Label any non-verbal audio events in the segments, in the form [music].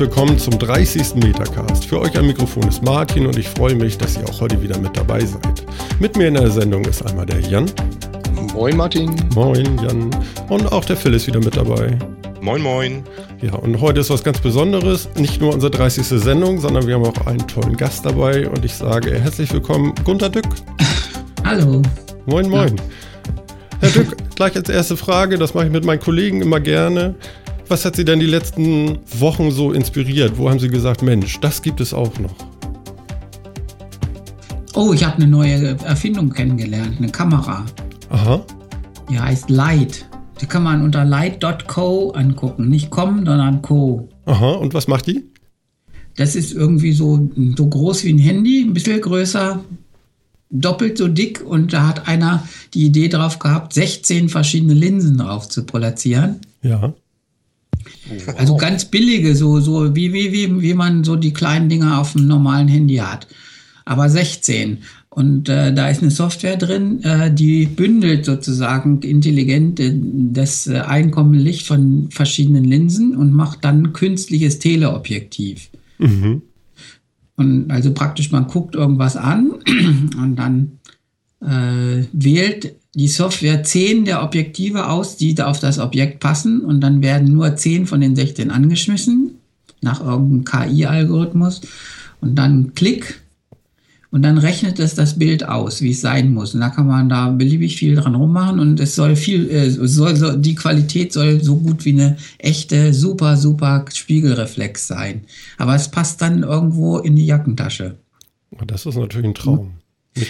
Willkommen zum 30. Metacast. Für euch am Mikrofon ist Martin und ich freue mich, dass ihr auch heute wieder mit dabei seid. Mit mir in der Sendung ist einmal der Jan. Moin Martin. Moin Jan. Und auch der Phil ist wieder mit dabei. Moin Moin. Ja, und heute ist was ganz Besonderes. Nicht nur unsere 30. Sendung, sondern wir haben auch einen tollen Gast dabei und ich sage herzlich willkommen, Gunter Dück. [laughs] Hallo. Moin, moin. Ja. Herr Dück, gleich als erste Frage, das mache ich mit meinen Kollegen immer gerne. Was hat Sie denn die letzten Wochen so inspiriert? Wo haben Sie gesagt, Mensch, das gibt es auch noch? Oh, ich habe eine neue Erfindung kennengelernt, eine Kamera. Aha. Die heißt Light. Die kann man unter light.co angucken. Nicht com, sondern co. Aha, und was macht die? Das ist irgendwie so, so groß wie ein Handy, ein bisschen größer, doppelt so dick und da hat einer die Idee drauf gehabt, 16 verschiedene Linsen drauf zu produzieren. Ja. Also ganz billige, so, so wie, wie, wie, wie man so die kleinen Dinger auf dem normalen Handy hat. Aber 16. Und äh, da ist eine Software drin, äh, die bündelt sozusagen intelligent äh, das äh, einkommende Licht von verschiedenen Linsen und macht dann künstliches Teleobjektiv. Mhm. Und also praktisch, man guckt irgendwas an [clears throat] und dann äh, wählt die Software 10 der Objektive aus, die da auf das Objekt passen und dann werden nur 10 von den 16 angeschmissen nach irgendeinem KI-Algorithmus und dann Klick und dann rechnet es das Bild aus, wie es sein muss. Und da kann man da beliebig viel dran rummachen und es soll viel, äh, soll, so, die Qualität soll so gut wie eine echte, super, super Spiegelreflex sein. Aber es passt dann irgendwo in die Jackentasche. Das ist natürlich ein Traum.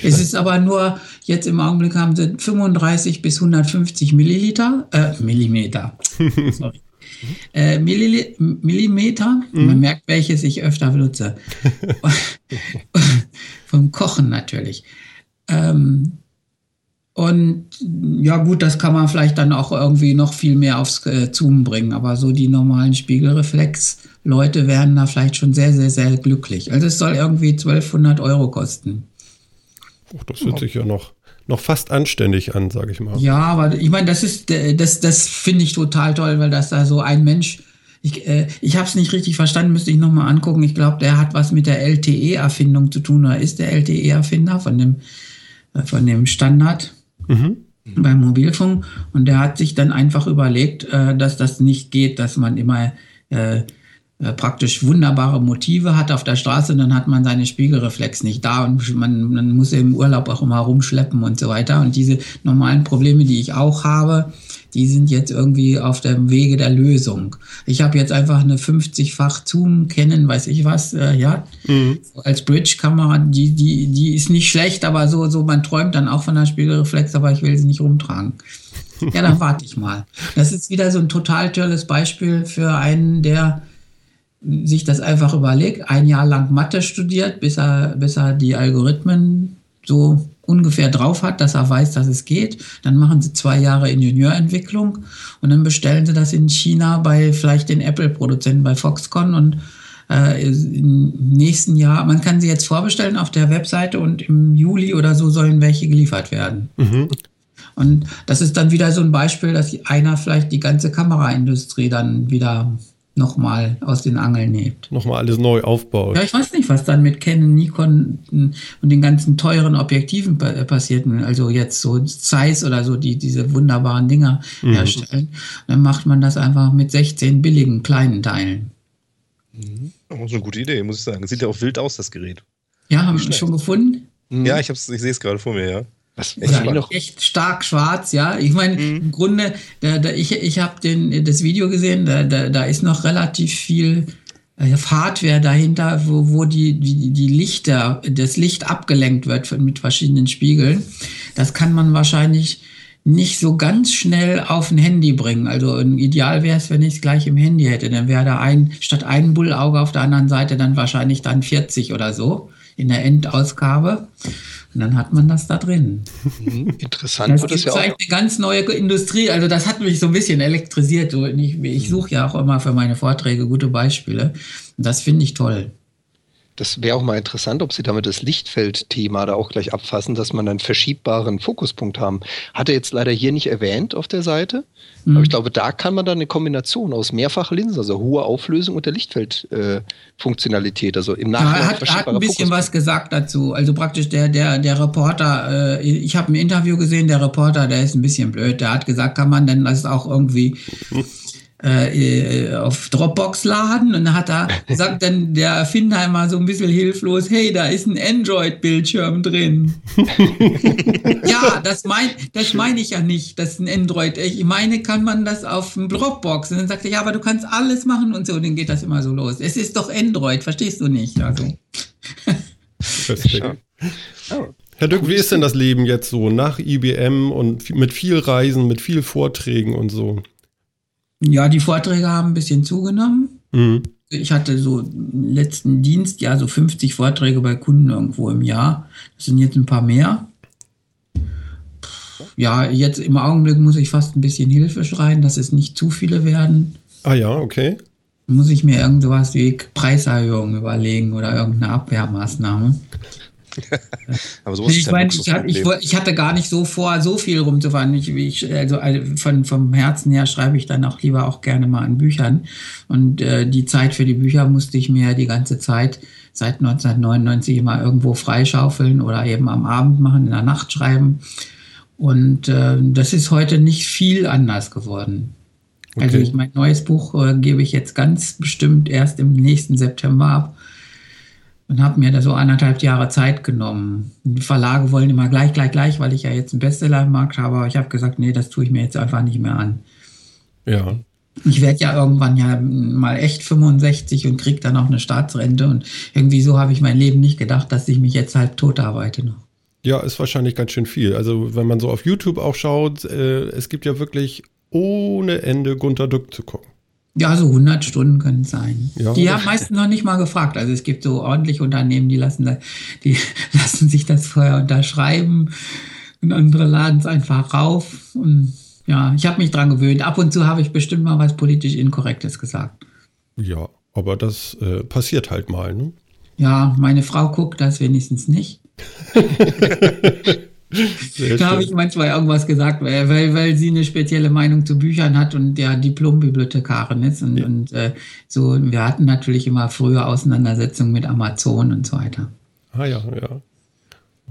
Es ist aber nur, jetzt im Augenblick haben sie 35 bis 150 Milliliter, äh, Millimeter. [laughs] Sorry. Äh, Milli Millimeter, mhm. man merkt, welches ich öfter benutze. [laughs] Vom Kochen natürlich. Ähm, und ja gut, das kann man vielleicht dann auch irgendwie noch viel mehr aufs äh, Zoom bringen, aber so die normalen Spiegelreflex-Leute werden da vielleicht schon sehr, sehr, sehr glücklich. Also es soll irgendwie 1200 Euro kosten. Oh, das hört sich ja noch, noch fast anständig an, sage ich mal. Ja, aber ich meine, das ist, das, das finde ich total toll, weil das da so ein Mensch, ich, äh, ich habe es nicht richtig verstanden, müsste ich nochmal angucken. Ich glaube, der hat was mit der LTE-Erfindung zu tun oder ist der LTE-Erfinder von dem, äh, von dem Standard. Mhm. Beim Mobilfunk und der hat sich dann einfach überlegt, äh, dass das nicht geht, dass man immer äh, praktisch wunderbare Motive hat auf der Straße, dann hat man seine Spiegelreflex nicht da und man, man muss im Urlaub auch immer rumschleppen und so weiter. Und diese normalen Probleme, die ich auch habe, die sind jetzt irgendwie auf dem Wege der Lösung. Ich habe jetzt einfach eine 50-fach Zoom kennen, weiß ich was, äh, ja, mhm. als Bridge-Kamera, die, die, die ist nicht schlecht, aber so, so, man träumt dann auch von der Spiegelreflex, aber ich will sie nicht rumtragen. Ja, dann [laughs] warte ich mal. Das ist wieder so ein total tolles Beispiel für einen, der sich das einfach überlegt, ein Jahr lang Mathe studiert, bis er, bis er die Algorithmen so ungefähr drauf hat, dass er weiß, dass es geht. Dann machen sie zwei Jahre Ingenieurentwicklung und dann bestellen sie das in China bei vielleicht den Apple-Produzenten bei Foxconn und äh, im nächsten Jahr, man kann sie jetzt vorbestellen auf der Webseite und im Juli oder so sollen welche geliefert werden. Mhm. Und das ist dann wieder so ein Beispiel, dass einer vielleicht die ganze Kameraindustrie dann wieder nochmal aus den Angeln hebt. Nochmal alles neu aufbaut. Ja, ich weiß nicht, was dann mit Canon, Nikon und den ganzen teuren Objektiven äh, passiert. Also jetzt so Zeiss oder so, die diese wunderbaren Dinger mhm. herstellen. Dann macht man das einfach mit 16 billigen kleinen Teilen. Mhm. Das ist eine gute Idee, muss ich sagen. Sieht ja auch wild aus, das Gerät. Ja, haben wir schon gefunden? Ja, ich, ich sehe es gerade vor mir, ja. Was, echt, ja, echt stark schwarz, ja. Ich meine, mhm. im Grunde, da, da, ich, ich habe das Video gesehen, da, da, da ist noch relativ viel äh, Hardware dahinter, wo, wo die, die, die Lichter, das Licht abgelenkt wird mit verschiedenen Spiegeln. Das kann man wahrscheinlich nicht so ganz schnell auf ein Handy bringen. Also ideal wäre es, wenn ich es gleich im Handy hätte. Dann wäre da ein, statt ein Bullauge auf der anderen Seite dann wahrscheinlich dann 40 oder so in der Endausgabe. Und dann hat man das da drin. Mhm, interessant das wird es ja auch. eine ganz neue Industrie. Also das hat mich so ein bisschen elektrisiert. Ich, ich suche ja auch immer für meine Vorträge gute Beispiele. Und das finde ich toll. Das wäre auch mal interessant, ob Sie damit das Lichtfeld-Thema da auch gleich abfassen, dass man einen verschiebbaren Fokuspunkt haben. Hat er jetzt leider hier nicht erwähnt auf der Seite. Mhm. Aber ich glaube, da kann man dann eine Kombination aus Mehrfachlinsen, also hohe Auflösung und der Lichtfeld-Funktionalität, äh, also im Nachhinein. Ja, er hat, hat ein bisschen Fokuspunkt. was gesagt dazu. Also praktisch der, der, der Reporter, äh, ich habe ein Interview gesehen, der Reporter, der ist ein bisschen blöd. Der hat gesagt, kann man denn das auch irgendwie [laughs] äh, äh, auf Dropbox laden und dann hat er, [laughs] sagt dann der Erfinder immer so ein bisschen hilflos, hey, da ist ein Android-Bildschirm drin. [laughs] ja, das meine das mein ich ja nicht, das ist ein Android. Ich meine, kann man das auf dem Dropbox? Und dann sagt er, ja, aber du kannst alles machen und so, und dann geht das immer so los. Es ist doch Android, verstehst du nicht? Also. Herr Dück, wie ist denn das Leben jetzt so nach IBM und mit viel Reisen, mit viel Vorträgen und so? Ja, die Vorträge haben ein bisschen zugenommen. Mhm. Ich hatte so letzten Dienst, ja, so 50 Vorträge bei Kunden irgendwo im Jahr. Das sind jetzt ein paar mehr. Ja, jetzt im Augenblick muss ich fast ein bisschen Hilfe schreien, dass es nicht zu viele werden. Ah ja, okay. Muss ich mir irgendwas wie Preiserhöhung überlegen oder irgendeine Abwehrmaßnahme. [laughs] Aber sowas ich, meine, ich, ich, ich, hatte gar nicht so vor, so viel rumzufahren. Ich, ich, also, also von, vom Herzen her schreibe ich dann auch lieber auch gerne mal an Büchern. Und äh, die Zeit für die Bücher musste ich mir die ganze Zeit seit 1999 immer irgendwo freischaufeln oder eben am Abend machen, in der Nacht schreiben. Und äh, das ist heute nicht viel anders geworden. Also okay. Also ich, mein neues Buch äh, gebe ich jetzt ganz bestimmt erst im nächsten September ab und habe mir da so anderthalb Jahre Zeit genommen. Die Verlage wollen immer gleich, gleich, gleich, weil ich ja jetzt einen Bestseller im Markt habe. Aber ich habe gesagt, nee, das tue ich mir jetzt einfach nicht mehr an. Ja. Ich werde ja irgendwann ja mal echt 65 und kriege dann auch eine Staatsrente. Und irgendwie so habe ich mein Leben nicht gedacht, dass ich mich jetzt halt tot arbeite noch. Ja, ist wahrscheinlich ganz schön viel. Also wenn man so auf YouTube auch schaut, äh, es gibt ja wirklich ohne Ende Gunter Dück zu gucken. Ja, so 100 Stunden können es sein. Ja. Die haben meistens noch nicht mal gefragt. Also es gibt so ordentliche Unternehmen, die lassen, die [laughs] lassen sich das vorher unterschreiben und andere laden es einfach rauf. Und ja, ich habe mich dran gewöhnt. Ab und zu habe ich bestimmt mal was politisch Inkorrektes gesagt. Ja, aber das äh, passiert halt mal, ne? Ja, meine Frau guckt das wenigstens nicht. [laughs] da habe ich manchmal irgendwas gesagt, weil, weil, sie eine spezielle Meinung zu Büchern hat und ja Diplombibliothekarin ist. Und, ja. und äh, so, wir hatten natürlich immer früher Auseinandersetzungen mit Amazon und so weiter. Ah ja, ja.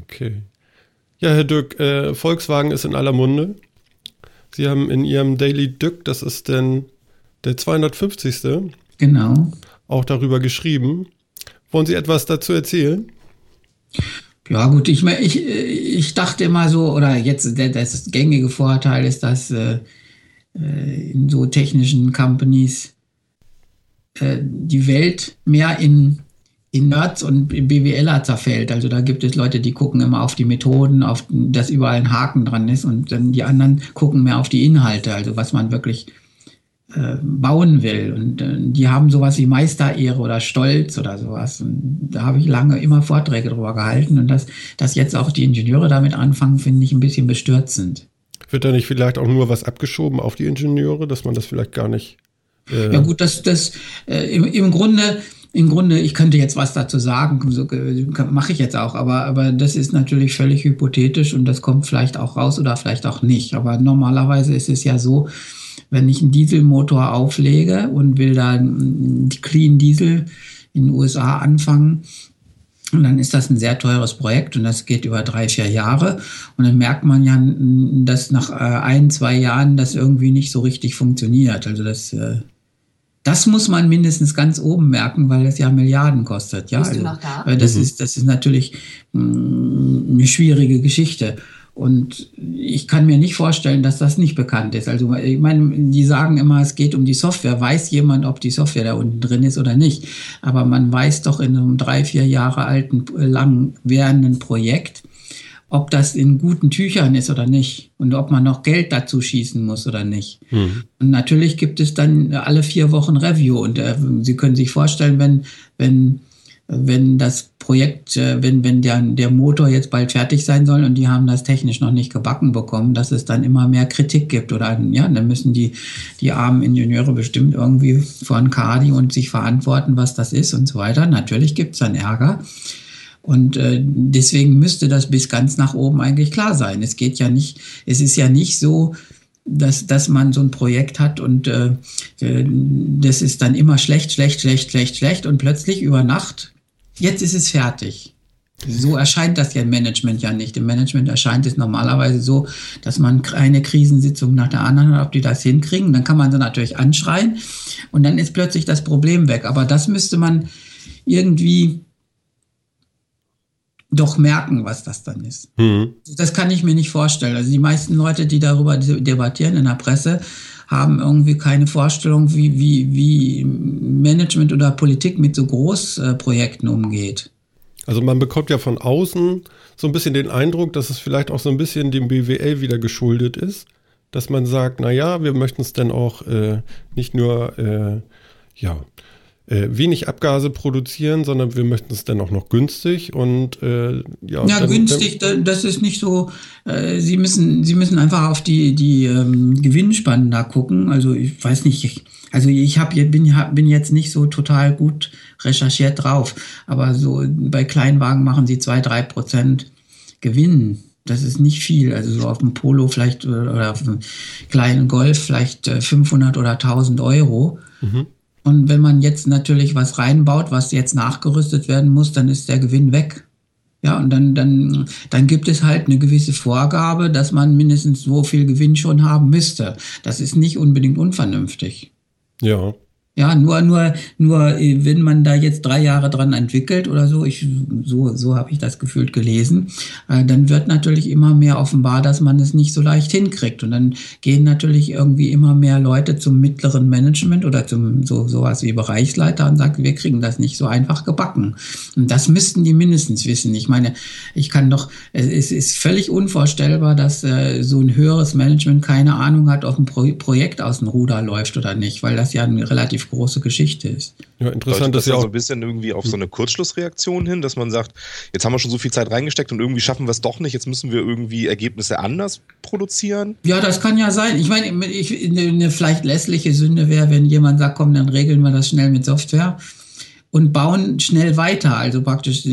Okay. Ja, Herr Dück, äh, Volkswagen ist in aller Munde. Sie haben in Ihrem Daily Dück, das ist denn der 250. Genau. Auch darüber geschrieben. Wollen Sie etwas dazu erzählen? Ja, gut, ich, ich, ich dachte immer so, oder jetzt der, das gängige Vorteil ist, dass äh, äh, in so technischen Companies äh, die Welt mehr in, in Nerds und BWLer zerfällt. Also da gibt es Leute, die gucken immer auf die Methoden, auf dass überall ein Haken dran ist und dann die anderen gucken mehr auf die Inhalte, also was man wirklich äh, bauen will. Und äh, die haben sowas wie Meisterehre oder Stolz oder sowas. Und da habe ich lange immer Vorträge drüber gehalten. Und dass, dass jetzt auch die Ingenieure damit anfangen, finde ich ein bisschen bestürzend. Wird da nicht vielleicht auch nur was abgeschoben auf die Ingenieure, dass man das vielleicht gar nicht. Äh ja, gut, das, das äh, im, im Grunde. Im Grunde, ich könnte jetzt was dazu sagen, so, mache ich jetzt auch, aber, aber das ist natürlich völlig hypothetisch und das kommt vielleicht auch raus oder vielleicht auch nicht. Aber normalerweise ist es ja so, wenn ich einen Dieselmotor auflege und will da einen Clean Diesel in den USA anfangen, und dann ist das ein sehr teures Projekt und das geht über drei, vier Jahre. Und dann merkt man ja, dass nach äh, ein, zwei Jahren das irgendwie nicht so richtig funktioniert. Also das, äh, das muss man mindestens ganz oben merken, weil das ja Milliarden kostet. Ja, also, da? Äh, das, mhm. ist, das ist natürlich eine schwierige Geschichte. Und ich kann mir nicht vorstellen, dass das nicht bekannt ist. Also ich meine, die sagen immer, es geht um die Software. Weiß jemand, ob die Software da unten drin ist oder nicht? Aber man weiß doch in einem drei, vier Jahre alten, lang währenden Projekt, ob das in guten Tüchern ist oder nicht und ob man noch Geld dazu schießen muss oder nicht. Mhm. Und natürlich gibt es dann alle vier Wochen Review und äh, Sie können sich vorstellen, wenn, wenn wenn das Projekt, äh, wenn, wenn der, der Motor jetzt bald fertig sein soll und die haben das technisch noch nicht gebacken bekommen, dass es dann immer mehr Kritik gibt oder ja, dann müssen die, die armen Ingenieure bestimmt irgendwie von Kadi und sich verantworten, was das ist und so weiter. Natürlich gibt es dann Ärger. Und äh, deswegen müsste das bis ganz nach oben eigentlich klar sein. Es geht ja nicht, es ist ja nicht so, dass, dass man so ein Projekt hat und äh, äh das ist dann immer schlecht, schlecht, schlecht, schlecht, schlecht und plötzlich über Nacht jetzt ist es fertig. So erscheint das ja im Management ja nicht. Im Management erscheint es normalerweise so, dass man eine Krisensitzung nach der anderen hat, ob die das hinkriegen. Dann kann man sie natürlich anschreien und dann ist plötzlich das Problem weg. Aber das müsste man irgendwie doch merken, was das dann ist. Mhm. Das kann ich mir nicht vorstellen. Also die meisten Leute, die darüber debattieren in der Presse, haben irgendwie keine Vorstellung, wie, wie, wie Management oder Politik mit so Großprojekten umgeht. Also man bekommt ja von außen so ein bisschen den Eindruck, dass es vielleicht auch so ein bisschen dem BWL wieder geschuldet ist, dass man sagt, naja, wir möchten es dann auch äh, nicht nur äh, ja, äh, wenig Abgase produzieren, sondern wir möchten es dann auch noch günstig und äh, ja. Ja, dann, günstig, dann, das ist nicht so. Äh, Sie müssen, Sie müssen einfach auf die die ähm, Gewinnspannen da gucken. Also ich weiß nicht. Ich, also ich hab, bin, hab, bin jetzt nicht so total gut recherchiert drauf, aber so bei Kleinwagen machen sie zwei drei Prozent Gewinn. Das ist nicht viel. Also so auf dem Polo vielleicht oder auf dem kleinen Golf vielleicht 500 äh, oder 1000 Euro. Mhm. Und wenn man jetzt natürlich was reinbaut, was jetzt nachgerüstet werden muss, dann ist der Gewinn weg. Ja, und dann, dann, dann gibt es halt eine gewisse Vorgabe, dass man mindestens so viel Gewinn schon haben müsste. Das ist nicht unbedingt unvernünftig. Ja. Ja, nur, nur, nur, äh, wenn man da jetzt drei Jahre dran entwickelt oder so, ich, so, so habe ich das gefühlt gelesen, äh, dann wird natürlich immer mehr offenbar, dass man es nicht so leicht hinkriegt. Und dann gehen natürlich irgendwie immer mehr Leute zum mittleren Management oder zum so sowas wie Bereichsleiter und sagen, wir kriegen das nicht so einfach gebacken. Und das müssten die mindestens wissen. Ich meine, ich kann doch, es ist völlig unvorstellbar, dass äh, so ein höheres Management keine Ahnung hat, ob ein Pro Projekt aus dem Ruder läuft oder nicht, weil das ja ein relativ große Geschichte ist. Ja, interessant ist ja auch so ein bisschen irgendwie auf so eine Kurzschlussreaktion hin, dass man sagt, jetzt haben wir schon so viel Zeit reingesteckt und irgendwie schaffen wir es doch nicht, jetzt müssen wir irgendwie Ergebnisse anders produzieren. Ja, das kann ja sein. Ich meine, ich, eine vielleicht lässliche Sünde wäre, wenn jemand sagt, komm, dann regeln wir das schnell mit Software und bauen schnell weiter. Also praktisch,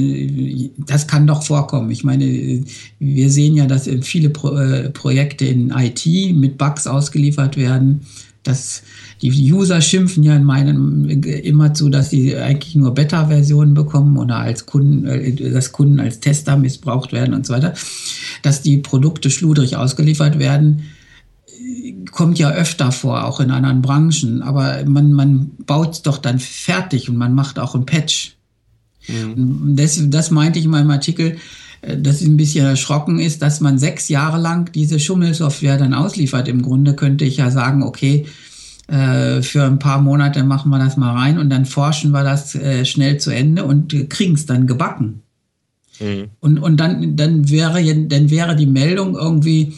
das kann doch vorkommen. Ich meine, wir sehen ja, dass viele Pro äh, Projekte in IT mit Bugs ausgeliefert werden. Das die User schimpfen ja in meinem immer zu, dass sie eigentlich nur Beta-Versionen bekommen oder als Kunden, äh, dass Kunden als Tester missbraucht werden und so weiter. Dass die Produkte schludrig ausgeliefert werden, kommt ja öfter vor, auch in anderen Branchen. Aber man, man baut es doch dann fertig und man macht auch ein Patch. Mhm. Das, das meinte ich in meinem Artikel, äh, dass es ein bisschen erschrocken ist, dass man sechs Jahre lang diese Schummelsoftware dann ausliefert. Im Grunde könnte ich ja sagen, okay, äh, für ein paar Monate machen wir das mal rein und dann forschen wir das äh, schnell zu Ende und kriegen es dann gebacken. Mhm. Und, und dann, dann, wäre, dann wäre die Meldung irgendwie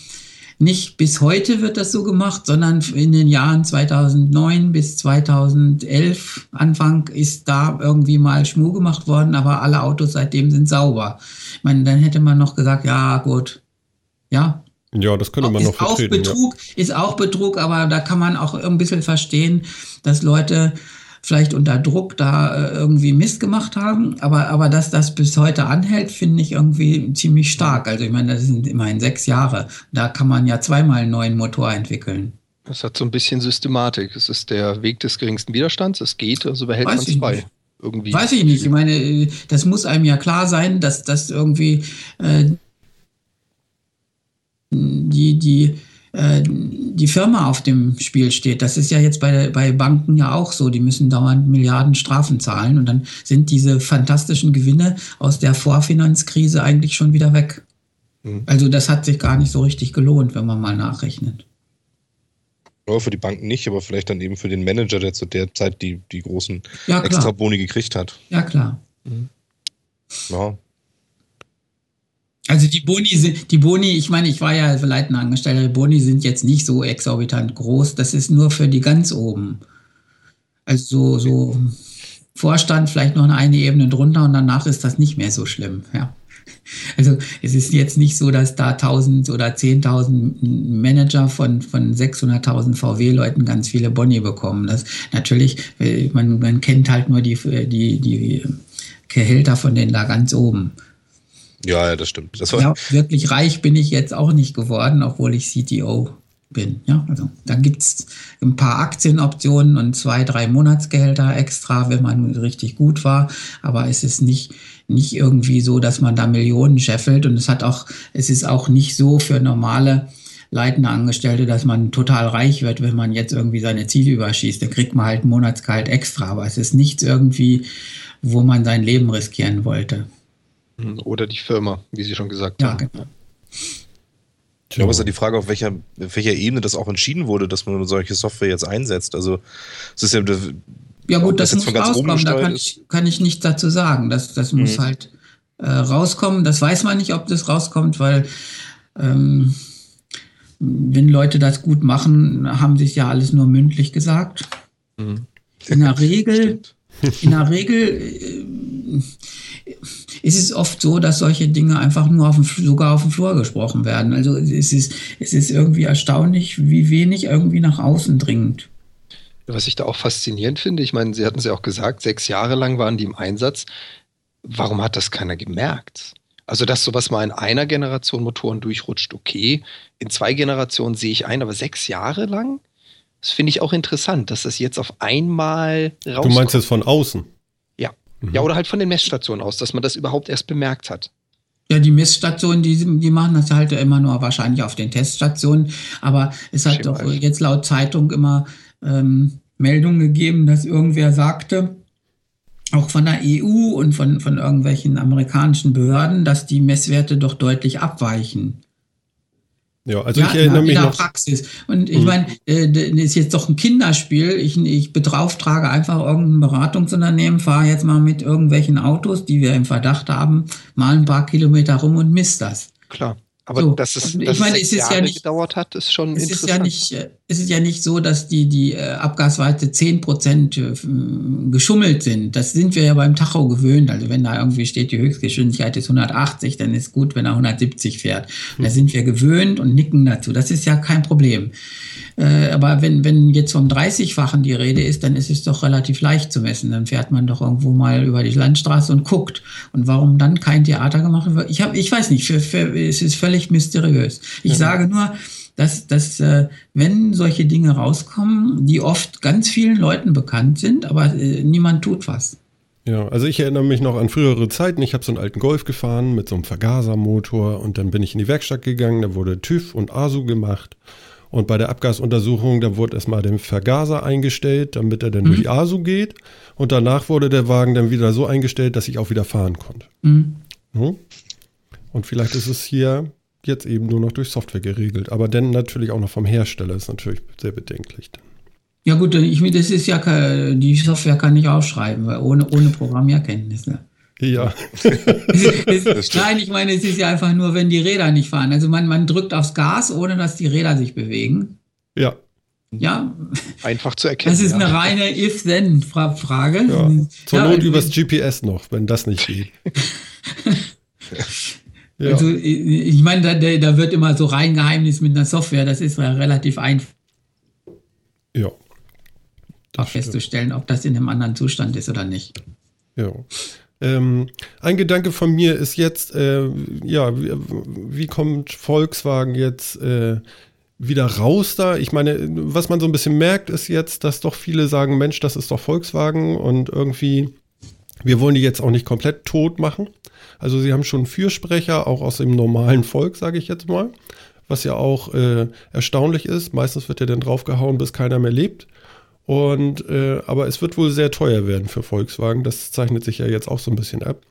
nicht bis heute wird das so gemacht, sondern in den Jahren 2009 bis 2011 Anfang ist da irgendwie mal Schmuh gemacht worden, aber alle Autos seitdem sind sauber. Ich meine, dann hätte man noch gesagt, ja gut, ja, ja, das könnte man ist noch vertreten. Auch Betrug, ja. Ist auch Betrug, aber da kann man auch ein bisschen verstehen, dass Leute vielleicht unter Druck da äh, irgendwie Mist gemacht haben. Aber, aber dass das bis heute anhält, finde ich irgendwie ziemlich stark. Also ich meine, das sind immerhin sechs Jahre. Da kann man ja zweimal einen neuen Motor entwickeln. Das hat so ein bisschen Systematik. Es ist der Weg des geringsten Widerstands. Es geht, also behält man es bei. Irgendwie. Weiß ich nicht. Ich meine, das muss einem ja klar sein, dass das irgendwie äh, die, die, die Firma auf dem Spiel steht. Das ist ja jetzt bei, bei Banken ja auch so. Die müssen dauernd Milliarden Strafen zahlen und dann sind diese fantastischen Gewinne aus der Vorfinanzkrise eigentlich schon wieder weg. Mhm. Also das hat sich gar nicht so richtig gelohnt, wenn man mal nachrechnet. Ja, für die Banken nicht, aber vielleicht dann eben für den Manager, der zu der Zeit die, die großen ja, Extra-Boni gekriegt hat. Ja, klar. Mhm. Ja, also die Boni sind, die Boni, ich meine, ich war ja leitender Angestellter, die Boni sind jetzt nicht so exorbitant groß. Das ist nur für die ganz oben. Also so, so Vorstand vielleicht noch eine Ebene drunter und danach ist das nicht mehr so schlimm. Ja. Also es ist jetzt nicht so, dass da 1000 oder 10.000 Manager von, von 600.000 VW-Leuten ganz viele Boni bekommen. Das natürlich, äh, man, man kennt halt nur die, die, die Gehälter von denen da ganz oben. Ja, ja, das stimmt. Das ja, wirklich reich bin ich jetzt auch nicht geworden, obwohl ich CTO bin. Ja, also da gibt es ein paar Aktienoptionen und zwei, drei Monatsgehälter extra, wenn man richtig gut war. Aber es ist nicht, nicht irgendwie so, dass man da Millionen scheffelt. Und es hat auch, es ist auch nicht so für normale leitende Angestellte, dass man total reich wird, wenn man jetzt irgendwie seine Ziele überschießt. Dann kriegt man halt ein Monatsgehalt extra. Aber es ist nichts irgendwie, wo man sein Leben riskieren wollte. Oder die Firma, wie Sie schon gesagt ja, haben. Genau. Ich glaube, es ist ja die Frage, auf welcher, auf welcher Ebene das auch entschieden wurde, dass man solche Software jetzt einsetzt. Also es ist ja. Ja gut, das, das muss rauskommen, da kann ich, kann ich nichts dazu sagen. Das, das mhm. muss halt äh, rauskommen. Das weiß man nicht, ob das rauskommt, weil ähm, wenn Leute das gut machen, haben sich ja alles nur mündlich gesagt. Mhm. In der Regel, in der Regel äh, ist es oft so, dass solche Dinge einfach nur auf dem, sogar auf dem Flur gesprochen werden. Also es ist, es ist irgendwie erstaunlich, wie wenig irgendwie nach außen dringt. Was ich da auch faszinierend finde, ich meine, Sie hatten es ja auch gesagt, sechs Jahre lang waren die im Einsatz. Warum hat das keiner gemerkt? Also, dass sowas mal in einer Generation Motoren durchrutscht, okay. In zwei Generationen sehe ich ein, aber sechs Jahre lang? Das finde ich auch interessant, dass das jetzt auf einmal rauskommt. Du meinst es von außen? Mhm. Ja, oder halt von den Messstationen aus, dass man das überhaupt erst bemerkt hat. Ja, die Messstationen, die, die machen das halt immer nur wahrscheinlich auf den Teststationen. Aber es hat doch jetzt laut Zeitung immer ähm, Meldungen gegeben, dass irgendwer sagte, auch von der EU und von, von irgendwelchen amerikanischen Behörden, dass die Messwerte doch deutlich abweichen. Ja, also ja, ich erinnere in, mich in der noch. Praxis. Und ich mhm. meine, äh, das ist jetzt doch ein Kinderspiel. Ich, ich beauftrage einfach irgendein Beratungsunternehmen, fahre jetzt mal mit irgendwelchen Autos, die wir im Verdacht haben, mal ein paar Kilometer rum und misst das. Klar. Aber so, dass es, dass ich meine, es, es ja nicht, gedauert hat, ist schon es interessant. Ist ja nicht, äh, es ist ja nicht so, dass die, die äh, Abgaswerte 10% äh, geschummelt sind. Das sind wir ja beim Tacho gewöhnt. Also wenn da irgendwie steht, die Höchstgeschwindigkeit ist 180, dann ist gut, wenn er 170 fährt. Hm. Da sind wir gewöhnt und nicken dazu. Das ist ja kein Problem. Äh, aber wenn, wenn jetzt vom 30-fachen die Rede ist, dann ist es doch relativ leicht zu messen. Dann fährt man doch irgendwo mal über die Landstraße und guckt. Und warum dann kein Theater gemacht wird? Ich, hab, ich weiß nicht, für, für, es ist völlig mysteriös. Ich mhm. sage nur, dass, dass äh, wenn solche Dinge rauskommen, die oft ganz vielen Leuten bekannt sind, aber äh, niemand tut was. Ja, also ich erinnere mich noch an frühere Zeiten. Ich habe so einen alten Golf gefahren mit so einem Vergasermotor und dann bin ich in die Werkstatt gegangen, da wurde TÜV und ASU gemacht. Und bei der Abgasuntersuchung, da wurde erstmal der Vergaser eingestellt, damit er dann mhm. durch die ASU geht. Und danach wurde der Wagen dann wieder so eingestellt, dass ich auch wieder fahren konnte. Mhm. Und vielleicht ist es hier jetzt eben nur noch durch Software geregelt. Aber dann natürlich auch noch vom Hersteller ist natürlich sehr bedenklich. Ja gut, ich, das ist ja die Software kann ich aufschreiben, weil ohne, ohne Programmierkenntnisse. Ja. nein, ich meine, es ist ja einfach nur, wenn die Räder nicht fahren. Also man, man drückt aufs Gas, ohne dass die Räder sich bewegen. Ja. Ja. Einfach zu erkennen. Das ist eine reine If-Then-Frage. Ja. Zur ja, Not übers GPS noch, wenn das nicht geht. [laughs] ja. Also, ich meine, da, da wird immer so rein Geheimnis mit einer Software. Das ist ja relativ einfach. Ja. festzustellen, ob das in einem anderen Zustand ist oder nicht. Ja. Ähm, ein Gedanke von mir ist jetzt, äh, ja, wie, wie, kommt Volkswagen jetzt äh, wieder raus da? Ich meine, was man so ein bisschen merkt, ist jetzt, dass doch viele sagen, Mensch, das ist doch Volkswagen und irgendwie, wir wollen die jetzt auch nicht komplett tot machen. Also sie haben schon Fürsprecher, auch aus dem normalen Volk, sage ich jetzt mal, was ja auch äh, erstaunlich ist. Meistens wird ja dann draufgehauen, bis keiner mehr lebt. Und äh, aber es wird wohl sehr teuer werden für Volkswagen. Das zeichnet sich ja jetzt auch so ein bisschen ab.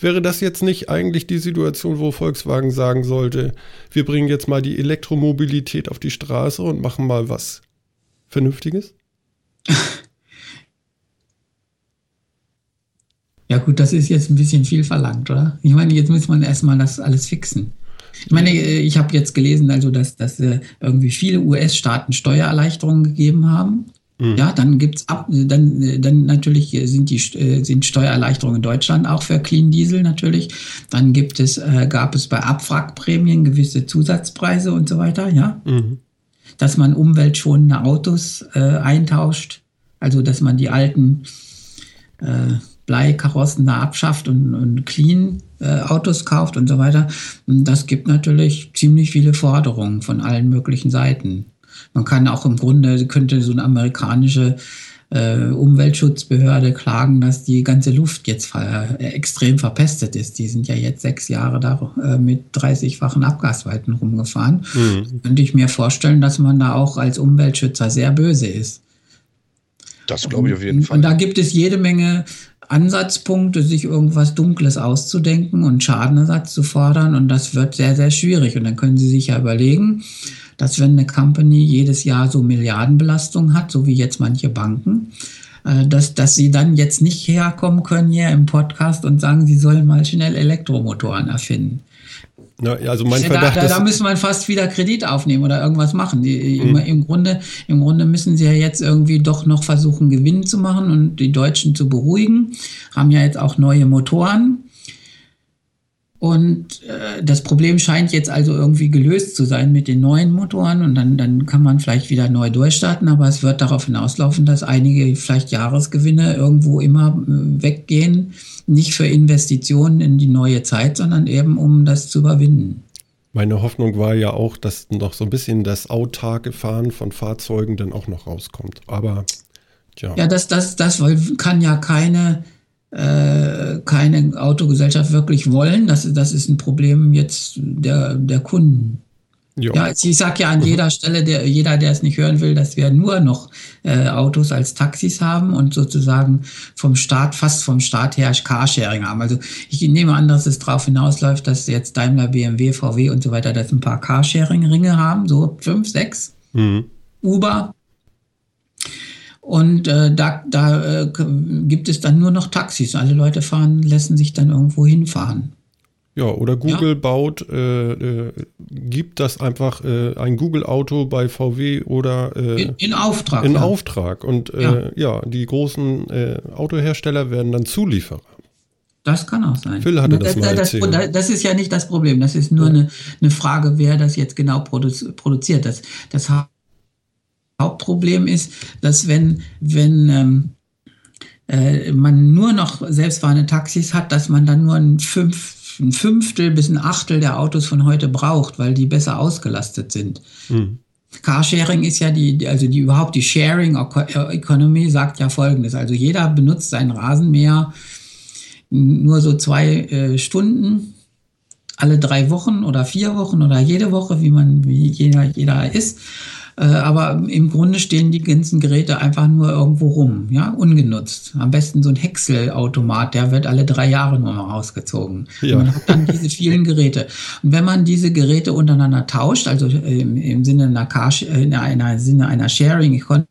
Wäre das jetzt nicht eigentlich die Situation, wo Volkswagen sagen sollte, wir bringen jetzt mal die Elektromobilität auf die Straße und machen mal was Vernünftiges? [laughs] Ja gut, das ist jetzt ein bisschen viel verlangt, oder? Ich meine, jetzt muss man erstmal das alles fixen. Ich meine, äh, ich habe jetzt gelesen, also dass, dass äh, irgendwie viele US-Staaten Steuererleichterungen gegeben haben Mhm. Ja, dann gibt's ab, dann, dann natürlich sind die sind Steuererleichterungen in Deutschland auch für Clean Diesel natürlich. Dann gibt es, äh, gab es bei Abwrackprämien gewisse Zusatzpreise und so weiter, ja. Mhm. Dass man umweltschonende Autos äh, eintauscht, also dass man die alten äh, Bleikarossen da abschafft und, und clean äh, Autos kauft und so weiter. Und das gibt natürlich ziemlich viele Forderungen von allen möglichen Seiten. Man kann auch im Grunde, könnte so eine amerikanische äh, Umweltschutzbehörde klagen, dass die ganze Luft jetzt ver äh, extrem verpestet ist. Die sind ja jetzt sechs Jahre da äh, mit 30-fachen Abgasweiten rumgefahren. Mhm. Könnte ich mir vorstellen, dass man da auch als Umweltschützer sehr böse ist. Das glaube ich auf jeden Fall. Und da gibt es jede Menge Ansatzpunkte, sich irgendwas Dunkles auszudenken und Schadenersatz zu fordern. Und das wird sehr, sehr schwierig. Und dann können Sie sich ja überlegen, dass wenn eine Company jedes Jahr so Milliardenbelastung hat, so wie jetzt manche Banken, äh, dass, dass sie dann jetzt nicht herkommen können hier im Podcast und sagen, sie sollen mal schnell Elektromotoren erfinden. Ja, also mein Verdacht da, da, da müssen wir fast wieder Kredit aufnehmen oder irgendwas machen. Die, mhm. im, im, Grunde, Im Grunde müssen sie ja jetzt irgendwie doch noch versuchen, Gewinn zu machen und die Deutschen zu beruhigen. Haben ja jetzt auch neue Motoren. Und äh, das Problem scheint jetzt also irgendwie gelöst zu sein mit den neuen Motoren und dann, dann kann man vielleicht wieder neu durchstarten, aber es wird darauf hinauslaufen, dass einige vielleicht Jahresgewinne irgendwo immer äh, weggehen, nicht für Investitionen in die neue Zeit, sondern eben um das zu überwinden. Meine Hoffnung war ja auch, dass noch so ein bisschen das autarke Fahren von Fahrzeugen dann auch noch rauskommt. Aber tja. Ja, das, das, das kann ja keine keine Autogesellschaft wirklich wollen. Das, das ist ein Problem jetzt der, der Kunden. Jo. Ja, ich sage ja an jeder Stelle, der, jeder, der es nicht hören will, dass wir nur noch äh, Autos als Taxis haben und sozusagen vom Staat, fast vom Staat her Carsharing haben. Also ich nehme an, dass es darauf hinausläuft, dass jetzt Daimler, BMW, VW und so weiter, dass ein paar Carsharing-Ringe haben, so fünf, sechs. Mhm. Uber, und äh, da, da äh, gibt es dann nur noch Taxis. Alle Leute fahren, lassen sich dann irgendwo hinfahren. Ja, oder Google ja. baut, äh, äh gibt das einfach äh, ein Google-Auto bei VW oder äh, in, in, Auftrag. In ja. Auftrag. Und ja. ja. die großen Autohersteller werden dann Zulieferer. Das kann auch sein. Phil hatte das, das mal erzählt. Das, das, ist ja nicht das Problem. Das ist nur eine, eine Frage, wer das jetzt genau produziert. Das, das Hauptproblem ist, dass wenn, wenn ähm, äh, man nur noch selbstfahrende Taxis hat, dass man dann nur ein, Fünf, ein Fünftel bis ein Achtel der Autos von heute braucht, weil die besser ausgelastet sind. Mhm. Carsharing ist ja die, also die überhaupt die Sharing Economy sagt ja folgendes. Also jeder benutzt sein Rasenmäher nur so zwei äh, Stunden alle drei Wochen oder vier Wochen oder jede Woche, wie man, wie jeder, jeder ist. Äh, aber im Grunde stehen die ganzen Geräte einfach nur irgendwo rum, ja, ungenutzt. Am besten so ein Häckselautomat, der wird alle drei Jahre nur mal ausgezogen. Ja. man hat dann diese vielen Geräte. Und wenn man diese Geräte untereinander tauscht, also im, im Sinne einer, Car, in einer Sinne einer Sharing Economy,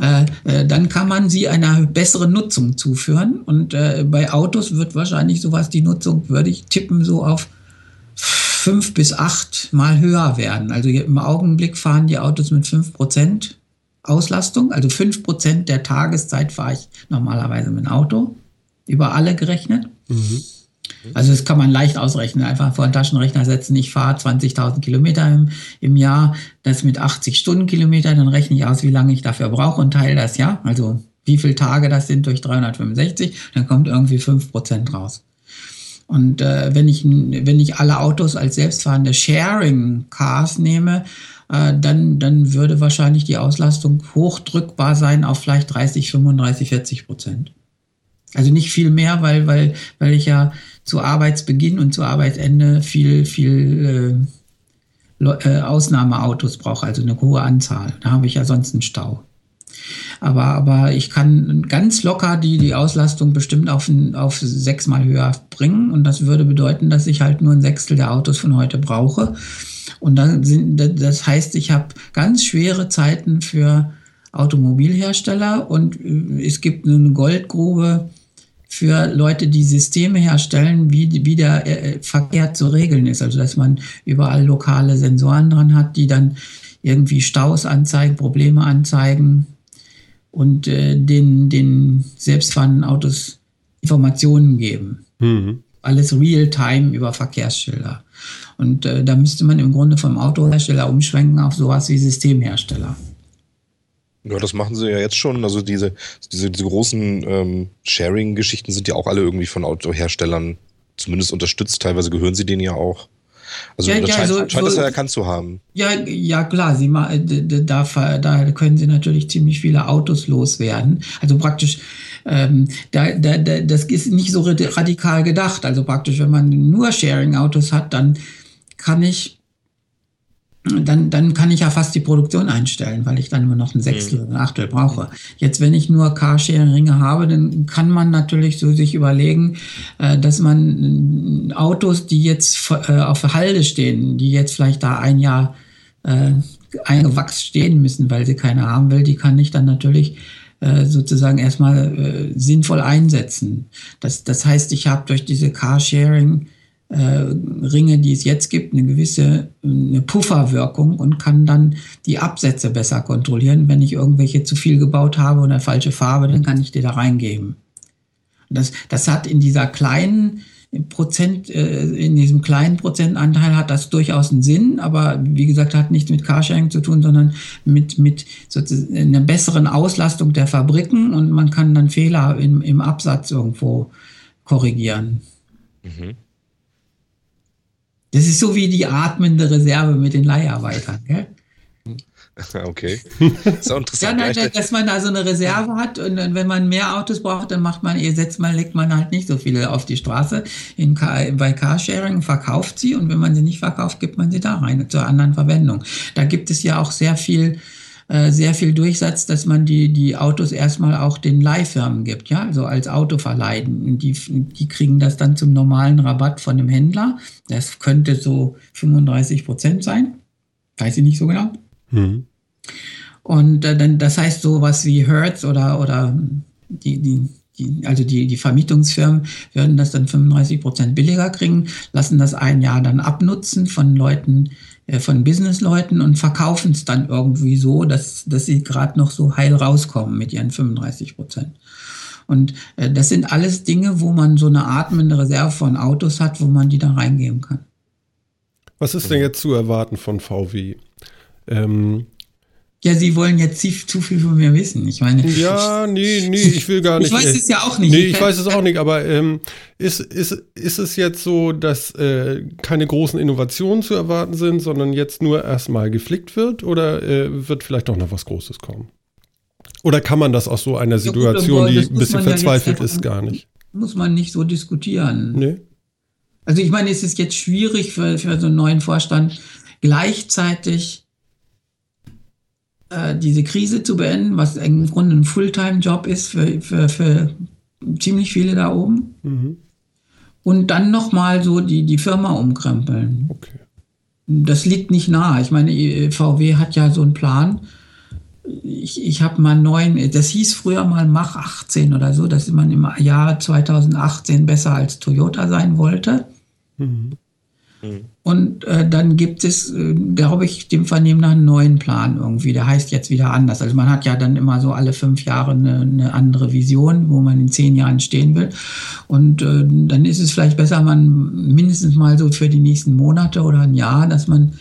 äh, äh, dann kann man sie einer besseren Nutzung zuführen. Und äh, bei Autos wird wahrscheinlich sowas, die Nutzung, würde ich tippen, so auf fünf bis acht Mal höher werden. Also im Augenblick fahren die Autos mit fünf Prozent Auslastung. Also fünf Prozent der Tageszeit fahre ich normalerweise mit dem Auto. Über alle gerechnet. Mhm. Also das kann man leicht ausrechnen. Einfach vor den Taschenrechner setzen. Ich fahre 20.000 Kilometer im, im, Jahr. Das mit 80 Stundenkilometer. Dann rechne ich aus, wie lange ich dafür brauche und teile das, ja. Also wie viele Tage das sind durch 365. Dann kommt irgendwie fünf Prozent raus. Und äh, wenn, ich, wenn ich alle Autos als selbstfahrende Sharing Cars nehme, äh, dann, dann würde wahrscheinlich die Auslastung hochdrückbar sein auf vielleicht 30, 35, 40 Prozent. Also nicht viel mehr, weil, weil, weil ich ja zu Arbeitsbeginn und zu Arbeitsende viel, viel äh, äh Ausnahmeautos brauche, also eine hohe Anzahl. Da habe ich ja sonst einen Stau. Aber, aber ich kann ganz locker die, die Auslastung bestimmt auf, auf sechsmal höher bringen. Und das würde bedeuten, dass ich halt nur ein Sechstel der Autos von heute brauche. Und dann sind, das heißt, ich habe ganz schwere Zeiten für Automobilhersteller und äh, es gibt eine Goldgrube für Leute, die Systeme herstellen, wie, wie der äh, Verkehr zu regeln ist. Also dass man überall lokale Sensoren dran hat, die dann irgendwie Staus anzeigen, Probleme anzeigen und äh, den, den selbstfahrenden Autos Informationen geben. Mhm. Alles real-time über Verkehrsschilder. Und äh, da müsste man im Grunde vom Autohersteller umschwenken auf sowas wie Systemhersteller. Ja, das machen sie ja jetzt schon. Also diese, diese, diese großen ähm, Sharing-Geschichten sind ja auch alle irgendwie von Autoherstellern zumindest unterstützt. Teilweise gehören sie denen ja auch. Also ja, das ja, scheint, so, scheint so, das ja erkannt zu haben. Ja, ja klar, sie da, da können sie natürlich ziemlich viele Autos loswerden. Also praktisch, ähm, da, da, da, das ist nicht so radikal gedacht. Also praktisch, wenn man nur Sharing-Autos hat, dann kann ich dann, dann kann ich ja fast die Produktion einstellen, weil ich dann nur noch ein Sechstel mhm. oder ein Achtel brauche. Jetzt, wenn ich nur Carsharing-Ringe habe, dann kann man natürlich so sich überlegen, äh, dass man äh, Autos, die jetzt äh, auf Halde stehen, die jetzt vielleicht da ein Jahr äh, eingewachsen stehen müssen, weil sie keine haben will, die kann ich dann natürlich sozusagen erstmal äh, sinnvoll einsetzen. Das, das heißt, ich habe durch diese Carsharing Ringe, die es jetzt gibt, eine gewisse eine Pufferwirkung und kann dann die Absätze besser kontrollieren. Wenn ich irgendwelche zu viel gebaut habe oder falsche Farbe, dann kann ich die da reingeben. Das, das hat in dieser kleinen Prozent, äh, in diesem kleinen Prozentanteil hat das durchaus einen Sinn, aber wie gesagt, hat nichts mit Carsharing zu tun, sondern mit, mit einer besseren Auslastung der Fabriken und man kann dann Fehler im, im Absatz irgendwo korrigieren. Mhm. Das ist so wie die atmende Reserve mit den Leiharbeitern. Gell? [laughs] Okay. Das ist auch interessant. ja, nein, dass man da so eine Reserve hat und wenn man mehr Autos braucht, dann macht man, ihr setzt man, legt man halt nicht so viele auf die Straße in, bei Carsharing, verkauft sie und wenn man sie nicht verkauft, gibt man sie da rein zur anderen Verwendung. Da gibt es ja auch sehr viel sehr viel Durchsatz, dass man die, die Autos erstmal auch den Leihfirmen gibt, ja, also als Autoverleih. Die, die kriegen das dann zum normalen Rabatt von dem Händler. Das könnte so 35 Prozent sein. Weiß ich nicht so genau. Mhm. Und äh, dann, das heißt sowas wie Hertz oder, oder die, die, die, also die, die Vermietungsfirmen würden das dann 35 Prozent billiger kriegen, lassen das ein Jahr dann abnutzen von Leuten, äh, von Businessleuten und verkaufen es dann irgendwie so, dass, dass sie gerade noch so heil rauskommen mit ihren 35 Prozent. Und äh, das sind alles Dinge, wo man so eine atmende Reserve von Autos hat, wo man die da reingeben kann. Was ist denn jetzt zu erwarten von VW? Ähm, ja, Sie wollen jetzt zu viel von mir wissen. Ich meine. Ja, nee, nee, ich will gar nicht. ich weiß äh, es ja auch nicht. Nee, ich weiß es auch nicht, aber ähm, ist, ist, ist es jetzt so, dass äh, keine großen Innovationen zu erwarten sind, sondern jetzt nur erstmal geflickt wird oder äh, wird vielleicht doch noch was Großes kommen? Oder kann man das aus so einer Situation, ja, gut, die ein bisschen verzweifelt ja ist, gar nicht? Muss man nicht so diskutieren. Nee. Also ich meine, es ist jetzt schwierig für, für so einen neuen Vorstand gleichzeitig äh, diese Krise zu beenden, was im Grunde ein Fulltime-Job ist für, für, für ziemlich viele da oben. Mhm. Und dann nochmal so die, die Firma umkrempeln. Okay. Das liegt nicht nahe. Ich meine, VW hat ja so einen Plan. Ich, ich habe mal neun, das hieß früher mal Mach 18 oder so, dass man im Jahr 2018 besser als Toyota sein wollte. Mhm. Mhm. Und äh, dann gibt es, äh, glaube ich, dem Vernehmen nach einen neuen Plan irgendwie. Der heißt jetzt wieder anders. Also man hat ja dann immer so alle fünf Jahre eine, eine andere Vision, wo man in zehn Jahren stehen will. Und äh, dann ist es vielleicht besser, man mindestens mal so für die nächsten Monate oder ein Jahr, dass man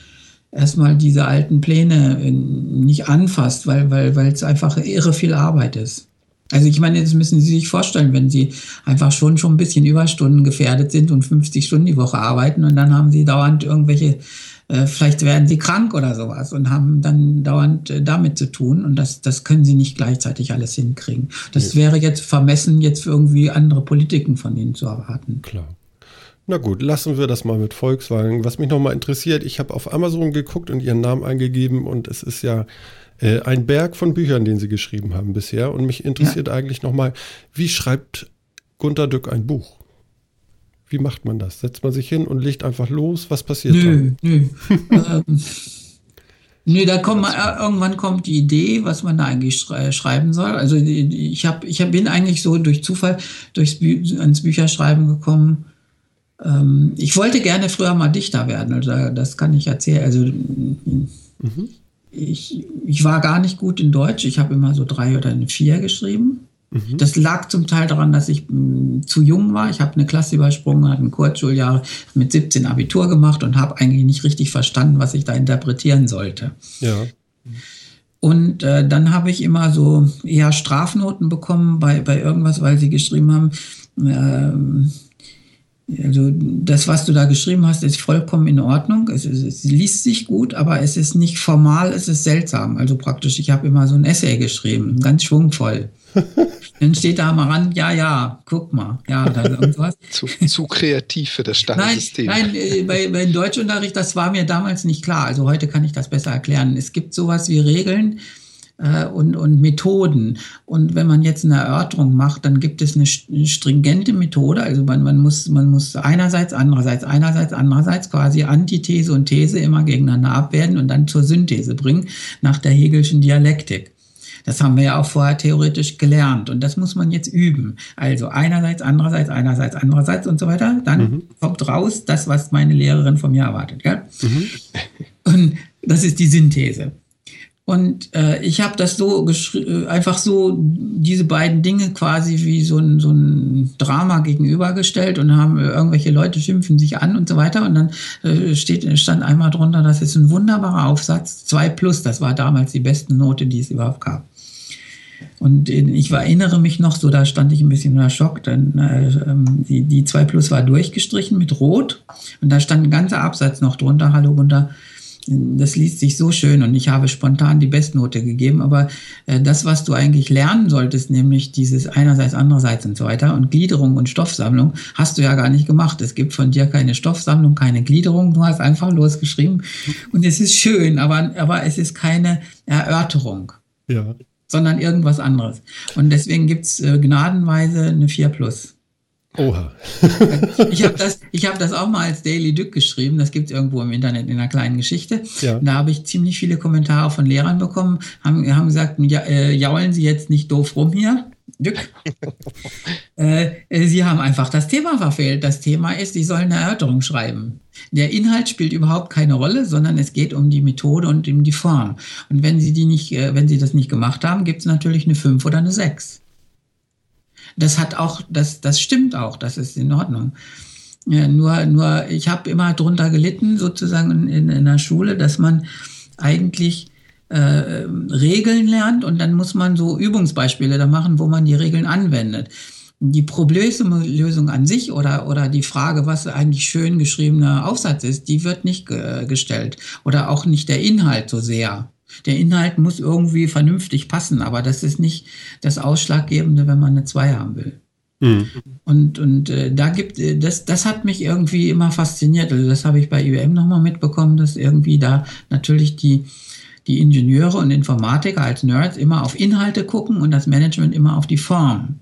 erstmal diese alten Pläne äh, nicht anfasst, weil weil weil es einfach irre viel Arbeit ist. Also ich meine, das müssen Sie sich vorstellen, wenn Sie einfach schon schon ein bisschen Überstunden gefährdet sind und 50 Stunden die Woche arbeiten und dann haben Sie dauernd irgendwelche, äh, vielleicht werden Sie krank oder sowas und haben dann dauernd äh, damit zu tun und das, das können Sie nicht gleichzeitig alles hinkriegen. Das ja. wäre jetzt vermessen, jetzt für irgendwie andere Politiken von Ihnen zu erwarten. Klar. Na gut, lassen wir das mal mit Volkswagen. Was mich nochmal interessiert, ich habe auf Amazon geguckt und Ihren Namen eingegeben und es ist ja äh, ein Berg von Büchern, den Sie geschrieben haben bisher. Und mich interessiert ja. eigentlich nochmal, wie schreibt Gunter Dück ein Buch? Wie macht man das? Setzt man sich hin und legt einfach los? Was passiert nö, dann? Nö. [laughs] ähm, nö, da kommt man, äh, irgendwann kommt die Idee, was man da eigentlich schreiben soll. Also ich, hab, ich bin eigentlich so durch Zufall durchs Bü ans Bücherschreiben gekommen. Ähm, ich wollte gerne früher mal Dichter werden, also das kann ich erzählen. Also mhm ich, ich war gar nicht gut in Deutsch. Ich habe immer so drei oder eine vier geschrieben. Mhm. Das lag zum Teil daran, dass ich mh, mm, zu jung war. Ich habe eine Klasse übersprungen, hatte ein Kurzschuljahr mit 17 Abitur gemacht und habe eigentlich nicht richtig verstanden, was ich da interpretieren sollte. Ja. Und äh, dann habe ich immer so eher Strafnoten bekommen bei, bei irgendwas, weil sie geschrieben haben, ähm, also das, was du da geschrieben hast, ist vollkommen in Ordnung. Es, es, es, liest sich gut, aber es ist nicht formal, es ist seltsam. Also praktisch, ich habe immer so ein Essay geschrieben, ganz schwungvoll. [laughs] Dann steht da mal ran, ja, ja, guck mal, ja, oder irgendwas. [laughs] zu, zu kreativ für das Standardsystem. Nein, nein äh, bei, bei Deutschunterricht, das war mir damals nicht klar. Also heute kann ich das besser erklären. Es gibt sowas wie Regeln, äh, und, und Methoden. Und wenn man jetzt eine Erörterung macht, dann gibt es eine stringente Methode. Also man, man, muss, man muss einerseits, andererseits, einerseits, andererseits quasi Antithese und These immer gegeneinander abwerten und dann zur Synthese bringen nach der Hegelschen Dialektik. Das haben wir ja auch vorher theoretisch gelernt und das muss man jetzt üben. Also einerseits, andererseits, einerseits, andererseits und so weiter. Dann mhm. kommt raus das, was meine Lehrerin von mir erwartet. Gell? Mhm. Und das ist die Synthese. Und äh, ich habe das so äh, einfach so diese beiden Dinge quasi wie so ein, so ein Drama gegenübergestellt und haben äh, irgendwelche Leute schimpfen sich an und so weiter. Und dann äh, steht, stand einmal drunter, das ist ein wunderbarer Aufsatz, 2 plus, das war damals die beste Note, die es überhaupt gab. Und ich erinnere mich noch so, da stand ich ein bisschen unter Schock, denn äh, ähm, die, die 2 plus war durchgestrichen mit Rot und da stand ein ganzer Absatz noch drunter, hallo runter das liest sich so schön und ich habe spontan die Bestnote gegeben, aber äh, das, was du eigentlich lernen solltest, nämlich dieses einerseits, andererseits und so weiter und Gliederung und Stoffsammlung, hast du ja gar nicht gemacht. Es gibt von dir keine Stoffsammlung, keine Gliederung, du hast einfach losgeschrieben und es ist schön, aber, aber es ist keine Erörterung. Ja. Sondern irgendwas anderes. Und deswegen gibt's äh, gnadenweise eine 4 plus. Oha. ich habe das, hab das auch mal als Daily Dück geschrieben. Das gibt es irgendwo im Internet in einer kleinen Geschichte. Ja. da habe ich ziemlich viele Kommentare von Lehrern bekommen, haben, haben gesagt, ja, äh, jaulen Sie jetzt nicht doof rum hier. Dück. [laughs] äh, Sie haben einfach das Thema verfehlt. Das Thema ist, Sie sollen eine Erörterung schreiben. Der Inhalt spielt überhaupt keine Rolle, sondern es geht um die Methode und um die Form. Und wenn Sie die nicht, äh, wenn Sie das nicht gemacht haben, gibt es natürlich eine 5 oder eine 6. Das hat auch, das, das stimmt auch, das ist in Ordnung. Ja, nur, nur, ich habe immer drunter gelitten, sozusagen in, in der Schule, dass man eigentlich äh, Regeln lernt und dann muss man so Übungsbeispiele da machen, wo man die Regeln anwendet. Die Problemlösung an sich oder, oder die Frage, was eigentlich schön geschriebener Aufsatz ist, die wird nicht ge gestellt. Oder auch nicht der Inhalt so sehr. Der Inhalt muss irgendwie vernünftig passen, aber das ist nicht das Ausschlaggebende, wenn man eine 2 haben will. Mhm. Und, und äh, da gibt äh, das, das hat mich irgendwie immer fasziniert. Also das habe ich bei IBM nochmal mitbekommen, dass irgendwie da natürlich die, die Ingenieure und Informatiker als Nerds immer auf Inhalte gucken und das Management immer auf die Form.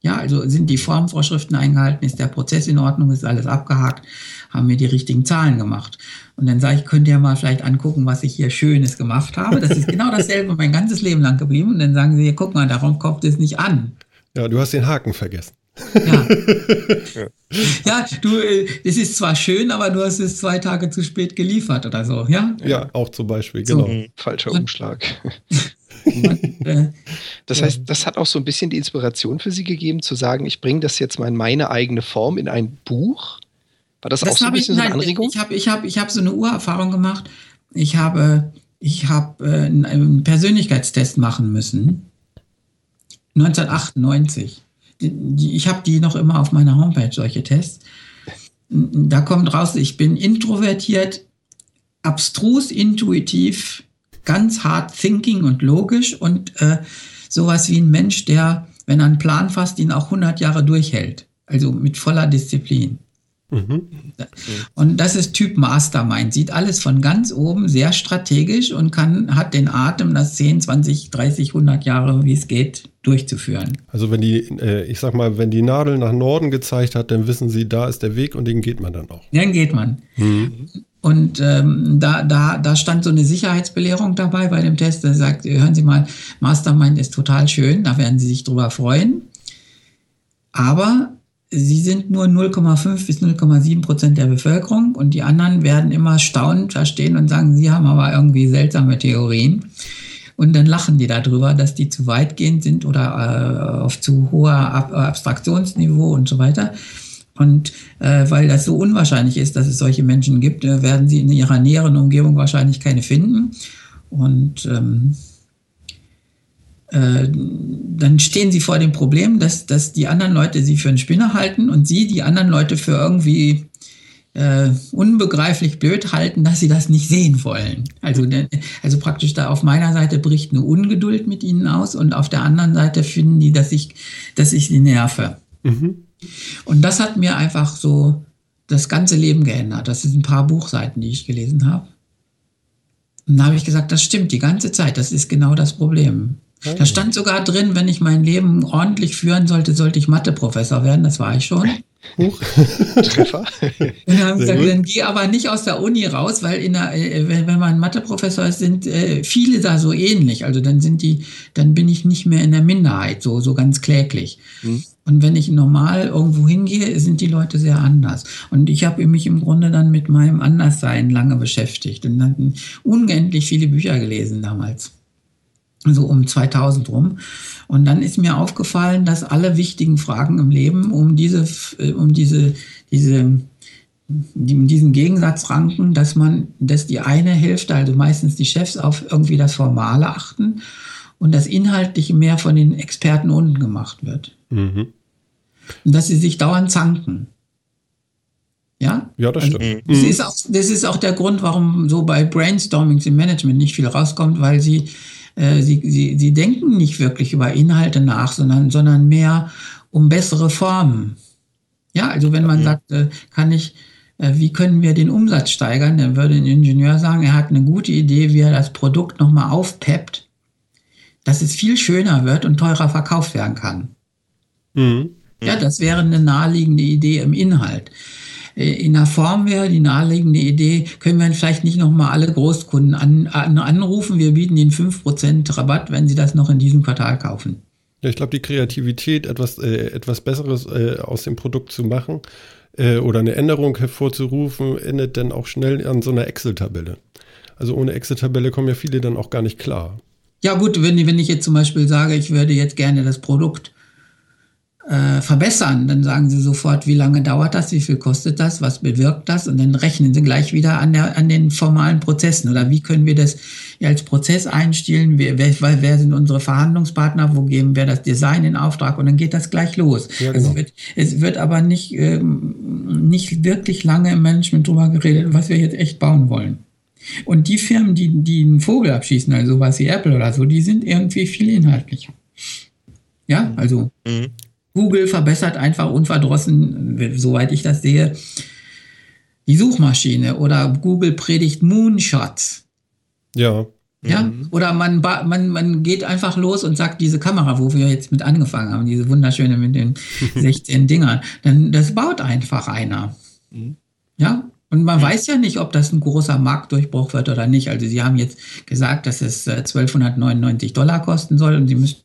Ja, also sind die Formvorschriften eingehalten, ist der Prozess in Ordnung, ist alles abgehakt, haben wir die richtigen Zahlen gemacht. Und dann sage ich, könnt ihr mal vielleicht angucken, was ich hier Schönes gemacht habe. Das ist genau dasselbe mein ganzes Leben lang geblieben. Und dann sagen sie, guck mal, darum kommt es nicht an. Ja, du hast den Haken vergessen. Ja. [laughs] ja, du, äh, es ist zwar schön, aber du hast es zwei Tage zu spät geliefert oder so, ja? Ja, auch zum Beispiel, genau. So. Falscher Umschlag. [laughs] Äh, das heißt, das hat auch so ein bisschen die Inspiration für Sie gegeben, zu sagen, ich bringe das jetzt mal in meine eigene Form, in ein Buch. War das, das auch so ein bisschen ich, so eine Anregung? Ich habe ich hab, ich hab so eine Urerfahrung gemacht. Ich habe, ich habe äh, einen Persönlichkeitstest machen müssen. 1998. Ich habe die noch immer auf meiner Homepage, solche Tests. Da kommt raus, ich bin introvertiert, abstrus, intuitiv, ganz hart thinking und logisch und äh, sowas wie ein Mensch, der, wenn er einen Plan fasst, ihn auch 100 Jahre durchhält. Also mit voller Disziplin. Mhm. Und das ist Typ Mastermind, sieht alles von ganz oben sehr strategisch und kann, hat den Atem, das 10, 20, 30, 100 Jahre, wie es geht, durchzuführen. Also wenn die, äh, ich sag mal, wenn die Nadel nach Norden gezeigt hat, dann wissen sie, da ist der Weg und den geht man dann auch. Dann geht man. Mhm. Und ähm, da, da, da stand so eine Sicherheitsbelehrung dabei bei dem Test. Der sagt, hören Sie mal, Mastermind ist total schön, da werden Sie sich drüber freuen. Aber sie sind nur 0,5 bis 0,7 Prozent der Bevölkerung und die anderen werden immer staunend da stehen und sagen, sie haben aber irgendwie seltsame Theorien. Und dann lachen die darüber, dass die zu weitgehend sind oder äh, auf zu hoher Ab Abstraktionsniveau und so weiter. Und äh, weil das so unwahrscheinlich ist, dass es solche Menschen gibt, äh, werden sie in ihrer näheren Umgebung wahrscheinlich keine finden. Und ähm, äh, dann stehen sie vor dem Problem, dass, dass die anderen Leute sie für einen Spinner halten und sie die anderen Leute für irgendwie äh, unbegreiflich blöd halten, dass sie das nicht sehen wollen. Also, also praktisch da auf meiner Seite bricht eine Ungeduld mit ihnen aus und auf der anderen Seite finden die, dass ich, dass ich sie nerve. Mhm. Und das hat mir einfach so das ganze Leben geändert. Das sind ein paar Buchseiten, die ich gelesen habe. Und da habe ich gesagt, das stimmt die ganze Zeit. Das ist genau das Problem. Oh. Da stand sogar drin, wenn ich mein Leben ordentlich führen sollte, sollte ich Matheprofessor werden. Das war ich schon. Huch. [laughs] Treffer. Und dann haben gesagt, dann geh aber nicht aus der Uni raus, weil in der, äh, wenn, wenn man Matheprofessor ist, sind äh, viele da so ähnlich. Also dann sind die, dann bin ich nicht mehr in der Minderheit, so, so ganz kläglich. Hm. Und wenn ich normal irgendwo hingehe, sind die Leute sehr anders. Und ich habe mich im Grunde dann mit meinem Anderssein lange beschäftigt und dann unendlich viele Bücher gelesen damals so um 2000 rum. Und dann ist mir aufgefallen, dass alle wichtigen Fragen im Leben um diese, äh, um diese, diese, diesen Gegensatz ranken, dass man, dass die eine Hälfte, also meistens die Chefs, auf irgendwie das Formale achten und das Inhaltliche mehr von den Experten unten gemacht wird. Mhm. Und dass sie sich dauernd zanken. Ja? Ja, das also, stimmt. Das, mhm. ist auch, das ist auch der Grund, warum so bei Brainstormings im Management nicht viel rauskommt, weil sie äh, sie, sie, sie denken nicht wirklich über Inhalte nach, sondern, sondern mehr um bessere Formen. Ja, also wenn man mhm. sagt, äh, kann ich, äh, wie können wir den Umsatz steigern, dann würde ein Ingenieur sagen, er hat eine gute Idee, wie er das Produkt nochmal aufpeppt, dass es viel schöner wird und teurer verkauft werden kann. Mhm. Ja, das wäre eine naheliegende Idee im Inhalt. Äh, in der Form wäre die naheliegende Idee, können wir vielleicht nicht nochmal alle Großkunden an, an, anrufen. Wir bieten ihnen 5% Rabatt, wenn sie das noch in diesem Quartal kaufen. Ja, ich glaube, die Kreativität, etwas, äh, etwas Besseres äh, aus dem Produkt zu machen äh, oder eine Änderung hervorzurufen, endet dann auch schnell an so einer Excel-Tabelle. Also ohne Excel-Tabelle kommen ja viele dann auch gar nicht klar. Ja gut, wenn, wenn ich jetzt zum Beispiel sage, ich würde jetzt gerne das Produkt äh, verbessern. Dann sagen sie sofort, wie lange dauert das, wie viel kostet das, was bewirkt das und dann rechnen sie gleich wieder an, der, an den formalen Prozessen oder wie können wir das als Prozess einstellen, wer, wer, wer sind unsere Verhandlungspartner, wo geben wir das Design in Auftrag und dann geht das gleich los. Ja, genau. es, wird, es wird aber nicht, ähm, nicht wirklich lange im Management drüber geredet, was wir jetzt echt bauen wollen. Und die Firmen, die, die einen Vogel abschießen, also sowas wie Apple oder so, die sind irgendwie viel inhaltlicher. Ja, also mhm. Google verbessert einfach unverdrossen, soweit ich das sehe, die Suchmaschine oder Google predigt Moonshots. Ja. Ja, mhm. oder man, man, man geht einfach los und sagt, diese Kamera, wo wir jetzt mit angefangen haben, diese wunderschöne mit den [laughs] 16 Dingern, dann das baut einfach einer. Mhm. Ja, und man mhm. weiß ja nicht, ob das ein großer Marktdurchbruch wird oder nicht. Also sie haben jetzt gesagt, dass es 1299 äh, Dollar kosten soll und sie müssen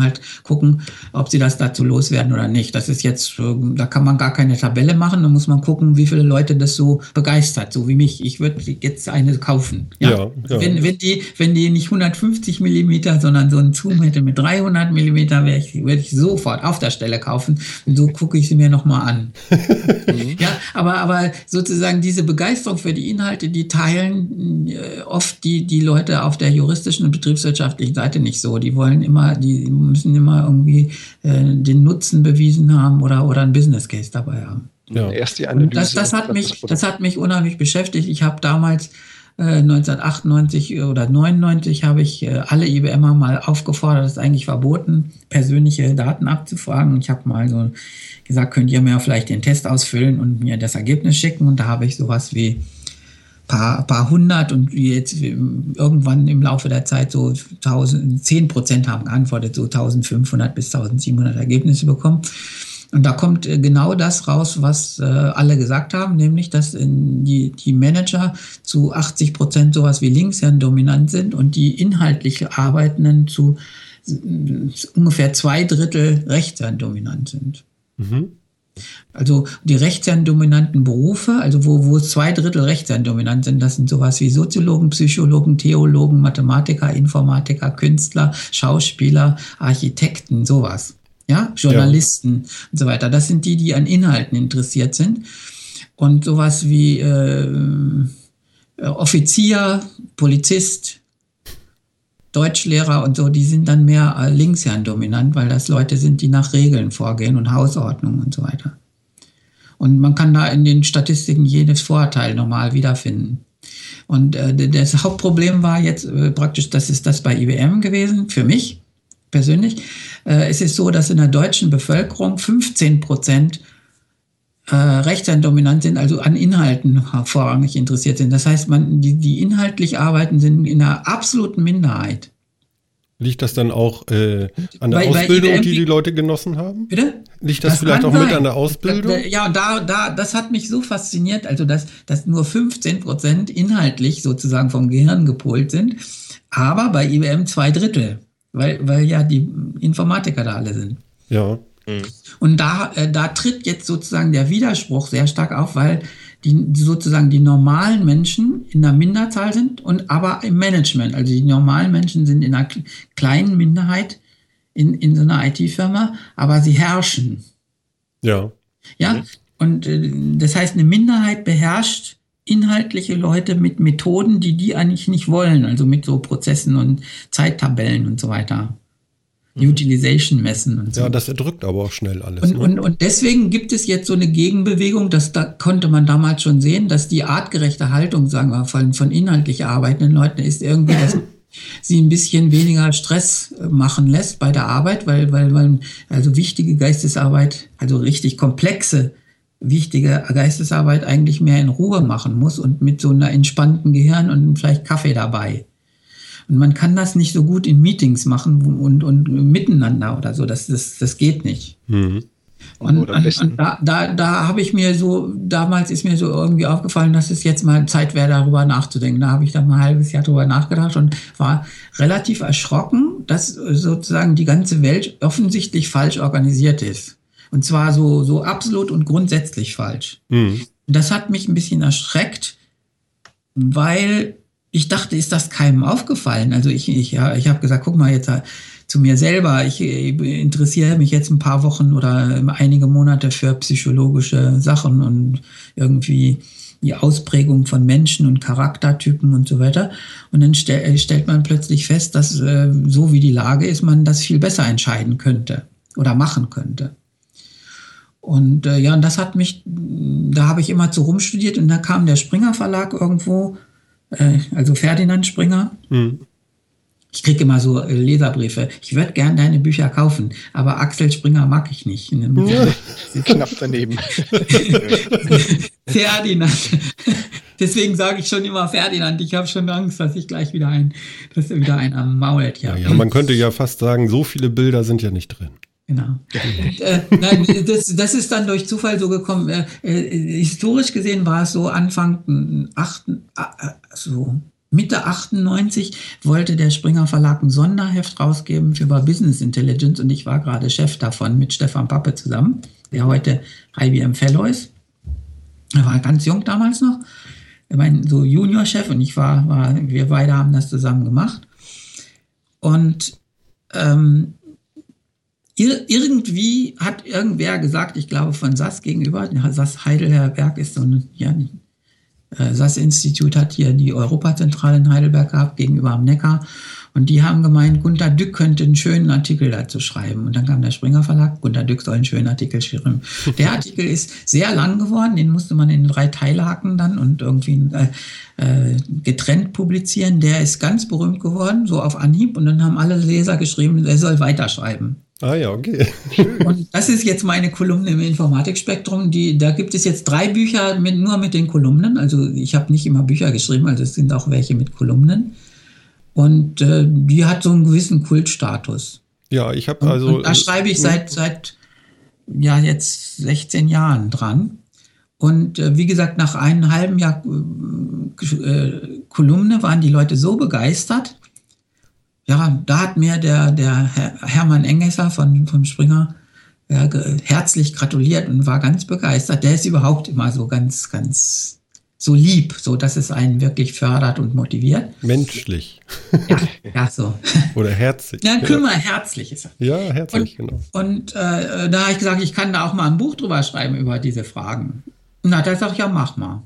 halt gucken, ob sie das dazu loswerden oder nicht. Das ist jetzt, äh, da kann man gar keine Tabelle machen, da muss man gucken, wie viele Leute das so begeistert, so wie mich. Ich würde jetzt eine kaufen. Ja, ja, ja. Wenn, wenn, die, wenn die nicht 150 Millimeter, sondern so einen Zoom hätte mit 300 Millimeter, würde ich sofort auf der Stelle kaufen. Und so gucke ich sie mir nochmal an. [laughs] ja, aber, aber sozusagen diese Begeisterung für die Inhalte, die teilen äh, oft die, die Leute auf der juristischen und betriebswirtschaftlichen Seite nicht so. Die wollen immer, die müssen immer irgendwie äh, den Nutzen bewiesen haben oder, oder ein Business Case dabei haben. Ja. Erst die Analyse. Das, das, hat mich, das hat mich unheimlich beschäftigt. Ich habe damals äh, 1998 oder 99 habe ich äh, alle IBMer mal aufgefordert, das ist eigentlich verboten, persönliche Daten abzufragen. Ich habe mal so gesagt, könnt ihr mir vielleicht den Test ausfüllen und mir das Ergebnis schicken. Und da habe ich sowas wie paar, paar hundert und jetzt irgendwann im Laufe der Zeit so 1000, 10 Prozent haben geantwortet, so 1500 bis 1700 Ergebnisse bekommen. Und da kommt äh, genau das raus, was äh, alle gesagt haben, nämlich, dass die, die Manager zu 80 Prozent sowas wie Linkshirn dominant sind und die inhaltlich Arbeitenden zu ungefähr zwei Drittel Rechtshirn dominant sind. Mhm. Also die rechtsherrendominanten Berufe, also wo, wo zwei Drittel rechtsherrendominant sind, das sind sowas wie Soziologen, Psychologen, Theologen, Mathematiker, Informatiker, Künstler, Schauspieler, Architekten, sowas. Ja, Journalisten ja. und so weiter. Das sind die, die an Inhalten interessiert sind. Und sowas wie äh, Offizier, Polizist, Deutschlehrer und so, die sind dann mehr äh, linksherrendominant, weil das Leute sind, die nach Regeln vorgehen und Hausordnung und so weiter. Und man kann da in den Statistiken jedes Vorteil normal wiederfinden. Und äh, das Hauptproblem war jetzt äh, praktisch, das ist das bei IBM gewesen, für mich persönlich. Äh, es ist so, dass in der deutschen Bevölkerung 15 Prozent äh, rechtsdominant sind, also an Inhalten vorrangig interessiert sind. Das heißt, man, die, die inhaltlich arbeiten, sind in einer absoluten Minderheit. Liegt das dann auch äh, an der bei, Ausbildung, bei die die Leute genossen haben? Bitte? Liegt das, das vielleicht auch sein. mit an der Ausbildung? Ja, da, da, das hat mich so fasziniert, also dass, dass nur 15 Prozent inhaltlich sozusagen vom Gehirn gepolt sind, aber bei IBM zwei Drittel, weil, weil ja die Informatiker da alle sind. Ja. Mhm. Und da, äh, da tritt jetzt sozusagen der Widerspruch sehr stark auf, weil die, sozusagen die normalen Menschen in der Minderzahl sind und aber im Management. Also die normalen Menschen sind in einer kleinen Minderheit in, in so einer IT-Firma, aber sie herrschen. Ja. Ja. Mhm. Und äh, das heißt, eine Minderheit beherrscht inhaltliche Leute mit Methoden, die die eigentlich nicht wollen, also mit so Prozessen und Zeittabellen und so weiter. Mhm. Utilization messen. Und so. Ja, das erdrückt aber auch schnell alles. Und, ne? und, und deswegen gibt es jetzt so eine Gegenbewegung, das da konnte man damals schon sehen, dass die artgerechte Haltung, sagen wir, von, von inhaltlich arbeitenden Leuten ist irgendwie, dass [laughs] sie ein bisschen weniger Stress machen lässt bei der Arbeit, weil, weil man also wichtige Geistesarbeit, also richtig komplexe wichtige Geistesarbeit eigentlich mehr in Ruhe machen muss und mit so einer entspannten Gehirn und vielleicht Kaffee dabei. Und man kann das nicht so gut in Meetings machen und, und miteinander oder so. Das, das, das geht nicht. Mhm. Und, und, und, da, da, da habe ich mir so, damals ist mir so irgendwie aufgefallen, dass es jetzt mal Zeit wäre, darüber nachzudenken. Da habe ich dann mal ein halbes Jahr darüber nachgedacht und war relativ erschrocken, dass sozusagen die ganze Welt offensichtlich falsch organisiert ist. Und zwar so, so absolut und grundsätzlich falsch. Mhm. Das hat mich ein bisschen erschreckt, weil ich dachte, ist das keinem aufgefallen? Also ich, ich, ja, ich habe gesagt, guck mal jetzt zu mir selber, ich, ich interessiere mich jetzt ein paar Wochen oder einige Monate für psychologische Sachen und irgendwie die Ausprägung von Menschen und Charaktertypen und so weiter. Und dann stell, äh, stellt man plötzlich fest, dass äh, so wie die Lage ist, man das viel besser entscheiden könnte oder machen könnte. Und äh, ja, und das hat mich, da habe ich immer zu rumstudiert und da kam der Springer Verlag irgendwo äh, also Ferdinand Springer. Mhm. Ich kriege immer so äh, Leserbriefe. Ich würde gern deine Bücher kaufen, aber Axel Springer mag ich nicht. Knapp daneben. [laughs] Ferdinand. Deswegen sage ich schon immer Ferdinand. Ich habe schon Angst, dass ich gleich wieder ein, dass wieder ein am Maul hätte. Ja, ja, man könnte ja fast sagen, so viele Bilder sind ja nicht drin. Genau. äh, nein, das, das ist dann durch Zufall so gekommen. Äh, äh, historisch gesehen war es so Anfang 8, äh, so Mitte 98 wollte der Springer Verlag ein Sonderheft rausgeben für Business Intelligence und ich war gerade Chef davon mit Stefan Pappe zusammen, der heute IBM Fellow ist. Er war ganz jung damals noch. War so Junior-Chef und ich war, war, wir beide haben das zusammen gemacht. Und ähm, Ir irgendwie hat irgendwer gesagt, ich glaube von SAS gegenüber, SAS Heidelberg ist so ein, ja, äh, SAS-Institut hat hier die Europazentrale in Heidelberg gehabt, gegenüber am Neckar. Und die haben gemeint, Gunter Dück könnte einen schönen Artikel dazu schreiben. Und dann kam der Springer Verlag, Gunter Dück soll einen schönen Artikel schreiben. Der [laughs] Artikel ist sehr lang geworden, den musste man in drei Teile hacken dann und irgendwie äh, äh, getrennt publizieren. Der ist ganz berühmt geworden, so auf Anhieb. Und dann haben alle Leser geschrieben, er soll weiterschreiben. Ah ja, okay. [laughs] Und das ist jetzt meine Kolumne im Informatikspektrum. Die, da gibt es jetzt drei Bücher mit, nur mit den Kolumnen. Also ich habe nicht immer Bücher geschrieben, also es sind auch welche mit Kolumnen. Und äh, die hat so einen gewissen Kultstatus. Ja, ich habe also. Und da schreibe ich seit, seit ja jetzt 16 Jahren dran. Und äh, wie gesagt, nach einem halben Jahr äh, Kolumne waren die Leute so begeistert, ja, da hat mir der, der Hermann Engesser von, von Springer ja, herzlich gratuliert und war ganz begeistert. Der ist überhaupt immer so ganz, ganz so lieb, so dass es einen wirklich fördert und motiviert. Menschlich. Ja, ja so. [laughs] Oder herzlich. Ja, kümmer, herzlich ist er. Ja, herzlich, und, genau. Und äh, da habe ich gesagt, ich kann da auch mal ein Buch drüber schreiben über diese Fragen. Und er gesagt, ja, mach mal.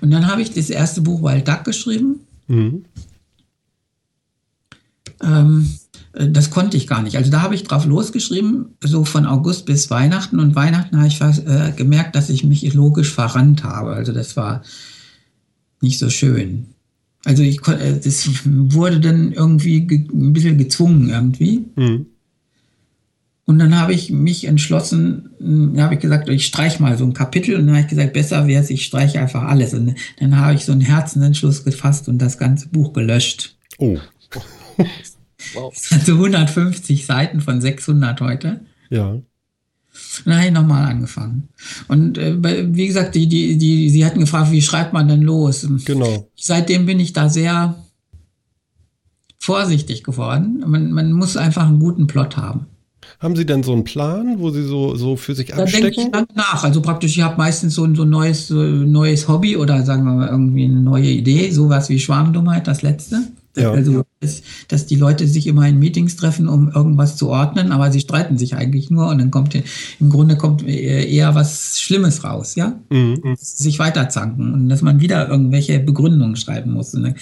Und dann habe ich das erste Buch Wild Duck geschrieben. Mhm. Ähm, das konnte ich gar nicht. Also da habe ich drauf losgeschrieben, so von August bis Weihnachten. Und Weihnachten habe ich äh, gemerkt, dass ich mich logisch verrannt habe. Also das war nicht so schön. Also ich äh, das wurde dann irgendwie ein bisschen gezwungen irgendwie. Mhm. Und dann habe ich mich entschlossen, dann habe ich gesagt, ich streiche mal so ein Kapitel und dann habe ich gesagt, besser wäre es, ich streiche einfach alles. Und dann habe ich so einen Herzensentschluss gefasst und das ganze Buch gelöscht. Oh. Wow. Also 150 Seiten von 600 heute. Ja. Und dann habe ich nochmal angefangen. Und äh, wie gesagt, die, die, die, sie hatten gefragt, wie schreibt man denn los? Genau. Seitdem bin ich da sehr vorsichtig geworden. Man, man muss einfach einen guten Plot haben. Haben Sie denn so einen Plan, wo Sie so, so für sich da abstecken? Da denke ich dann nach. Also praktisch, ich habe meistens so ein so neues, so neues Hobby oder sagen wir mal irgendwie eine neue Idee, sowas wie Schwarmdummheit, das letzte. Ja. Also, dass, dass, die Leute sich immer in Meetings treffen, um irgendwas zu ordnen, aber sie streiten sich eigentlich nur und dann kommt im Grunde kommt eher was Schlimmes raus, ja? Mhm. Sich weiterzanken und dass man wieder irgendwelche Begründungen schreiben muss. Und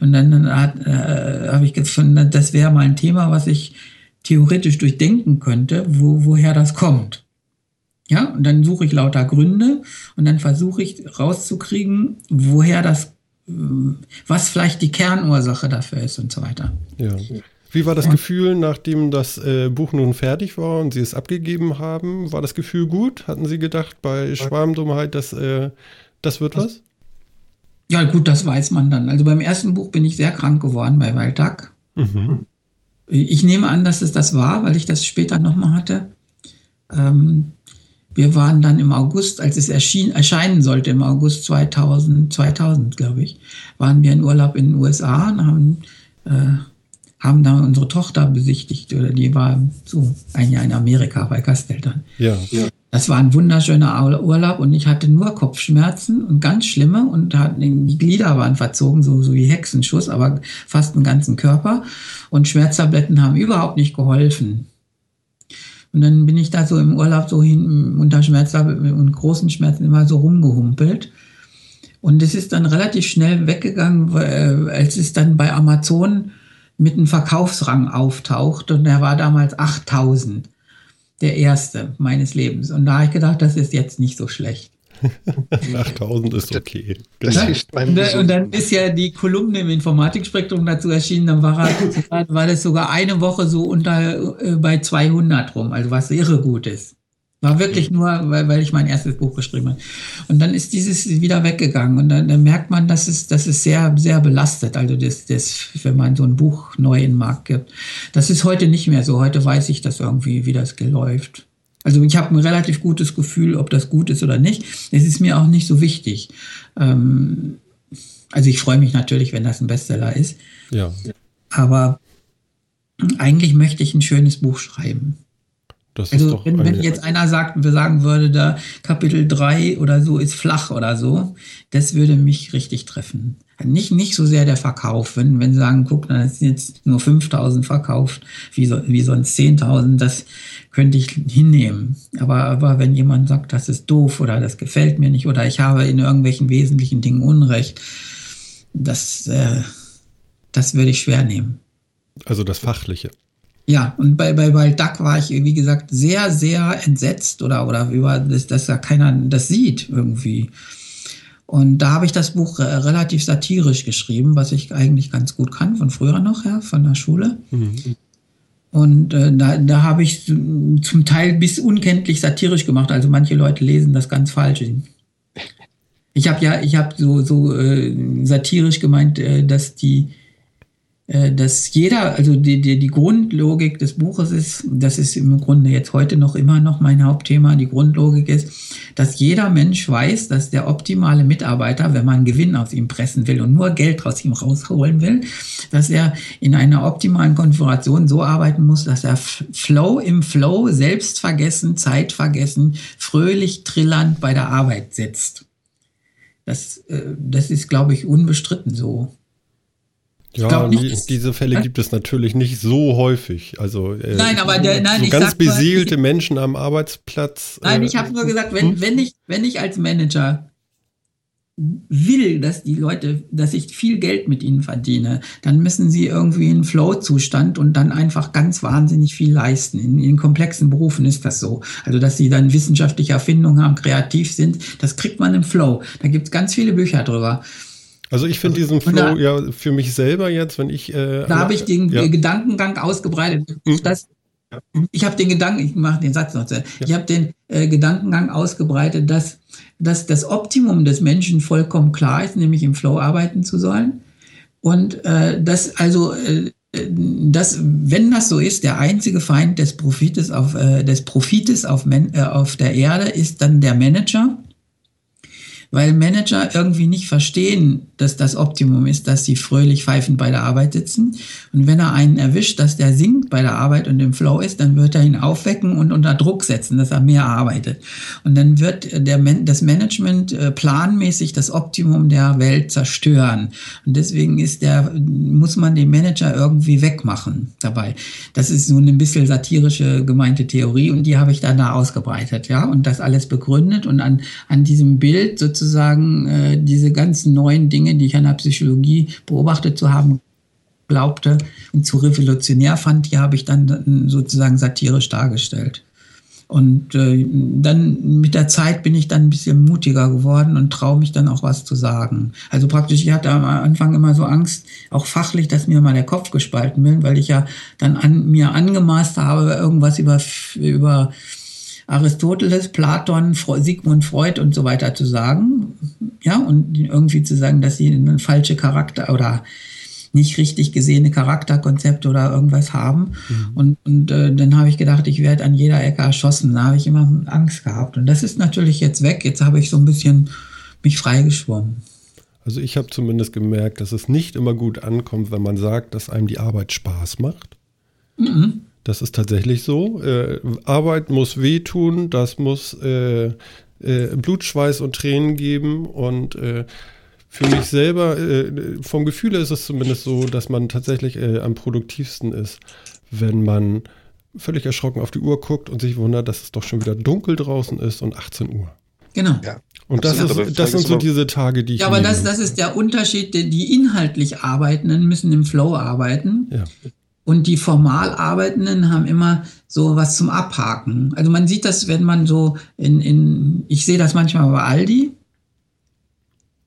dann, dann äh, habe ich gefunden, das wäre mal ein Thema, was ich theoretisch durchdenken könnte, wo, woher das kommt. Ja, und dann suche ich lauter Gründe und dann versuche ich rauszukriegen, woher das, was vielleicht die Kernursache dafür ist und so weiter. Ja. Wie war das ja. Gefühl, nachdem das äh, Buch nun fertig war und Sie es abgegeben haben? War das Gefühl gut? Hatten Sie gedacht bei Schwarmdummheit, dass äh, das wird was? Ja, gut, das weiß man dann. Also beim ersten Buch bin ich sehr krank geworden bei Waldtag. Mhm. Ich nehme an, dass es das war, weil ich das später nochmal hatte. Ähm, wir waren dann im August, als es erschien, erscheinen sollte, im August 2000, 2000 glaube ich, waren wir in Urlaub in den USA und haben, äh, haben da unsere Tochter besichtigt. Oder die war so ein Jahr in Amerika bei Gasteltern. Ja. ja. Das war ein wunderschöner Urlaub und ich hatte nur Kopfschmerzen und ganz schlimme und die Glieder waren verzogen, so, so wie Hexenschuss, aber fast den ganzen Körper. Und Schmerztabletten haben überhaupt nicht geholfen. Und dann bin ich da so im Urlaub so hin unter Schmerztabletten und großen Schmerzen immer so rumgehumpelt. Und es ist dann relativ schnell weggegangen, als es dann bei Amazon mit einem Verkaufsrang auftaucht und der war damals 8000 der erste meines Lebens. Und da habe ich gedacht, das ist jetzt nicht so schlecht. [laughs] 8000 ist okay. Das ja, hilft beim und, und dann ist ja die Kolumne im Informatikspektrum dazu erschienen, dann war, war das sogar eine Woche so unter äh, bei 200 rum, also was irre gut ist. War wirklich nur, weil, weil ich mein erstes Buch geschrieben habe. Und dann ist dieses wieder weggegangen. Und dann, dann merkt man, dass es, dass es sehr, sehr belastet. Also das, das, wenn man so ein Buch neu in den Markt gibt. Das ist heute nicht mehr so. Heute weiß ich das irgendwie, wie das läuft. Also ich habe ein relativ gutes Gefühl, ob das gut ist oder nicht. Es ist mir auch nicht so wichtig. Ähm, also ich freue mich natürlich, wenn das ein Bestseller ist. Ja. Aber eigentlich möchte ich ein schönes Buch schreiben. Das also wenn, wenn jetzt einer sagt, wir sagen würde, da Kapitel 3 oder so ist flach oder so, das würde mich richtig treffen. Nicht, nicht so sehr der Verkauf, wenn, wenn sie sagen, guck, da sind jetzt nur 5000 verkauft, wie, so, wie sonst 10.000, das könnte ich hinnehmen. Aber, aber wenn jemand sagt, das ist doof oder das gefällt mir nicht oder ich habe in irgendwelchen wesentlichen Dingen Unrecht, das, äh, das würde ich schwer nehmen. Also das Fachliche. Ja, und bei, bei, bei Duck war ich, wie gesagt, sehr, sehr entsetzt oder, oder über, dass, dass da keiner das sieht irgendwie. Und da habe ich das Buch äh, relativ satirisch geschrieben, was ich eigentlich ganz gut kann, von früher noch her, von der Schule. Mhm. Und äh, da, da habe ich zum Teil bis unkenntlich satirisch gemacht. Also manche Leute lesen das ganz falsch. Ich habe ja, ich habe so, so äh, satirisch gemeint, äh, dass die dass jeder, also die, die, die Grundlogik des Buches ist, das ist im Grunde jetzt heute noch immer noch mein Hauptthema, die Grundlogik ist, dass jeder Mensch weiß, dass der optimale Mitarbeiter, wenn man Gewinn aus ihm pressen will und nur Geld aus ihm rausholen will, dass er in einer optimalen Konfiguration so arbeiten muss, dass er Flow im Flow, selbstvergessen, zeitvergessen, fröhlich trillernd bei der Arbeit sitzt. Das, äh, das ist, glaube ich, unbestritten so. Ja, nicht, diese Fälle gibt es natürlich nicht so häufig. Also äh, nein, aber der, nein, so ich ganz besiegelte Menschen am Arbeitsplatz. Nein, äh, ich habe nur gesagt, wenn, hm? wenn ich wenn ich als Manager will, dass die Leute, dass ich viel Geld mit ihnen verdiene, dann müssen sie irgendwie in Flow-Zustand und dann einfach ganz wahnsinnig viel leisten. In, in komplexen Berufen ist das so. Also, dass sie dann wissenschaftliche Erfindungen haben, kreativ sind, das kriegt man im Flow. Da gibt es ganz viele Bücher drüber. Also ich finde diesen Flow da, ja für mich selber jetzt, wenn ich. Äh, da habe ich den ja. Gedankengang ausgebreitet. Mhm. Das, ich habe den Gedanken, ich mache den Satz noch zu. Ja. Ich habe den äh, Gedankengang ausgebreitet, dass, dass das Optimum des Menschen vollkommen klar ist, nämlich im Flow arbeiten zu sollen. Und äh, dass also äh, dass, wenn das so ist, der einzige Feind des Profites auf, äh, des Profites auf, Men äh, auf der Erde ist dann der Manager weil Manager irgendwie nicht verstehen, dass das Optimum ist, dass sie fröhlich pfeifend bei der Arbeit sitzen. Und wenn er einen erwischt, dass der singt bei der Arbeit und im Flow ist, dann wird er ihn aufwecken und unter Druck setzen, dass er mehr arbeitet. Und dann wird der, das Management äh, planmäßig das Optimum der Welt zerstören. Und deswegen ist der, muss man den Manager irgendwie wegmachen dabei. Das ist so eine bisschen satirische gemeinte Theorie und die habe ich dann da ausgebreitet, ja, und das alles begründet und an, an diesem Bild sozusagen sozusagen äh, diese ganzen neuen Dinge, die ich an der Psychologie beobachtet zu haben glaubte und zu revolutionär fand, die habe ich dann sozusagen satirisch dargestellt. Und äh, dann mit der Zeit bin ich dann ein bisschen mutiger geworden und traue mich dann auch was zu sagen. Also praktisch, ich hatte am Anfang immer so Angst, auch fachlich, dass mir mal der Kopf gespalten wird, weil ich ja dann an, mir angemaßt habe, irgendwas über, über Aristoteles, Platon, Sigmund Freud und so weiter zu sagen. Ja, und irgendwie zu sagen, dass sie eine falsche Charakter oder nicht richtig gesehene Charakterkonzepte oder irgendwas haben. Mhm. Und, und äh, dann habe ich gedacht, ich werde an jeder Ecke erschossen. Da habe ich immer Angst gehabt. Und das ist natürlich jetzt weg. Jetzt habe ich so ein bisschen mich freigeschwommen. Also ich habe zumindest gemerkt, dass es nicht immer gut ankommt, wenn man sagt, dass einem die Arbeit Spaß macht. Mhm. Das ist tatsächlich so. Äh, Arbeit muss wehtun, das muss äh, äh, Blut, Schweiß und Tränen geben. Und äh, für mich selber, äh, vom Gefühl ist es zumindest so, dass man tatsächlich äh, am produktivsten ist, wenn man völlig erschrocken auf die Uhr guckt und sich wundert, dass es doch schon wieder dunkel draußen ist und 18 Uhr. Genau. Ja. Und das, ist, das sind so diese Tage, die ich. Ja, aber das, das ist der Unterschied. Die inhaltlich Arbeitenden müssen im Flow arbeiten. Ja. Und die formal Arbeitenden haben immer so was zum Abhaken. Also man sieht das, wenn man so in, in ich sehe das manchmal bei Aldi,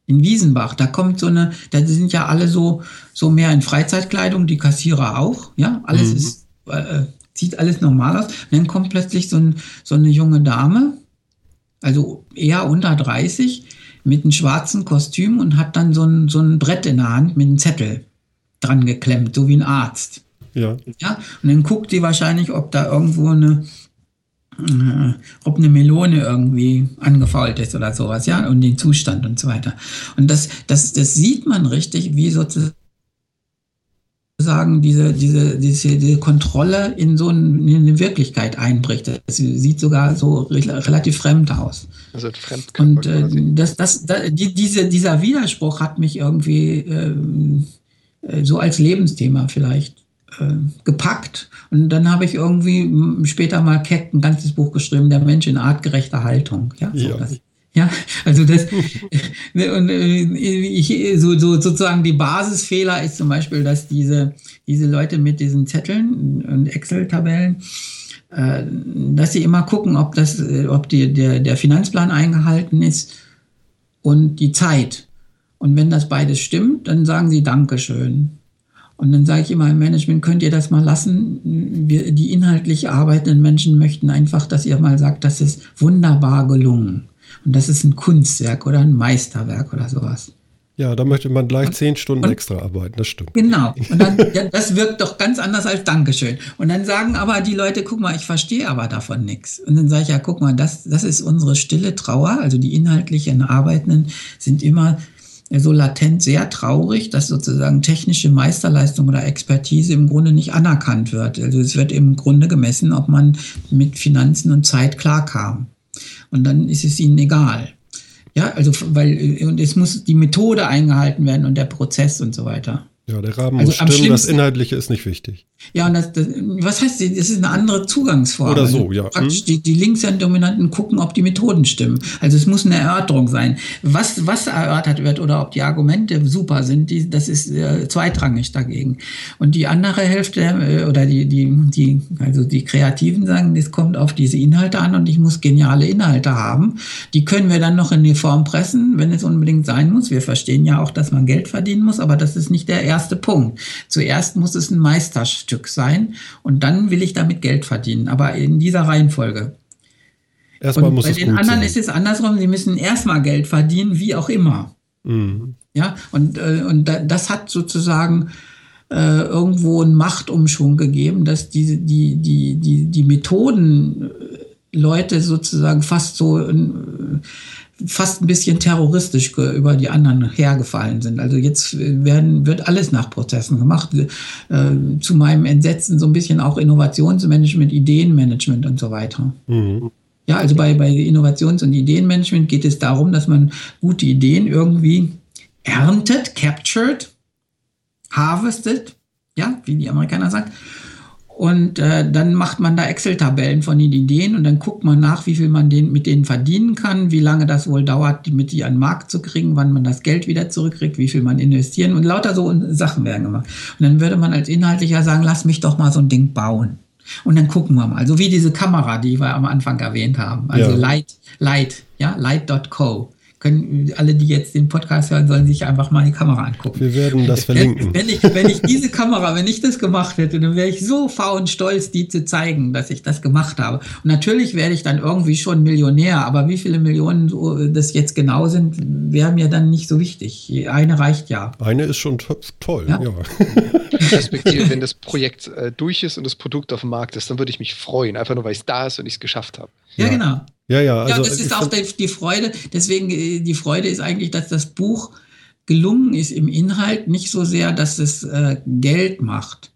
in Wiesenbach, da kommt so eine, da sind ja alle so, so mehr in Freizeitkleidung, die Kassierer auch, ja, alles mhm. ist, äh, sieht alles normal aus. Und dann kommt plötzlich so, ein, so eine junge Dame, also eher unter 30, mit einem schwarzen Kostüm und hat dann so ein, so ein Brett in der Hand mit einem Zettel dran geklemmt, so wie ein Arzt. Ja. ja. Und dann guckt sie wahrscheinlich, ob da irgendwo eine, äh, ob eine Melone irgendwie angefault ist oder sowas, ja, und den Zustand und so weiter. Und das, das, das sieht man richtig, wie sozusagen diese, diese, diese, diese Kontrolle in so ein, in eine Wirklichkeit einbricht. Das sieht sogar so relativ fremd aus. Also Und äh, das, das, das, die, diese, dieser Widerspruch hat mich irgendwie äh, äh so als Lebensthema vielleicht äh, gepackt. Und dann habe ich irgendwie später mal Keck ein ganzes Buch geschrieben, der Mensch in artgerechter Haltung. Ja, so ja. Das, ja, also das [laughs] und äh, ich, so, so sozusagen die Basisfehler ist zum Beispiel, dass diese, diese Leute mit diesen Zetteln und Excel-Tabellen, äh, dass sie immer gucken, ob das, ob die, der, der Finanzplan eingehalten ist und die Zeit. Und wenn das beides stimmt, dann sagen sie Dankeschön. Und dann sage ich immer im Management, könnt ihr das mal lassen? Wir, die inhaltlich arbeitenden Menschen möchten einfach, dass ihr mal sagt, das ist wunderbar gelungen. Und das ist ein Kunstwerk oder ein Meisterwerk oder sowas. Ja, da möchte man gleich und, zehn Stunden und, extra arbeiten, das stimmt. Genau. [laughs] Und dann, ja, das wirkt doch ganz anders als Dankeschön. Und dann sagen aber die Leute, guck mal, ich verstehe aber davon nichts. Und dann sage ich, ja, guck mal, das, das ist unsere stille Trauer. Also die inhaltlichen Arbeitenden sind immer so latent sehr traurig, dass sozusagen technische Meisterleistung oder Expertise im Grunde nicht anerkannt wird. Also es wird im Grunde gemessen, ob man mit Finanzen und Zeit klarkam. Und dann ist es ihnen egal. Ja, also weil und es muss die Methode eingehalten werden und der Prozess und so weiter. Ja, der Rahmen also muss stimmen, das Inhaltliche ist nicht wichtig. Ja, und das, das, was heißt, das ist eine andere Zugangsform. Oder so, also ja. Praktisch hm. die, die Linkshand-Dominanten gucken, ob die Methoden stimmen. Also es muss eine Erörterung sein. Was, was erörtert wird oder ob die Argumente super sind, die, das ist äh, zweitrangig dagegen. Und die andere Hälfte äh, oder die, die, die, also die Kreativen sagen, das kommt auf diese Inhalte an und ich muss geniale Inhalte haben. Die können wir dann noch in die Form pressen, wenn es unbedingt sein muss. Wir verstehen ja auch, dass man Geld verdienen muss, aber das ist nicht der erste Punkt. Zuerst muss es ein Meisterstück sein und dann will ich damit Geld verdienen, aber in dieser Reihenfolge. Erstmal und muss bei es den anderen sein. ist es andersrum, sie müssen erstmal Geld verdienen, wie auch immer. Mhm. Ja, und, äh, und das hat sozusagen äh, irgendwo einen Machtumschwung gegeben, dass die, die, die, die, die Methoden äh, Leute sozusagen fast so äh, fast ein bisschen terroristisch über die anderen hergefallen sind. Also jetzt werden, wird alles nach Prozessen gemacht. Äh, zu meinem Entsetzen so ein bisschen auch Innovationsmanagement, Ideenmanagement und so weiter. Mhm. Ja, also bei, bei Innovations- und Ideenmanagement geht es darum, dass man gute Ideen irgendwie erntet, captured, harvested, ja, wie die Amerikaner sagen, und äh, dann macht man da Excel-Tabellen von den Ideen und dann guckt man nach, wie viel man den, mit denen verdienen kann, wie lange das wohl dauert, mit die an den Markt zu kriegen, wann man das Geld wieder zurückkriegt, wie viel man investieren und lauter so Sachen werden gemacht. Und dann würde man als Inhaltlicher sagen, lass mich doch mal so ein Ding bauen. Und dann gucken wir mal. So wie diese Kamera, die wir am Anfang erwähnt haben. Also ja. Light, Light, ja, Light.co können alle, die jetzt den Podcast hören, sollen sich einfach mal die Kamera angucken. Wir werden das verlinken. Wenn ich, wenn ich diese Kamera, wenn ich das gemacht hätte, dann wäre ich so faul und stolz, die zu zeigen, dass ich das gemacht habe. Und natürlich werde ich dann irgendwie schon Millionär, aber wie viele Millionen das jetzt genau sind, wäre mir dann nicht so wichtig. Eine reicht ja. Eine ist schon toll, ja. ja. Perspektive, wenn das Projekt äh, durch ist und das Produkt auf dem Markt ist, dann würde ich mich freuen, einfach nur weil es da ist und ich es geschafft habe. Ja, ja, genau. Ja, ja. Also, ja, das ist auch die Freude. Deswegen, äh, die Freude ist eigentlich, dass das Buch gelungen ist im Inhalt, nicht so sehr, dass es äh, Geld macht.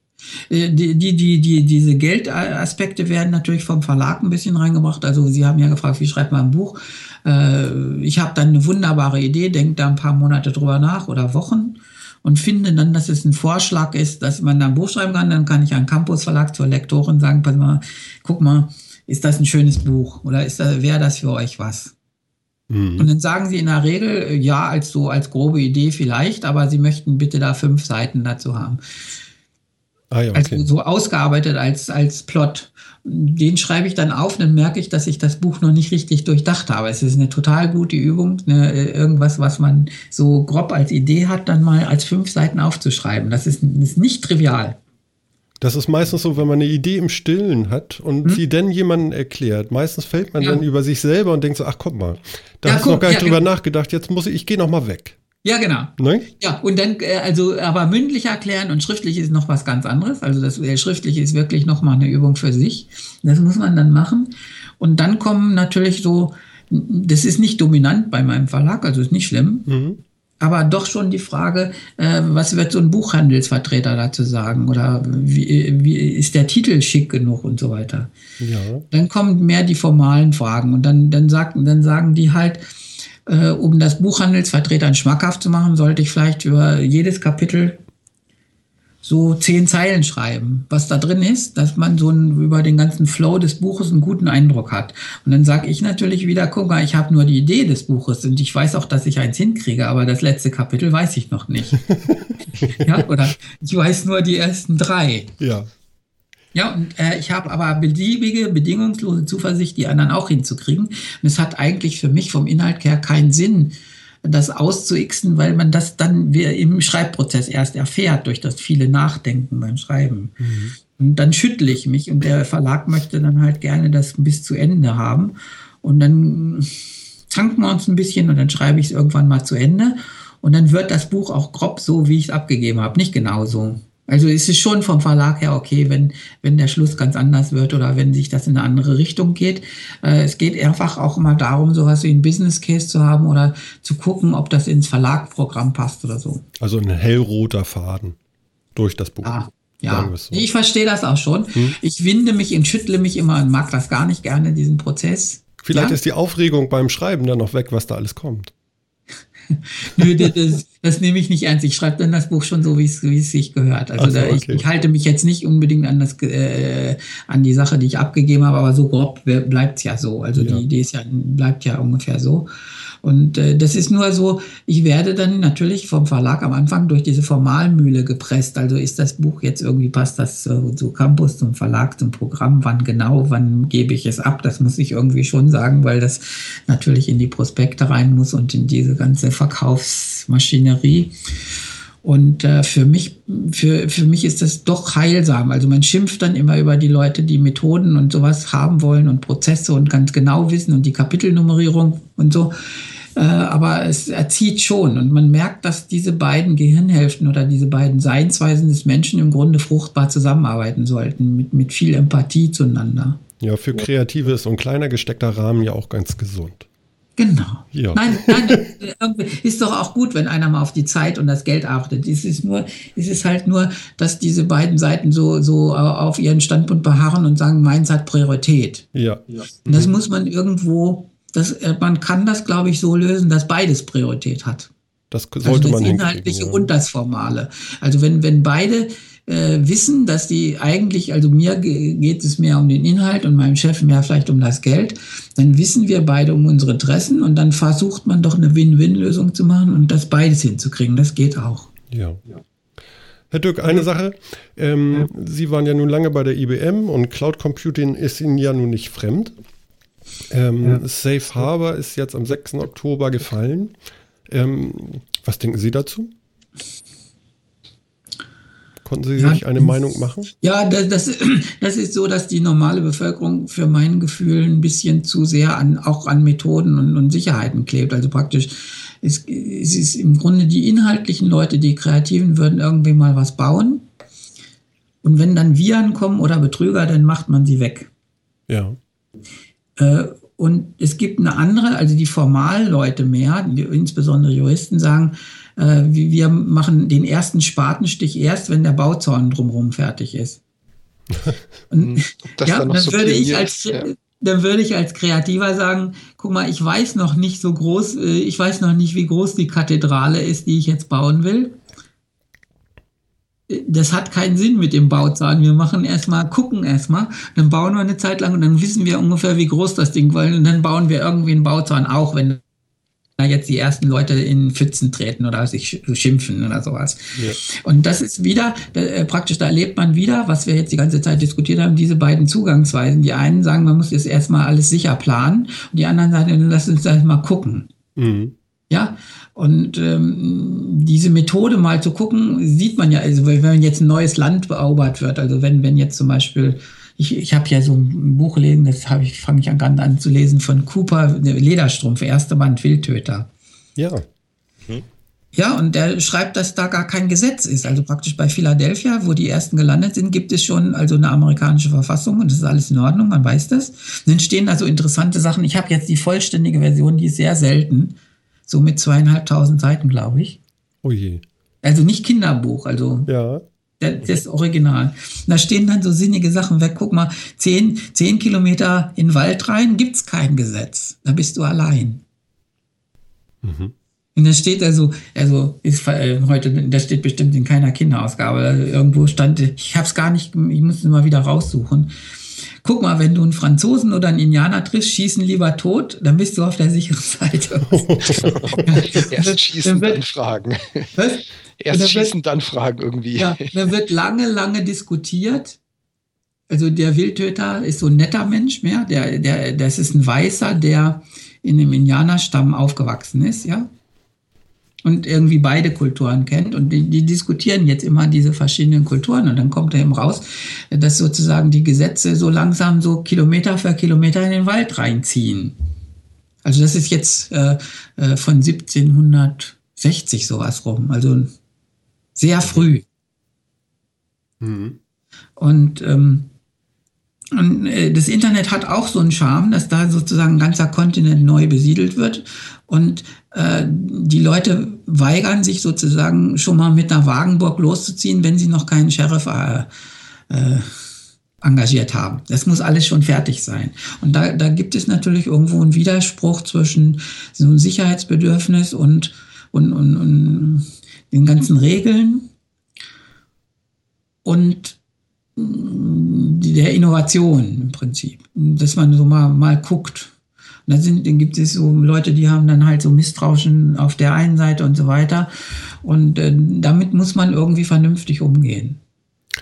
Äh, die, die, die, die, diese Geldaspekte werden natürlich vom Verlag ein bisschen reingebracht. Also Sie haben ja gefragt, wie schreibt man ein Buch? Äh, ich habe dann eine wunderbare Idee, denke da ein paar Monate drüber nach oder Wochen und finde dann, dass es ein Vorschlag ist, dass man da ein Buch schreiben kann. Dann kann ich an Campus Verlag zur Lektorin sagen, pass mal, guck mal, ist das ein schönes Buch oder ist da, wäre das für euch was? Mhm. Und dann sagen sie in der Regel, äh, ja, als so, als grobe Idee vielleicht, aber sie möchten bitte da fünf Seiten dazu haben. Ah, ja, okay. Also so ausgearbeitet als, als Plot. Den schreibe ich dann auf, dann merke ich, dass ich das Buch noch nicht richtig durchdacht habe. Es ist eine total gute Übung, ne, irgendwas, was man so grob als Idee hat, dann mal als fünf Seiten aufzuschreiben. Das ist, ist nicht trivial. Das ist meistens so, wenn man eine Idee im Stillen hat und hm? sie dann jemandem erklärt. Meistens fällt man ja. dann über sich selber und denkt so, ach guck mal, da ja, hast du noch gar nicht ja, drüber genau. nachgedacht, jetzt muss ich, ich gehe noch mal weg. Ja, genau. Ne? Ja, und dann, äh, also, aber mündlich erklären und schriftlich ist noch was ganz anderes. Also das äh, Schriftliche ist wirklich noch mal eine Übung für sich. Das muss man dann machen. Und dann kommen natürlich so, das ist nicht dominant bei meinem Verlag, also ist nicht schlimm. Mhm aber doch schon die Frage, äh, was wird so ein Buchhandelsvertreter dazu sagen oder wie, wie ist der Titel schick genug und so weiter. Ja. Dann kommen mehr die formalen Fragen und dann, dann, sagen, dann sagen die halt, äh, um das Buchhandelsvertretern schmackhaft zu machen, sollte ich vielleicht über jedes Kapitel so zehn Zeilen schreiben, was da drin ist, dass man so ein, über den ganzen Flow des Buches einen guten Eindruck hat. Und dann sage ich natürlich wieder, guck mal, ich habe nur die Idee des Buches und ich weiß auch, dass ich eins hinkriege, aber das letzte Kapitel weiß ich noch nicht. [laughs] ja, oder ich weiß nur die ersten drei. Ja. Ja, und äh, ich habe aber beliebige, bedingungslose Zuversicht, die anderen auch hinzukriegen. Und es hat eigentlich für mich vom Inhalt her keinen Sinn, das auszuixen, weil man das dann im Schreibprozess erst erfährt, durch das viele Nachdenken beim Schreiben. Mhm. Und dann schüttle ich mich und der Verlag möchte dann halt gerne das bis zu Ende haben. Und dann zanken wir uns ein bisschen und dann schreibe ich es irgendwann mal zu Ende. Und dann wird das Buch auch grob so, wie ich es abgegeben habe, nicht genauso. Also es ist schon vom Verlag her okay, wenn, wenn der Schluss ganz anders wird oder wenn sich das in eine andere Richtung geht. Äh, es geht einfach auch immer darum, sowas wie ein Business Case zu haben oder zu gucken, ob das ins Verlagprogramm passt oder so. Also ein hellroter Faden durch das Buch. Ah, ja, so. ich verstehe das auch schon. Hm? Ich winde mich und schüttle mich immer und mag das gar nicht gerne, diesen Prozess. Vielleicht ja? ist die Aufregung beim Schreiben dann noch weg, was da alles kommt. [laughs] Nö, das, das, nehme ich nicht ernst. Ich schreibe dann das Buch schon so, wie es, sich gehört. Also so, da, ich, ich, halte mich jetzt nicht unbedingt an, das, äh, an die Sache, die ich abgegeben habe, aber so grob bleibt es ja so. Also ja. die Idee ist ja, bleibt ja ungefähr so. Und äh, das ist nur so, ich werde dann natürlich vom Verlag am Anfang durch diese Formalmühle gepresst. Also ist das Buch jetzt irgendwie, passt das zu, zu Campus, zum Verlag, zum Programm, wann genau, wann gebe ich es ab? Das muss ich irgendwie schon sagen, weil das natürlich in die Prospekte rein muss und in diese ganze Verkaufsmaschinerie. Und äh, für mich, für, für mich ist das doch heilsam. Also man schimpft dann immer über die Leute, die Methoden und sowas haben wollen und Prozesse und ganz genau wissen und die Kapitelnummerierung und so. Äh, aber es erzieht schon und man merkt, dass diese beiden Gehirnhälften oder diese beiden Seinsweisen des Menschen im Grunde fruchtbar zusammenarbeiten sollten, mit, mit viel Empathie zueinander. Ja, für Kreative ist so ein kleiner gesteckter Rahmen ja auch ganz gesund. Genau. Ja. Nein, nein, ist doch auch gut, wenn einer mal auf die Zeit und das Geld achtet. Es ist nur, es ist halt nur, dass diese beiden Seiten so, so auf ihren Standpunkt beharren und sagen, meins hat Priorität. Ja. Und das muss man irgendwo, das, äh, man kann das, glaube ich, so lösen, dass beides Priorität hat. Das sollte also das man Inhaltliche ja. und das Formale. Also wenn, wenn beide äh, wissen, dass die eigentlich, also mir geht es mehr um den Inhalt und meinem Chef mehr vielleicht um das Geld, dann wissen wir beide um unsere Interessen und dann versucht man doch eine Win-Win-Lösung zu machen und das beides hinzukriegen. Das geht auch. Ja. Herr Dück, eine Sache. Ähm, Sie waren ja nun lange bei der IBM und Cloud Computing ist Ihnen ja nun nicht fremd. Ähm, ja. Safe Harbor ist jetzt am 6. Oktober gefallen. Ähm, was denken Sie dazu? Konnten Sie sich ja, eine Meinung machen? Ja, das, das, [clears throat] das, ist so, dass die normale Bevölkerung für mein Gefühl ein bisschen zu sehr an, auch an Methoden und, und Sicherheiten klebt. Also praktisch, es, es ist im Grunde die inhaltlichen Leute, die Kreativen würden irgendwie mal was bauen. Und wenn dann Viren kommen oder Betrüger, dann macht man sie weg. Ja. Äh, und es gibt eine andere, also die Formalleute mehr, insbesondere Juristen sagen, äh, wir machen den ersten Spatenstich erst, wenn der Bauzaun drumherum fertig ist. [laughs] Und, ja, dann, dann so würde ich als ja. dann würde ich als Kreativer sagen, guck mal, ich weiß noch nicht so groß, äh, ich weiß noch nicht, wie groß die Kathedrale ist, die ich jetzt bauen will. Das hat keinen Sinn mit dem Bauzahn. Wir machen erstmal, gucken erstmal, dann bauen wir eine Zeit lang und dann wissen wir ungefähr, wie groß das Ding war. Und dann bauen wir irgendwie einen Bauzahn, auch wenn jetzt die ersten Leute in Pfützen treten oder sich schimpfen oder sowas. Ja. Und das ist wieder, äh, praktisch, da erlebt man wieder, was wir jetzt die ganze Zeit diskutiert haben, diese beiden Zugangsweisen. Die einen sagen, man muss jetzt erstmal alles sicher planen und die anderen sagen, lass uns das mal gucken. Mhm. Ja, und ähm, diese Methode mal zu gucken, sieht man ja, also wenn jetzt ein neues Land beobert wird, also wenn, wenn jetzt zum Beispiel ich, ich habe ja so ein Buch gelesen, das habe ich, fange ich an, an zu lesen, von Cooper, Lederstrumpf, erste Band Wildtöter. Ja. Hm. Ja, und der schreibt, dass da gar kein Gesetz ist. Also praktisch bei Philadelphia, wo die ersten gelandet sind, gibt es schon also eine amerikanische Verfassung und das ist alles in Ordnung, man weiß das. Und dann stehen da so interessante Sachen. Ich habe jetzt die vollständige Version, die ist sehr selten. So mit zweieinhalbtausend Seiten, glaube ich. Oh je. Also nicht Kinderbuch, also ja. Das Original. Da stehen dann so sinnige Sachen weg. Guck mal, zehn, zehn Kilometer in den Wald rein gibt's kein Gesetz. Da bist du allein. Mhm. Und da steht also, also ist äh, heute, da steht bestimmt in keiner Kinderausgabe. Irgendwo stand, ich habe es gar nicht, ich muss es mal wieder raussuchen. Guck mal, wenn du einen Franzosen oder einen Indianer triffst, schießen lieber tot, dann bist du auf der sicheren [laughs] Seite. Erst schießen, dann, dann fragen. Was? Erst dann schießen, wird, dann fragen irgendwie. Ja, da wird lange, lange diskutiert. Also der Wildtöter ist so ein netter Mensch mehr. Der, der, das ist ein Weißer, der in einem Indianerstamm aufgewachsen ist, ja. Und irgendwie beide Kulturen kennt. Und die, die diskutieren jetzt immer diese verschiedenen Kulturen. Und dann kommt er eben raus, dass sozusagen die Gesetze so langsam so Kilometer für Kilometer in den Wald reinziehen. Also das ist jetzt äh, äh von 1700 60 sowas rum, also sehr früh. Mhm. Und, ähm, und äh, das Internet hat auch so einen Charme, dass da sozusagen ein ganzer Kontinent neu besiedelt wird und äh, die Leute weigern sich sozusagen schon mal mit einer Wagenburg loszuziehen, wenn sie noch keinen Sheriff äh, äh, engagiert haben. Das muss alles schon fertig sein. Und da, da gibt es natürlich irgendwo einen Widerspruch zwischen so einem Sicherheitsbedürfnis und, und, und, und den ganzen Regeln und der Innovation im Prinzip. Dass man so mal, mal guckt. Und dann, sind, dann gibt es so Leute, die haben dann halt so Misstrauischen auf der einen Seite und so weiter. Und äh, damit muss man irgendwie vernünftig umgehen.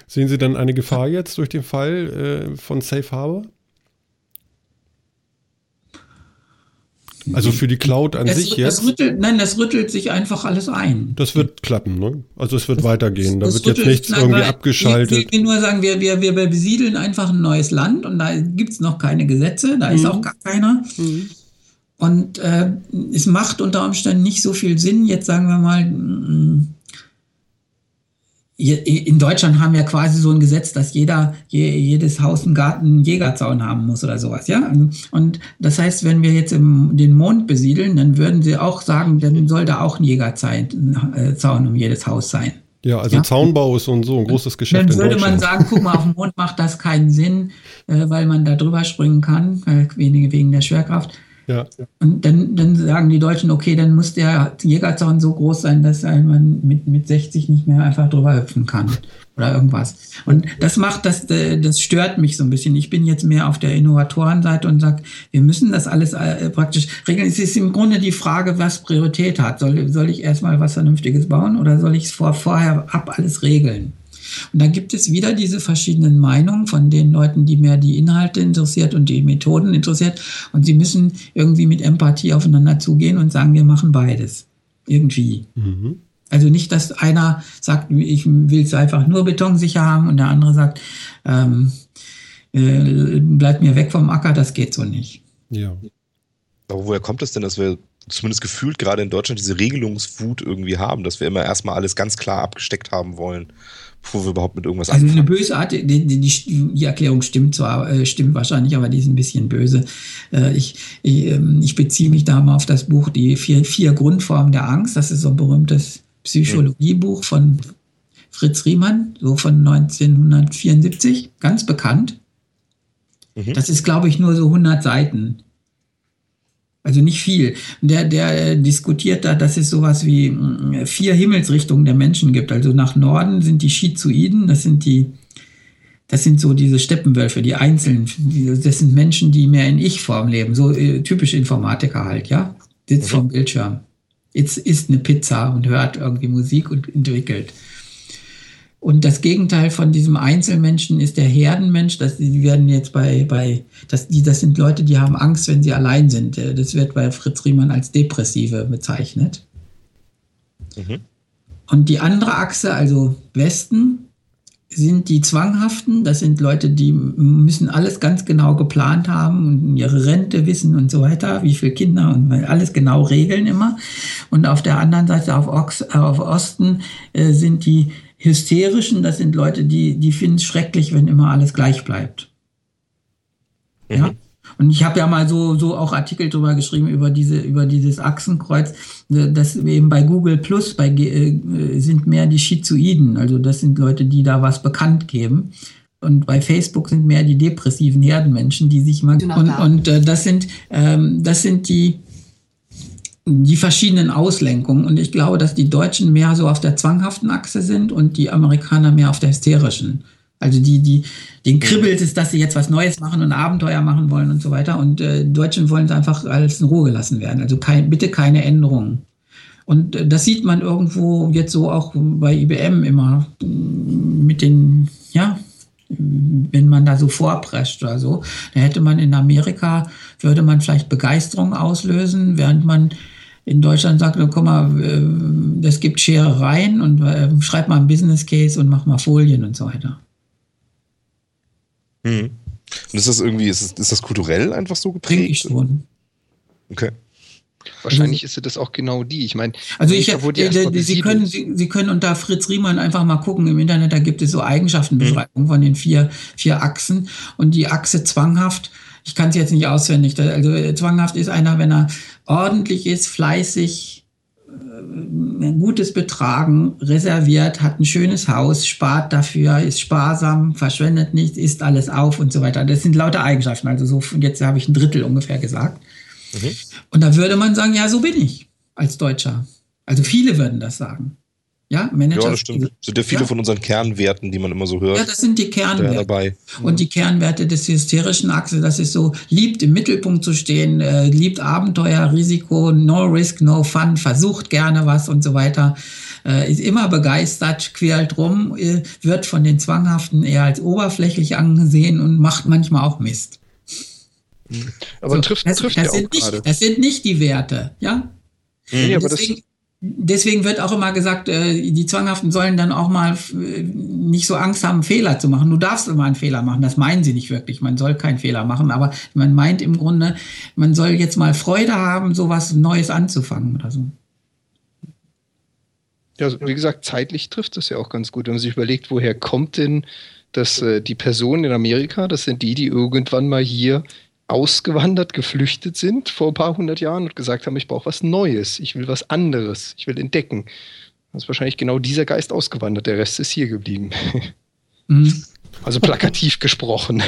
Sehen Sie dann eine Gefahr jetzt durch den Fall äh, von Safe Harbor? Also für die Cloud an das, sich das jetzt? Rüttelt, nein, das rüttelt sich einfach alles ein. Das wird klappen, ne? Also es wird das, weitergehen. Da wird jetzt nichts nein, irgendwie abgeschaltet. Ich will nur sagen, wir, wir, wir besiedeln einfach ein neues Land und da gibt es noch keine Gesetze, da mhm. ist auch gar keiner. Mhm. Und äh, es macht unter Umständen nicht so viel Sinn, jetzt sagen wir mal, in Deutschland haben wir quasi so ein Gesetz, dass jeder, jedes Haus einen Garten, einen Jägerzaun haben muss oder sowas, ja. Und das heißt, wenn wir jetzt im, den Mond besiedeln, dann würden sie auch sagen, dann soll da auch ein Jägerzaun äh, um jedes Haus sein. Ja, also ja? Zaunbau ist so ein, so ein großes Geschäft. Dann würde man sagen, guck mal, auf dem Mond macht das keinen Sinn, äh, weil man da drüber springen kann, äh, wegen der Schwerkraft. Ja. Und dann, dann sagen die Deutschen, okay, dann muss der Jägerzaun so groß sein, dass man mit, mit 60 nicht mehr einfach drüber hüpfen kann oder irgendwas. Und das macht das, äh, das stört mich so ein bisschen. Ich bin jetzt mehr auf der Innovatorenseite und sage, wir müssen das alles äh, praktisch regeln. Es ist im Grunde die Frage, was Priorität hat. Soll, soll ich erstmal was Vernünftiges bauen oder soll ich es vor, vorher ab alles regeln? Und dann gibt es wieder diese verschiedenen Meinungen von den Leuten, die mehr die Inhalte interessiert und die Methoden interessiert. Und sie müssen irgendwie mit Empathie aufeinander zugehen und sagen, wir machen beides. Irgendwie. Mhm. Also nicht, dass einer sagt, ich will es einfach nur betonsicher haben und der andere sagt, ähm, äh, bleibt mir weg vom Acker, das geht so nicht. Ja. Aber woher kommt es denn, dass wir zumindest gefühlt gerade in Deutschland diese Regelungswut irgendwie haben, dass wir immer erstmal alles ganz klar abgesteckt haben wollen? Bevor wir überhaupt mit irgendwas also anfangen. Also eine bösartige, die, die, die, Erklärung stimmt zwar, äh, stimmt wahrscheinlich, aber die ist ein bisschen böse. Äh, ich, ich, ähm, ich, beziehe mich da mal auf das Buch Die vier, vier Grundformen der Angst. Das ist so ein berühmtes Psychologiebuch von Fritz Riemann, so von 1974, ganz bekannt. Mhm. Das ist, glaube ich, nur so 100 Seiten. Also nicht viel. Der, der diskutiert da, dass es sowas wie mm, vier Himmelsrichtungen der Menschen gibt. Also nach Norden sind die Schizoiden, das sind die, das sind so diese Steppenwölfe, die Einzelnen. Das sind Menschen, die mehr in Ich-Form leben. So äh, typisch Informatiker halt, ja. Sitzt mhm. vom Bildschirm. Jetzt isst eine Pizza und hört irgendwie Musik und entwickelt. Und das Gegenteil von diesem Einzelmenschen ist der Herdenmensch. Das, die werden jetzt bei, bei das, die, das sind Leute, die haben Angst, wenn sie allein sind. Das wird bei Fritz Riemann als Depressive bezeichnet. Mhm. Und die andere Achse, also Westen, sind die Zwanghaften. Das sind Leute, die müssen alles ganz genau geplant haben und ihre Rente wissen und so weiter, wie viele Kinder und alles genau regeln immer. Und auf der anderen Seite, auf, Ox, auf Osten, äh, sind die Hysterischen, das sind Leute, die, die finden es schrecklich, wenn immer alles gleich bleibt. Mhm. Ja. Und ich habe ja mal so, so auch Artikel drüber geschrieben über diese, über dieses Achsenkreuz, dass eben bei Google Plus bei, äh, sind mehr die Schizoiden. Also das sind Leute, die da was bekannt geben. Und bei Facebook sind mehr die depressiven Herdenmenschen, die sich mal, und, und äh, das sind, ähm, das sind die, die verschiedenen Auslenkungen. Und ich glaube, dass die Deutschen mehr so auf der zwanghaften Achse sind und die Amerikaner mehr auf der hysterischen. Also die, die, den kribbelt es, dass sie jetzt was Neues machen und Abenteuer machen wollen und so weiter. Und äh, Deutschen wollen es einfach alles in Ruhe gelassen werden. Also kein, bitte keine Änderungen. Und äh, das sieht man irgendwo jetzt so auch bei IBM immer mit den, ja, wenn man da so vorprescht oder so. Da hätte man in Amerika, würde man vielleicht Begeisterung auslösen, während man in Deutschland sagt, guck mal, es äh, gibt Scherereien und äh, schreib mal einen Business Case und mach mal Folien und so weiter. Hm. Und ist das irgendwie, ist das, ist das kulturell einfach so geprägt? Denke ich schon. Okay. Wahrscheinlich also, ist das auch genau die. Ich meine, also ich, äh, Sie können, Sie, Sie können unter Fritz Riemann einfach mal gucken im Internet, da gibt es so Eigenschaftenbeschreibungen mhm. von den vier, vier Achsen und die Achse zwanghaft, ich kann es jetzt nicht auswendig, also äh, zwanghaft ist einer, wenn er ordentlich ist, fleißig, äh, ein gutes Betragen, reserviert, hat ein schönes Haus, spart dafür, ist sparsam, verschwendet nichts, isst alles auf und so weiter. Das sind lauter Eigenschaften. Also so, jetzt habe ich ein Drittel ungefähr gesagt. Mhm. Und da würde man sagen, ja, so bin ich als Deutscher. Also viele würden das sagen. Ja, Manager. Ja, das stimmt. Das sind ja viele ja. von unseren Kernwerten, die man immer so hört. Ja, das sind die Kernwerte. Dabei. Und die Kernwerte des hysterischen Achse, das ist so, liebt im Mittelpunkt zu stehen, äh, liebt Abenteuer, Risiko, no risk, no fun, versucht gerne was und so weiter, äh, ist immer begeistert, quält rum, äh, wird von den Zwanghaften eher als oberflächlich angesehen und macht manchmal auch Mist. Aber so, trifft, das, trifft das, sind nicht, das sind nicht die Werte, ja? Ja deswegen, deswegen wird auch immer gesagt, äh, die Zwanghaften sollen dann auch mal äh, nicht so Angst haben, Fehler zu machen. Du darfst immer einen Fehler machen. Das meinen sie nicht wirklich. Man soll keinen Fehler machen, aber man meint im Grunde, man soll jetzt mal Freude haben, so was Neues anzufangen oder so. Ja, wie gesagt, zeitlich trifft das ja auch ganz gut. Wenn man sich überlegt, woher kommt denn das, äh, die Person in Amerika, das sind die, die irgendwann mal hier ausgewandert, geflüchtet sind vor ein paar hundert Jahren und gesagt haben, ich brauche was Neues, ich will was anderes, ich will entdecken. Das ist wahrscheinlich genau dieser Geist ausgewandert, der Rest ist hier geblieben. Mhm. [laughs] Also plakativ gesprochen.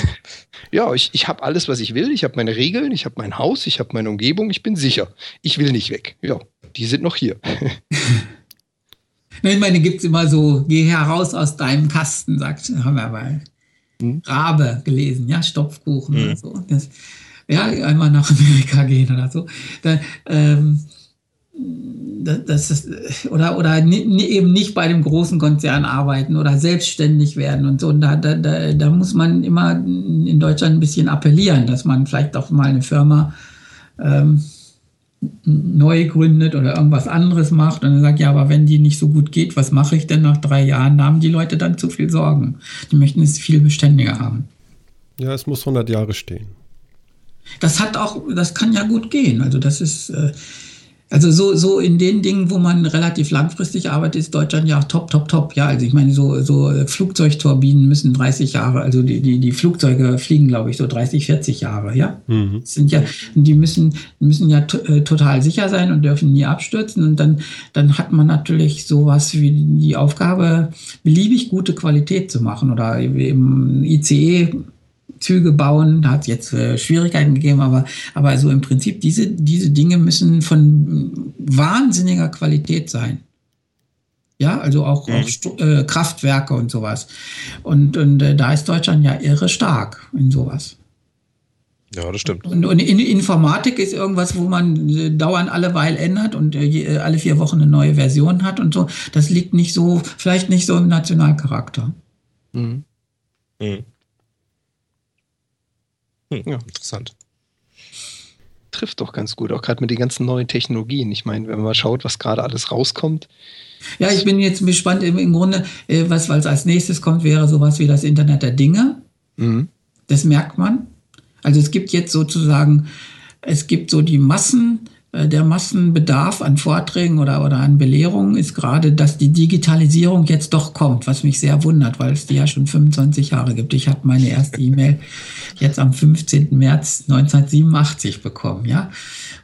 [laughs] ja, ich, ich habe alles, was ich will. Ich habe meine Regeln, ich habe mein Haus, ich habe meine Umgebung, ich bin sicher. Ich will nicht weg. Ja, die sind noch hier. [laughs] ich meine, gibt es immer so, geh heraus aus deinem Kasten, sagt Hammerwald mhm. Rabe gelesen, ja, Stopfkuchen mhm. oder so. Das, ja, einmal nach Amerika gehen oder so. Da, ähm, das ist, oder, oder eben nicht bei dem großen Konzern arbeiten oder selbstständig werden und so. Und da, da, da muss man immer in Deutschland ein bisschen appellieren, dass man vielleicht auch mal eine Firma ähm, neu gründet oder irgendwas anderes macht und dann sagt, ja, aber wenn die nicht so gut geht, was mache ich denn nach drei Jahren? Da haben die Leute dann zu viel Sorgen. Die möchten es viel beständiger haben. Ja, es muss 100 Jahre stehen. Das hat auch, das kann ja gut gehen. Also das ist, äh, also so, so in den Dingen, wo man relativ langfristig arbeitet, ist Deutschland ja top, top, top. Ja, also ich meine, so, so Flugzeugturbinen müssen 30 Jahre, also die, die, die Flugzeuge fliegen, glaube ich, so 30, 40 Jahre, ja. Mhm. Sind ja, die müssen, müssen ja äh, total sicher sein und dürfen nie abstürzen. Und dann, dann hat man natürlich sowas wie die Aufgabe, beliebig gute Qualität zu machen. Oder im ICE Züge bauen. Da hat es jetzt äh, Schwierigkeiten gegeben, aber, aber also im Prinzip diese, diese Dinge müssen von wahnsinniger Qualität sein. Ja, also auch, mhm. auch äh, Kraftwerke und sowas. Und, und äh, da ist Deutschland ja irre stark in sowas. Ja, das stimmt. Und, und in Informatik ist irgendwas, wo man äh, dauernd alle Weile ändert und äh, äh, alle vier Wochen eine neue Version hat und so. Das liegt nicht so, vielleicht nicht so im Nationalcharakter. Mhm. Mhm. Hm, ja. Interessant. Trifft doch ganz gut, auch gerade mit den ganzen neuen Technologien. Ich meine, wenn man mal schaut, was gerade alles rauskommt. Ja, ich bin jetzt gespannt. Im, im Grunde, äh, was, was als nächstes kommt, wäre sowas wie das Internet der Dinge. Mhm. Das merkt man. Also es gibt jetzt sozusagen, es gibt so die Massen, der Massenbedarf an Vorträgen oder, oder an Belehrungen ist gerade, dass die Digitalisierung jetzt doch kommt, was mich sehr wundert, weil es die ja schon 25 Jahre gibt. Ich habe meine erste E-Mail jetzt am 15. März 1987 bekommen, ja.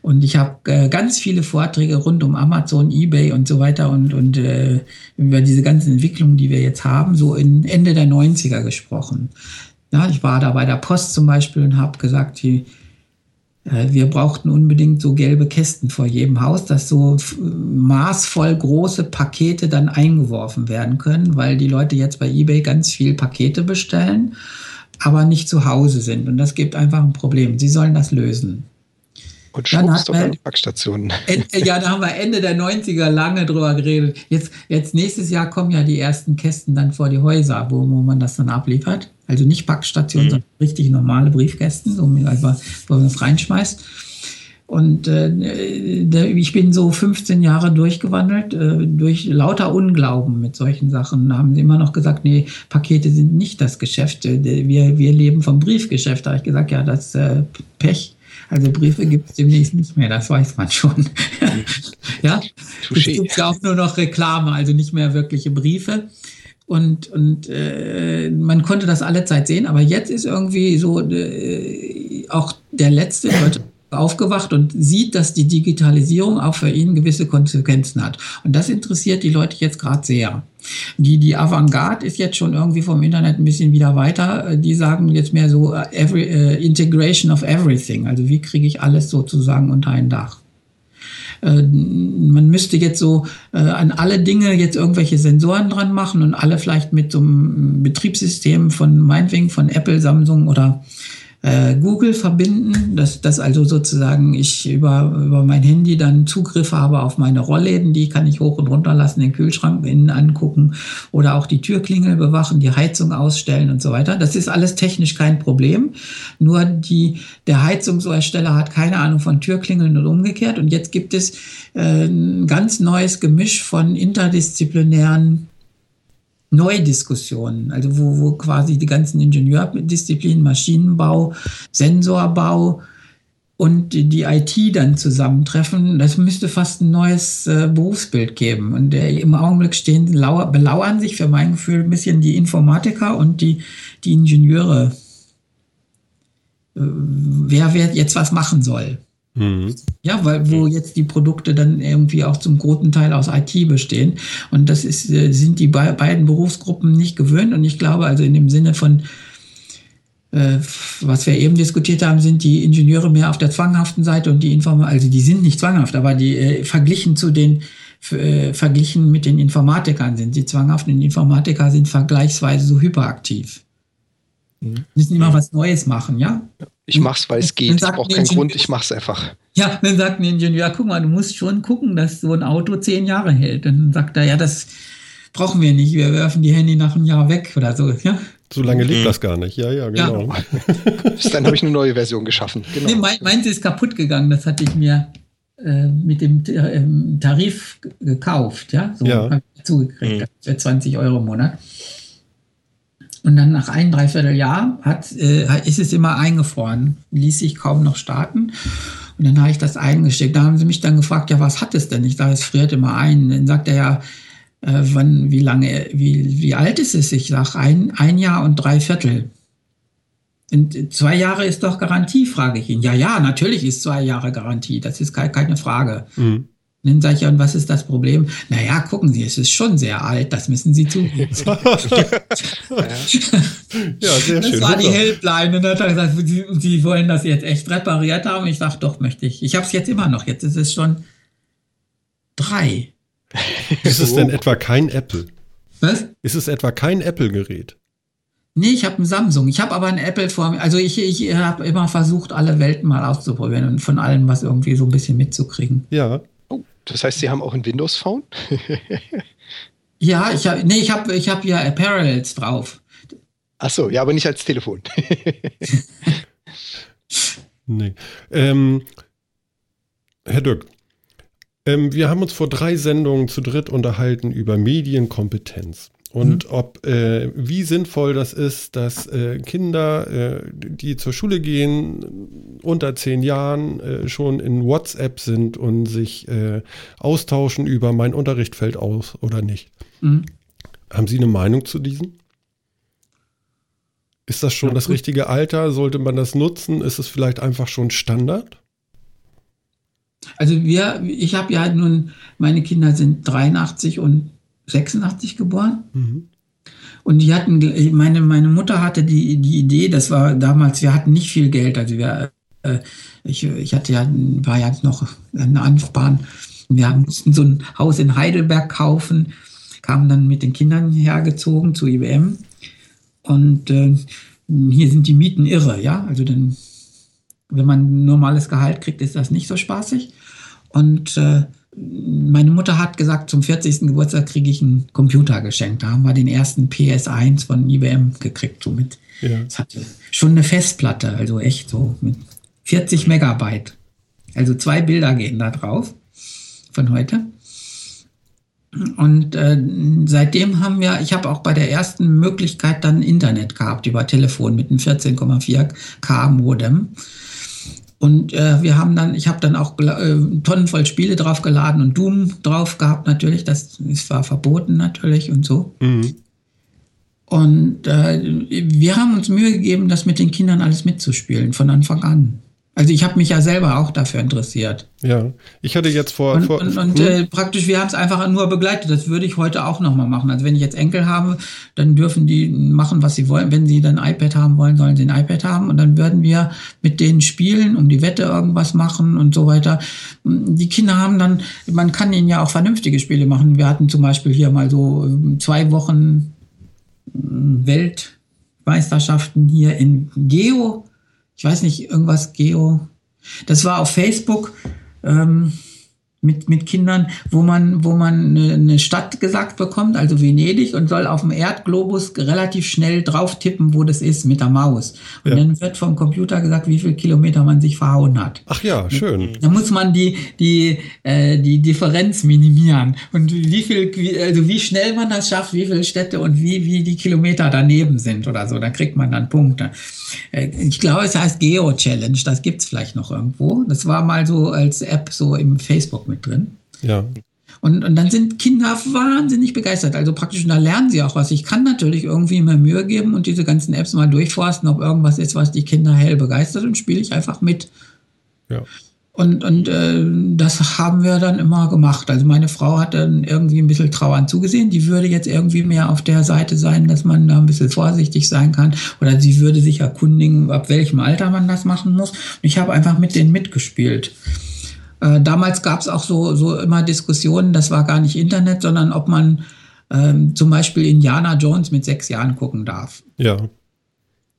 Und ich habe äh, ganz viele Vorträge rund um Amazon, eBay und so weiter und, und äh, über diese ganzen Entwicklungen, die wir jetzt haben, so in Ende der 90er gesprochen. Ja, ich war da bei der Post zum Beispiel und habe gesagt, die äh, wir brauchten unbedingt so gelbe Kästen vor jedem Haus, dass so maßvoll große Pakete dann eingeworfen werden können, weil die Leute jetzt bei eBay ganz viel Pakete bestellen, aber nicht zu Hause sind. Und das gibt einfach ein Problem. Sie sollen das lösen. Und schwupps doch an die Packstationen. Ja, da haben wir Ende der 90er lange drüber geredet. Jetzt, jetzt nächstes Jahr kommen ja die ersten Kästen dann vor die Häuser, wo, wo man das dann abliefert. Also nicht Packstationen, mhm. sondern richtig normale Briefkästen, so einfach, wo man das reinschmeißt. Und äh, ich bin so 15 Jahre durchgewandelt, äh, durch lauter Unglauben mit solchen Sachen. Da haben sie immer noch gesagt, nee, Pakete sind nicht das Geschäft. Äh, wir, wir leben vom Briefgeschäft. Da habe ich gesagt, ja, das äh, Pech. Also Briefe gibt es demnächst nicht mehr, das weiß man schon. [laughs] ja, es gibt ja auch nur noch Reklame, also nicht mehr wirkliche Briefe. Und, und äh, man konnte das alle Zeit sehen, aber jetzt ist irgendwie so äh, auch der letzte Leute aufgewacht und sieht, dass die Digitalisierung auch für ihn gewisse Konsequenzen hat. Und das interessiert die Leute jetzt gerade sehr. Die, die Avantgarde ist jetzt schon irgendwie vom Internet ein bisschen wieder weiter. Die sagen jetzt mehr so uh, every, uh, Integration of Everything. Also wie kriege ich alles sozusagen unter ein Dach? Uh, man müsste jetzt so uh, an alle Dinge jetzt irgendwelche Sensoren dran machen und alle vielleicht mit so einem Betriebssystem von meinetwegen von Apple, Samsung oder äh, Google verbinden, dass, dass also sozusagen ich über, über mein Handy dann Zugriff habe auf meine Rollläden, die kann ich hoch und runter lassen, den Kühlschrank innen angucken oder auch die Türklingel bewachen, die Heizung ausstellen und so weiter. Das ist alles technisch kein Problem. Nur die, der Heizungshersteller hat keine Ahnung von Türklingeln und umgekehrt. Und jetzt gibt es äh, ein ganz neues Gemisch von interdisziplinären Neudiskussionen, also wo, wo quasi die ganzen Ingenieurdisziplinen, Maschinenbau, Sensorbau und die IT dann zusammentreffen. Das müsste fast ein neues äh, Berufsbild geben. Und äh, im Augenblick stehen, lauer, belauern sich für mein Gefühl ein bisschen die Informatiker und die, die Ingenieure, äh, wer, wer jetzt was machen soll. Mhm. Ja, weil wo jetzt die Produkte dann irgendwie auch zum großen Teil aus IT bestehen. Und das ist, äh, sind die beiden Berufsgruppen nicht gewöhnt. Und ich glaube, also in dem Sinne von, äh, was wir eben diskutiert haben, sind die Ingenieure mehr auf der zwanghaften Seite und die Inform also die sind nicht zwanghaft, aber die äh, verglichen zu den äh, verglichen mit den Informatikern sind. Die zwanghaften Informatiker sind vergleichsweise so hyperaktiv. Mhm. Müssen immer was Neues machen, ja? Ich mach's, weil es geht. Ich brauche keinen Grund, ich mach's einfach. Ja, dann sagt ein Ingenieur, guck mal, du musst schon gucken, dass so ein Auto zehn Jahre hält. Und dann sagt er, ja, das brauchen wir nicht, wir werfen die Handy nach einem Jahr weg oder so, ja? So lange lebt mhm. das gar nicht, ja, ja, genau. Ja. Bis [laughs] dann habe ich eine neue Version geschaffen. Genau. Nee, mein, meins ist kaputt gegangen, das hatte ich mir äh, mit dem äh, Tarif gekauft, ja, so ja. zugekriegt, mhm. für 20 Euro im Monat. Und dann nach ein, dreiviertel Jahr hat, äh, ist es immer eingefroren, ließ sich kaum noch starten. Und dann habe ich das eingesteckt. Da haben sie mich dann gefragt, ja, was hat es denn? Ich sage, es friert immer ein. Dann sagt er ja, äh, wann, wie lange, wie, wie alt ist es? Ich sage, ein, ein Jahr und drei Viertel. Und zwei Jahre ist doch Garantie, frage ich ihn. Ja, ja, natürlich ist zwei Jahre Garantie. Das ist keine Frage. Mhm. Dann sage ich, ja, und was ist das Problem? Naja, gucken Sie, es ist schon sehr alt, das müssen Sie zugeben. [laughs] ja, sehr schön. Das war die Helpline und dann hat er gesagt, Sie, Sie wollen das jetzt echt repariert haben? Ich sage, doch, möchte ich. Ich habe es jetzt immer noch, jetzt ist es schon drei. Ist es denn etwa kein Apple? Was? Ist es etwa kein Apple-Gerät? Nee, ich habe ein Samsung. Ich habe aber ein Apple vor mir. Also ich, ich habe immer versucht, alle Welten mal auszuprobieren und von allem was irgendwie so ein bisschen mitzukriegen. Ja. Das heißt, Sie haben auch ein Windows Phone? [laughs] ja, ich habe nee, ich habe ich habe ja Parallels drauf. Ach so, ja, aber nicht als Telefon. [laughs] nee. Ähm, Herr Dirk, ähm, wir haben uns vor drei Sendungen zu dritt unterhalten über Medienkompetenz und mhm. ob äh, wie sinnvoll das ist, dass äh, Kinder, äh, die zur Schule gehen, unter zehn Jahren äh, schon in WhatsApp sind und sich äh, austauschen über mein Unterricht fällt aus oder nicht. Mhm. Haben Sie eine Meinung zu diesem? Ist das schon ja, das richtige Alter? Sollte man das nutzen? Ist es vielleicht einfach schon Standard? Also wir, ich habe ja nun, meine Kinder sind 83 und 86 geboren. Mhm. Und die hatten, meine, meine Mutter hatte die, die Idee, das war damals, wir hatten nicht viel Geld, also wir, äh, ich, ich hatte ja, war ja noch eine Anfbahn. Wir mussten so ein Haus in Heidelberg kaufen, kamen dann mit den Kindern hergezogen zu IBM. Und äh, hier sind die Mieten irre, ja. Also dann, wenn man ein normales Gehalt kriegt, ist das nicht so spaßig. Und äh, meine Mutter hat gesagt, zum 40. Geburtstag kriege ich einen Computer geschenkt. Da haben wir den ersten PS1 von IBM gekriegt. So mit, ja. Das hatte schon eine Festplatte, also echt so mit 40 Megabyte Also zwei Bilder gehen da drauf von heute. Und äh, seitdem haben wir, ich habe auch bei der ersten Möglichkeit dann Internet gehabt über Telefon mit einem 14,4K Modem. Und äh, wir haben dann, ich habe dann auch äh, Tonnen voll Spiele draufgeladen und Doom drauf gehabt natürlich. Das, das war verboten natürlich und so. Mhm. Und äh, wir haben uns Mühe gegeben, das mit den Kindern alles mitzuspielen von Anfang an. Also ich habe mich ja selber auch dafür interessiert. Ja, ich hatte jetzt vor... Und, vor, und, und hm? äh, praktisch, wir haben es einfach nur begleitet. Das würde ich heute auch nochmal machen. Also wenn ich jetzt Enkel habe, dann dürfen die machen, was sie wollen. Wenn sie dann ein iPad haben wollen, sollen sie ein iPad haben. Und dann würden wir mit denen spielen, um die Wette irgendwas machen und so weiter. Die Kinder haben dann, man kann ihnen ja auch vernünftige Spiele machen. Wir hatten zum Beispiel hier mal so äh, zwei Wochen äh, Weltmeisterschaften hier in Geo ich weiß nicht, irgendwas Geo. Das war auf Facebook. Ähm, mit, mit Kindern, wo man, wo man eine, eine Stadt gesagt bekommt, also Venedig, und soll auf dem Erdglobus relativ schnell drauf tippen, wo das ist, mit der Maus. Und ja. dann wird vom Computer gesagt, wie viel Kilometer man sich verhauen hat. Ach ja, schön. Da muss man die, die, äh, die Differenz minimieren. Und wie viel, also wie schnell man das schafft, wie viele Städte und wie, wie die Kilometer daneben sind oder so, da kriegt man dann Punkte. Äh, ich glaube, es heißt Geo Challenge, das gibt's vielleicht noch irgendwo. Das war mal so als App so im Facebook mit drin. Ja. Und, und dann sind Kinder wahnsinnig begeistert. Also praktisch, da lernen sie auch was. Ich kann natürlich irgendwie mehr Mühe geben und diese ganzen Apps mal durchforsten, ob irgendwas ist, was die Kinder hell begeistert und spiele ich einfach mit. Ja. Und, und äh, das haben wir dann immer gemacht. Also meine Frau hat dann irgendwie ein bisschen trauernd zugesehen. Die würde jetzt irgendwie mehr auf der Seite sein, dass man da ein bisschen vorsichtig sein kann. Oder sie würde sich erkundigen, ab welchem Alter man das machen muss. Und ich habe einfach mit denen mitgespielt. Äh, damals gab es auch so, so immer Diskussionen, das war gar nicht Internet, sondern ob man ähm, zum Beispiel Indiana Jones mit sechs Jahren gucken darf. Ja.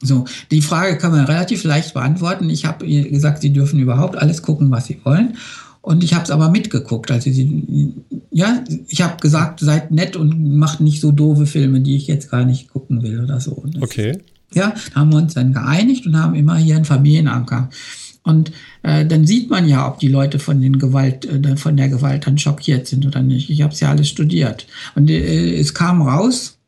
So, die Frage kann man relativ leicht beantworten. Ich habe gesagt, sie dürfen überhaupt alles gucken, was sie wollen. Und ich habe es aber mitgeguckt. Also sie, ja, ich habe gesagt, seid nett und macht nicht so doofe Filme, die ich jetzt gar nicht gucken will oder so. Das, okay. Ja, haben wir uns dann geeinigt und haben immer hier einen Familienanker. Und äh, dann sieht man ja, ob die Leute von, den Gewalt, äh, von der Gewalt dann schockiert sind oder nicht. Ich habe es ja alles studiert. Und äh, es kam raus,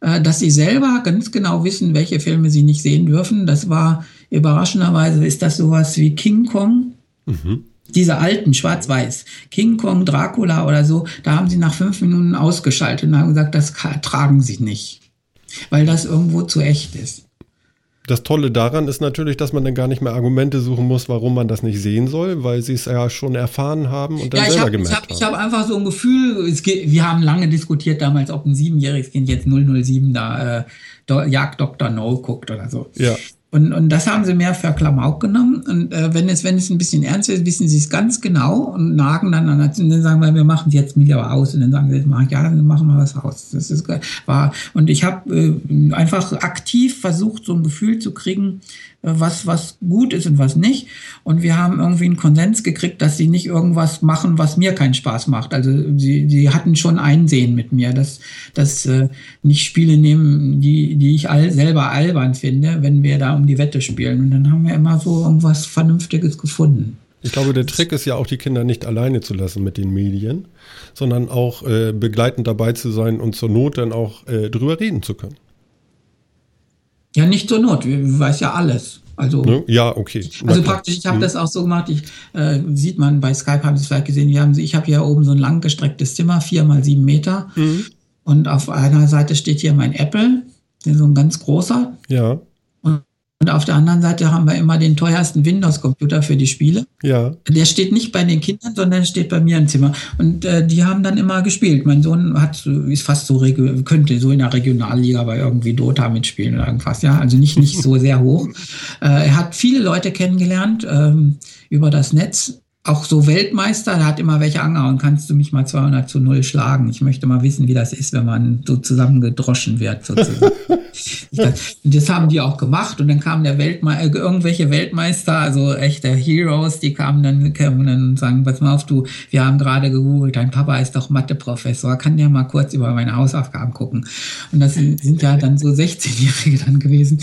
äh, dass sie selber ganz genau wissen, welche Filme sie nicht sehen dürfen. Das war überraschenderweise, ist das sowas wie King Kong. Mhm. Diese alten, schwarz-weiß, King Kong, Dracula oder so, da haben sie nach fünf Minuten ausgeschaltet und haben gesagt, das tragen sie nicht, weil das irgendwo zu echt ist. Das Tolle daran ist natürlich, dass man dann gar nicht mehr Argumente suchen muss, warum man das nicht sehen soll, weil sie es ja schon erfahren haben und dann ja, selber hab, gemerkt ich hab, haben. Ich habe einfach so ein Gefühl, geht, wir haben lange diskutiert damals, ob ein siebenjähriges Kind jetzt 007 da äh, Jagd Dr. No guckt oder so. Ja. Und, und das haben sie mehr für Klamauk genommen. Und äh, wenn, es, wenn es ein bisschen ernst ist, wissen sie es ganz genau und nagen dann an. Und dann sagen wir, wir machen es jetzt wieder aus. Und dann sagen sie, ja, dann machen wir was aus. Das ist wahr. Und ich habe äh, einfach aktiv versucht, so ein Gefühl zu kriegen, was, was gut ist und was nicht. Und wir haben irgendwie einen Konsens gekriegt, dass sie nicht irgendwas machen, was mir keinen Spaß macht. Also sie, sie hatten schon Einsehen mit mir, dass, dass äh, nicht Spiele nehmen, die, die ich all, selber albern finde, wenn wir da um die Wette spielen. Und dann haben wir immer so irgendwas Vernünftiges gefunden. Ich glaube, der Trick ist ja auch, die Kinder nicht alleine zu lassen mit den Medien, sondern auch äh, begleitend dabei zu sein und zur Not dann auch äh, drüber reden zu können. Ja, nicht zur Not, wir weiß ja alles. Also, ne? Ja, okay. Also praktisch, ich habe mhm. das auch so gemacht, ich, äh, sieht man bei Skype, haben Sie es vielleicht gesehen, wir haben, ich habe hier oben so ein langgestrecktes Zimmer, vier mal sieben Meter. Mhm. Und auf einer Seite steht hier mein Apple, so ein ganz großer. Ja. Und auf der anderen Seite haben wir immer den teuersten Windows-Computer für die Spiele. Ja. Der steht nicht bei den Kindern, sondern steht bei mir im Zimmer. Und äh, die haben dann immer gespielt. Mein Sohn hat, ist fast so, könnte so in der Regionalliga bei irgendwie Dota mitspielen oder irgendwas. Ja, also nicht, nicht so sehr hoch. [laughs] Äh, er hat viele Leute kennengelernt ähm, über das Netz auch so Weltmeister, da hat immer welche angehauen, kannst du mich mal 200 zu 0 schlagen. Ich möchte mal wissen, wie das ist, wenn man so zusammengedroschen wird. Sozusagen. [laughs] und das haben die auch gemacht und dann kamen der Weltme äh, irgendwelche Weltmeister, also echte Heroes, die kamen dann, kamen dann und sagen, pass mal auf, du, wir haben gerade gegoogelt, dein Papa ist doch Matheprofessor, kann der mal kurz über meine Hausaufgaben gucken. Und das sind, sind ja dann so 16-Jährige dann gewesen.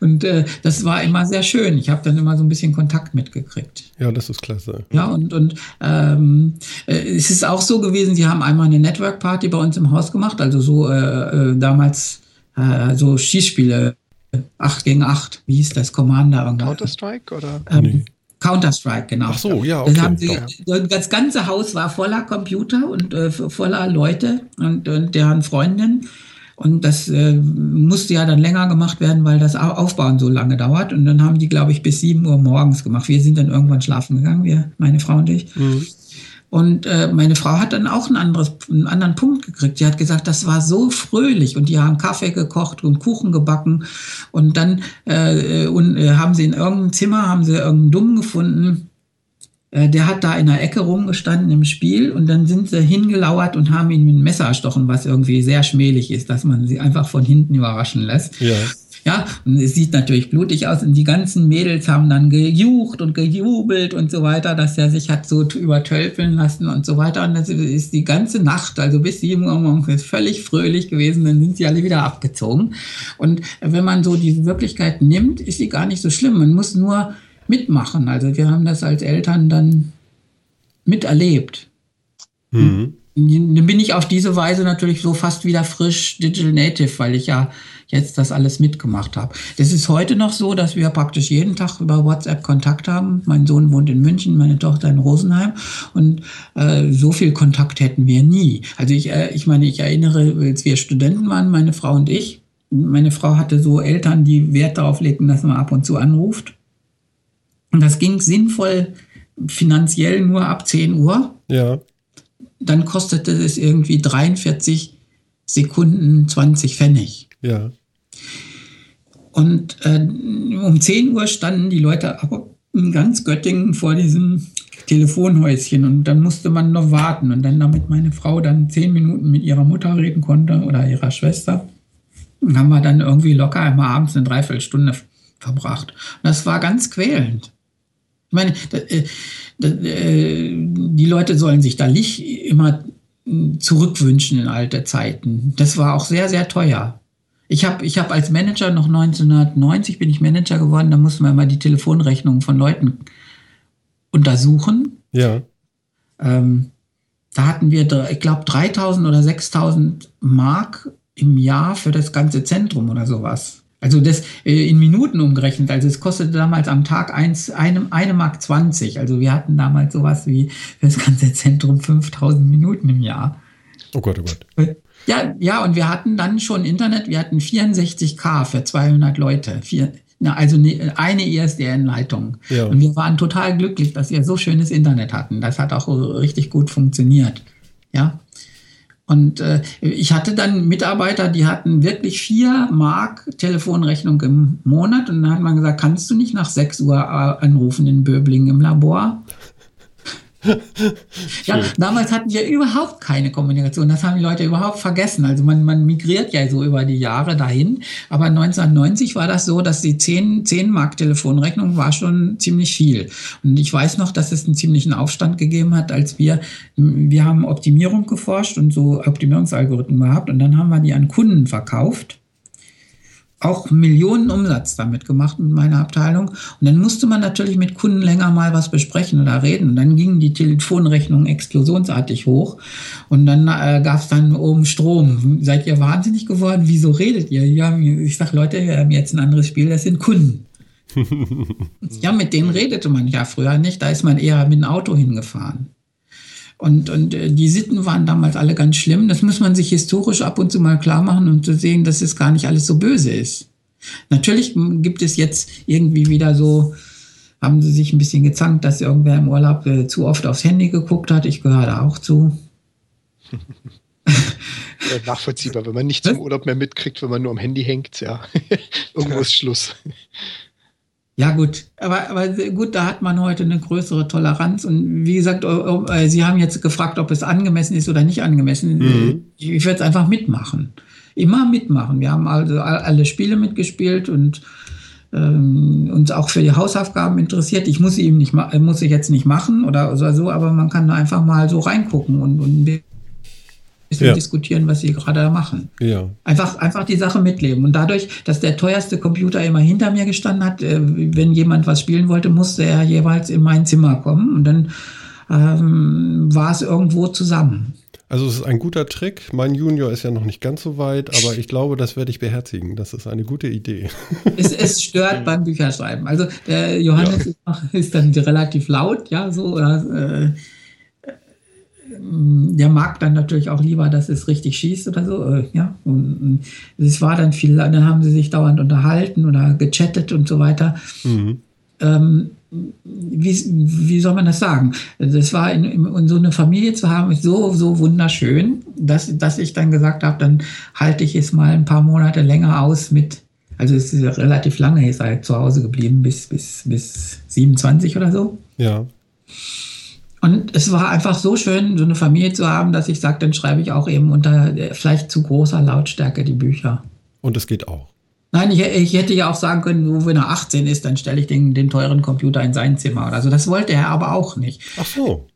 Und äh, das war immer sehr schön. Ich habe dann immer so ein bisschen Kontakt mitgekriegt. Ja, das ist klasse. Ja, und, und ähm, äh, es ist auch so gewesen, sie haben einmal eine Network-Party bei uns im Haus gemacht, also so äh, äh damals äh, so Schießspiele, 8 gegen 8, wie hieß das, Commander? Counter-Strike oder? Ähm, nee. Counter-Strike, genau. Ach so, ja, okay. Das, sie, das ganze Haus war voller Computer und äh, voller Leute und, und deren Freundinnen. Und das äh, musste ja dann länger gemacht werden, weil das Aufbauen so lange dauert. Und dann haben die, glaube ich, bis 7 Uhr morgens gemacht. Wir sind dann irgendwann schlafen gegangen, wir, meine Frau und ich. Mhm. Und äh, meine Frau hat dann auch ein anderes, einen anderen Punkt gekriegt. Die hat gesagt, das war so fröhlich und die haben Kaffee gekocht und Kuchen gebacken und dann äh, und, äh, haben sie in irgendeinem Zimmer haben sie irgendeinen Dummen gefunden, äh, der hat da in der Ecke rumgestanden im Spiel und dann sind sie hingelauert und haben ihn mit einem Messer erstochen, was irgendwie sehr schmählich ist, dass man sie einfach von hinten überraschen lässt. Ja. Ja, und es sieht natürlich blutig aus und die ganzen Mädels haben dann gejucht und gejubelt und so weiter, dass er sich hat so übertölpeln lassen und so weiter. Und das ist die ganze Nacht, also bis sieben Uhr morgens, völlig fröhlich gewesen, dann sind sie alle wieder abgezogen. Und wenn man so diese Wirklichkeit nimmt, ist sie gar nicht so schlimm. Man muss nur mitmachen. Also wir haben das als Eltern dann miterlebt. Mhm. Dann bin ich auf diese Weise natürlich so fast wieder frisch Digital Native, weil ich ja jetzt das alles mitgemacht habe. Das ist heute noch so, dass wir praktisch jeden Tag über WhatsApp Kontakt haben. Mein Sohn wohnt in München, meine Tochter in Rosenheim und äh, so viel Kontakt hätten wir nie. Also ich, äh, ich meine, ich erinnere, als wir Studenten waren, meine Frau und ich, meine Frau hatte so Eltern, die Wert darauf legten, dass man ab und zu anruft. Und das ging sinnvoll finanziell nur ab 10 Uhr. Ja. Dann kostete es irgendwie 43 Sekunden 20 Pfennig. Ja. Und äh, um 10 Uhr standen die Leute aber in ganz Göttingen vor diesem Telefonhäuschen und dann musste man noch warten. Und dann, damit meine Frau dann zehn Minuten mit ihrer Mutter reden konnte oder ihrer Schwester, haben wir dann irgendwie locker einmal abends eine Dreiviertelstunde verbracht. Und das war ganz quälend. Ich meine, äh, äh, die Leute sollen sich da nicht immer hm, zurückwünschen in alte Zeiten. Das war auch sehr, sehr teuer. Ich habe ich hab als Manager noch 1990 bin ich Manager geworden, da mussten wir mal die Telefonrechnungen von Leuten untersuchen. Ja. Ähm, da hatten wir, ich glaube, 3000 oder 6000 Mark im Jahr für das ganze Zentrum oder sowas. Also das äh, in Minuten umgerechnet. Also es kostete damals am Tag eins, eine, eine Mark 20. Also wir hatten damals sowas wie für das ganze Zentrum 5000 Minuten im Jahr. Oh Gott, oh Gott. Ja, ja, und wir hatten dann schon Internet. Wir hatten 64K für 200 Leute. Vier, na, also ne, eine ISDN-Leitung. Ja. Und wir waren total glücklich, dass wir so schönes Internet hatten. Das hat auch richtig gut funktioniert. Ja. Und äh, ich hatte dann Mitarbeiter, die hatten wirklich vier Mark Telefonrechnung im Monat. Und dann hat man gesagt, kannst du nicht nach sechs Uhr äh, anrufen in Böbling im Labor? Ja, damals hatten wir überhaupt keine Kommunikation. Das haben die Leute überhaupt vergessen. Also man, man migriert ja so über die Jahre dahin. Aber 1990 war das so, dass die 10, 10 Mark Telefonrechnung war schon ziemlich viel. Und ich weiß noch, dass es einen ziemlichen Aufstand gegeben hat, als wir, wir haben Optimierung geforscht und so Optimierungsalgorithmen gehabt. Und dann haben wir die an Kunden verkauft auch Millionen Umsatz damit gemacht mit meiner Abteilung. Und dann musste man natürlich mit Kunden länger mal was besprechen oder reden. Und dann gingen die Telefonrechnungen explosionsartig hoch. Und dann äh, gab es dann oben Strom. Seid ihr wahnsinnig geworden? Wieso redet ihr? Ja, ich sag Leute, wir haben jetzt ein anderes Spiel, das sind Kunden. [laughs] ja, mit denen redete man ja früher nicht. Da ist man eher mit dem Auto hingefahren. Und, und äh, die Sitten waren damals alle ganz schlimm. Das muss man sich historisch ab und zu mal klar machen und zu sehen, dass es gar nicht alles so böse ist. Natürlich gibt es jetzt irgendwie wieder so, haben sie sich ein bisschen gezankt, dass irgendwer im Urlaub äh, zu oft aufs Handy geguckt hat. Ich gehöre da auch zu. Nachvollziehbar, wenn man nichts im Urlaub mehr mitkriegt, wenn man nur am Handy hängt, ja. [laughs] Irgendwo ist Schluss. Ja, gut. Aber, aber gut, da hat man heute eine größere Toleranz. Und wie gesagt, äh, Sie haben jetzt gefragt, ob es angemessen ist oder nicht angemessen. Mhm. Ich, werde es einfach mitmachen. Immer mitmachen. Wir haben also alle Spiele mitgespielt und ähm, uns auch für die Hausaufgaben interessiert. Ich muss sie ihm nicht muss ich jetzt nicht machen oder so, aber man kann da einfach mal so reingucken und, und bisschen ja. diskutieren, was sie gerade machen. Ja. Einfach, einfach die Sache mitleben. Und dadurch, dass der teuerste Computer immer hinter mir gestanden hat, äh, wenn jemand was spielen wollte, musste er jeweils in mein Zimmer kommen und dann ähm, war es irgendwo zusammen. Also es ist ein guter Trick. Mein Junior ist ja noch nicht ganz so weit, aber ich glaube, das werde ich beherzigen. Das ist eine gute Idee. Es, es stört beim Bücherschreiben. Also der Johannes ja. ist, ist, dann relativ laut, ja, so oder äh, der mag dann natürlich auch lieber, dass es richtig schießt oder so. Äh, ja, und es war dann viel, dann haben sie sich dauernd unterhalten oder gechattet und so weiter. Mhm. Ähm, wie, wie soll man das sagen? Das war in, in, so eine Familie zu haben, ist so, so wunderschön, dass, dass ich dann gesagt habe, dann halte ich es mal ein paar Monate länger aus mit, also es ist relativ lange, ist halt zu Hause geblieben, bis, bis, bis 27 oder so. Ja. Und es war einfach so schön, so eine Familie zu haben, dass ich sage, dann schreibe ich auch eben unter äh, vielleicht zu großer Lautstärke die Bücher. Und es geht auch. Nein, ich, ich, hätte ja auch sagen können, wenn er 18 ist, dann stelle ich den, den teuren Computer in sein Zimmer oder so. Das wollte er aber auch nicht. Ach so.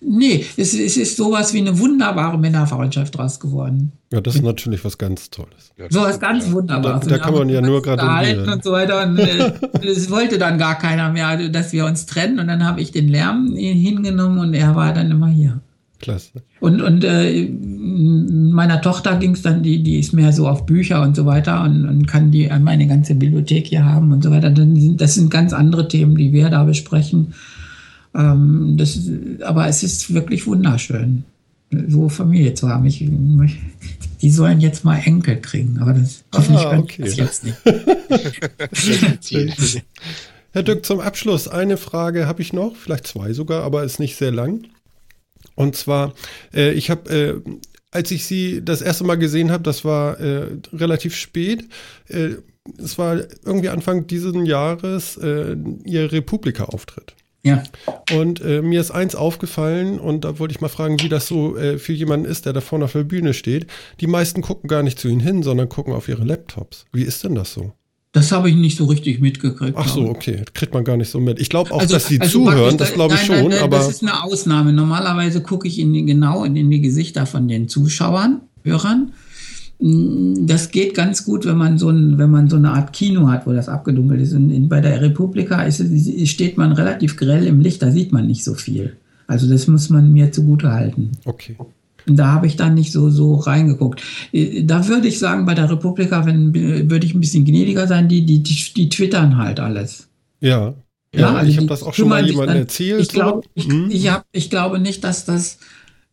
Nee, es, es ist sowas wie eine wunderbare Männerfreundschaft draus geworden. Ja, das ist natürlich was ganz Tolles. so was ganz ja. Wunderbares. Da, da kann man ja nur gerade und so weiter. Und äh, [laughs] es wollte dann gar keiner mehr, dass wir uns trennen. Und dann habe ich den Lärm hingenommen und er war dann immer hier. Klasse. Und, und äh, meiner Tochter ging es dann, die, die ist mehr so auf Bücher und so weiter und, und kann die meine ganze Bibliothek hier haben und so weiter. Das sind ganz andere Themen, die wir da besprechen. Ähm, das, aber es ist wirklich wunderschön, so Familie zu haben. Ich, die sollen jetzt mal Enkel kriegen, aber das hoffentlich ah, okay. das jetzt nicht. Herr Dück, zum Abschluss eine Frage habe ich noch, vielleicht zwei sogar, aber ist nicht sehr lang. Und zwar, äh, ich habe, äh, als ich Sie das erste Mal gesehen habe, das war äh, relativ spät. Äh, es war irgendwie Anfang dieses Jahres äh, Ihr Republika-Auftritt. Ja. Und äh, mir ist eins aufgefallen und da wollte ich mal fragen, wie das so äh, für jemanden ist, der da vorne auf der Bühne steht. Die meisten gucken gar nicht zu ihnen hin, sondern gucken auf ihre Laptops. Wie ist denn das so? Das habe ich nicht so richtig mitgekriegt. Ach so, okay. Kriegt man gar nicht so mit. Ich glaube auch, also, dass sie also zuhören, das glaube ich nein, schon. Nein, aber das ist eine Ausnahme. Normalerweise gucke ich in genau in die Gesichter von den Zuschauern, Hörern. Mm, das geht ganz gut, wenn man so, ein, wenn man so eine Art Kino hat, wo das abgedunkelt ist. Und in, bei der Republika ist, steht man relativ grell im Licht, da sieht man nicht so viel. Also das muss man mir zugute halten. Okay. Und da habe ich dann nicht so, so reingeguckt. Äh, da würde ich sagen, bei der Republika wenn, würde ich ein bisschen gnädiger sein, die, die, die, die twittern halt alles. Ja. Ja, ja also ich habe das auch schon mal jemandem erzählt. Ich, glaub, ich, hm? ich, hab, ich glaube nicht, dass das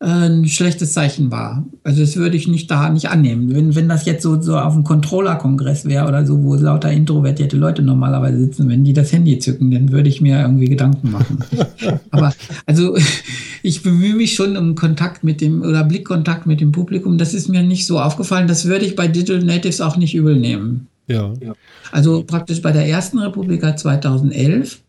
ein schlechtes Zeichen war. Also das würde ich nicht da nicht annehmen. Wenn, wenn das jetzt so, so auf dem Controller-Kongress wäre oder so, wo lauter introvertierte Leute normalerweise sitzen, wenn die das Handy zücken, dann würde ich mir irgendwie Gedanken machen. [laughs] Aber also [laughs] ich bemühe mich schon um Kontakt mit dem oder Blickkontakt mit dem Publikum. Das ist mir nicht so aufgefallen. Das würde ich bei Digital Natives auch nicht übel nehmen. Ja. Also praktisch bei der ersten Republika 2011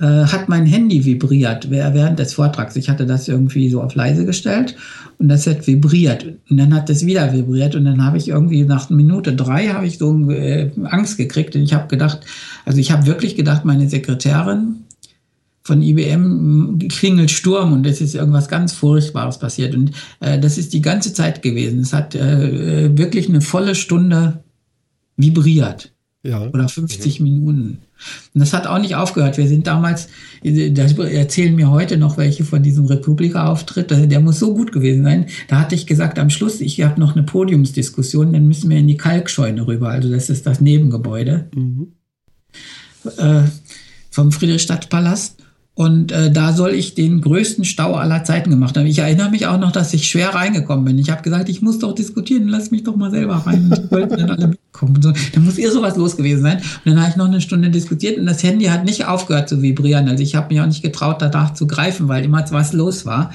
äh, hat mein Handy vibriert während des Vortrags. Ich hatte das irgendwie so auf leise gestellt und das hat vibriert. Und dann hat das wieder vibriert und dann habe ich irgendwie nach Minute drei habe ich so äh, Angst gekriegt und ich habe gedacht, also ich habe wirklich gedacht, meine Sekretärin von IBM klingelt Sturm und es ist irgendwas ganz Furchtbares passiert. Und äh, das ist die ganze Zeit gewesen. Es hat äh, wirklich eine volle Stunde vibriert. Ja. Oder 50 mhm. Minuten. Und das hat auch nicht aufgehört. Wir sind damals, da erzählen mir heute noch welche von diesem Republika-Auftritt, der muss so gut gewesen sein. Da hatte ich gesagt, am Schluss, ich habe noch eine Podiumsdiskussion, dann müssen wir in die Kalkscheune rüber. Also das ist das Nebengebäude mhm. äh, vom Friedrichstadtpalast. Und äh, da soll ich den größten Stau aller Zeiten gemacht haben. Ich erinnere mich auch noch, dass ich schwer reingekommen bin. Ich habe gesagt, ich muss doch diskutieren, lass mich doch mal selber rein. Und die wollten dann alle mitkommen. Kommen. So, dann muss ihr sowas los gewesen sein. Und dann habe ich noch eine Stunde diskutiert und das Handy hat nicht aufgehört zu vibrieren. Also ich habe mich auch nicht getraut, danach zu greifen, weil immer was los war.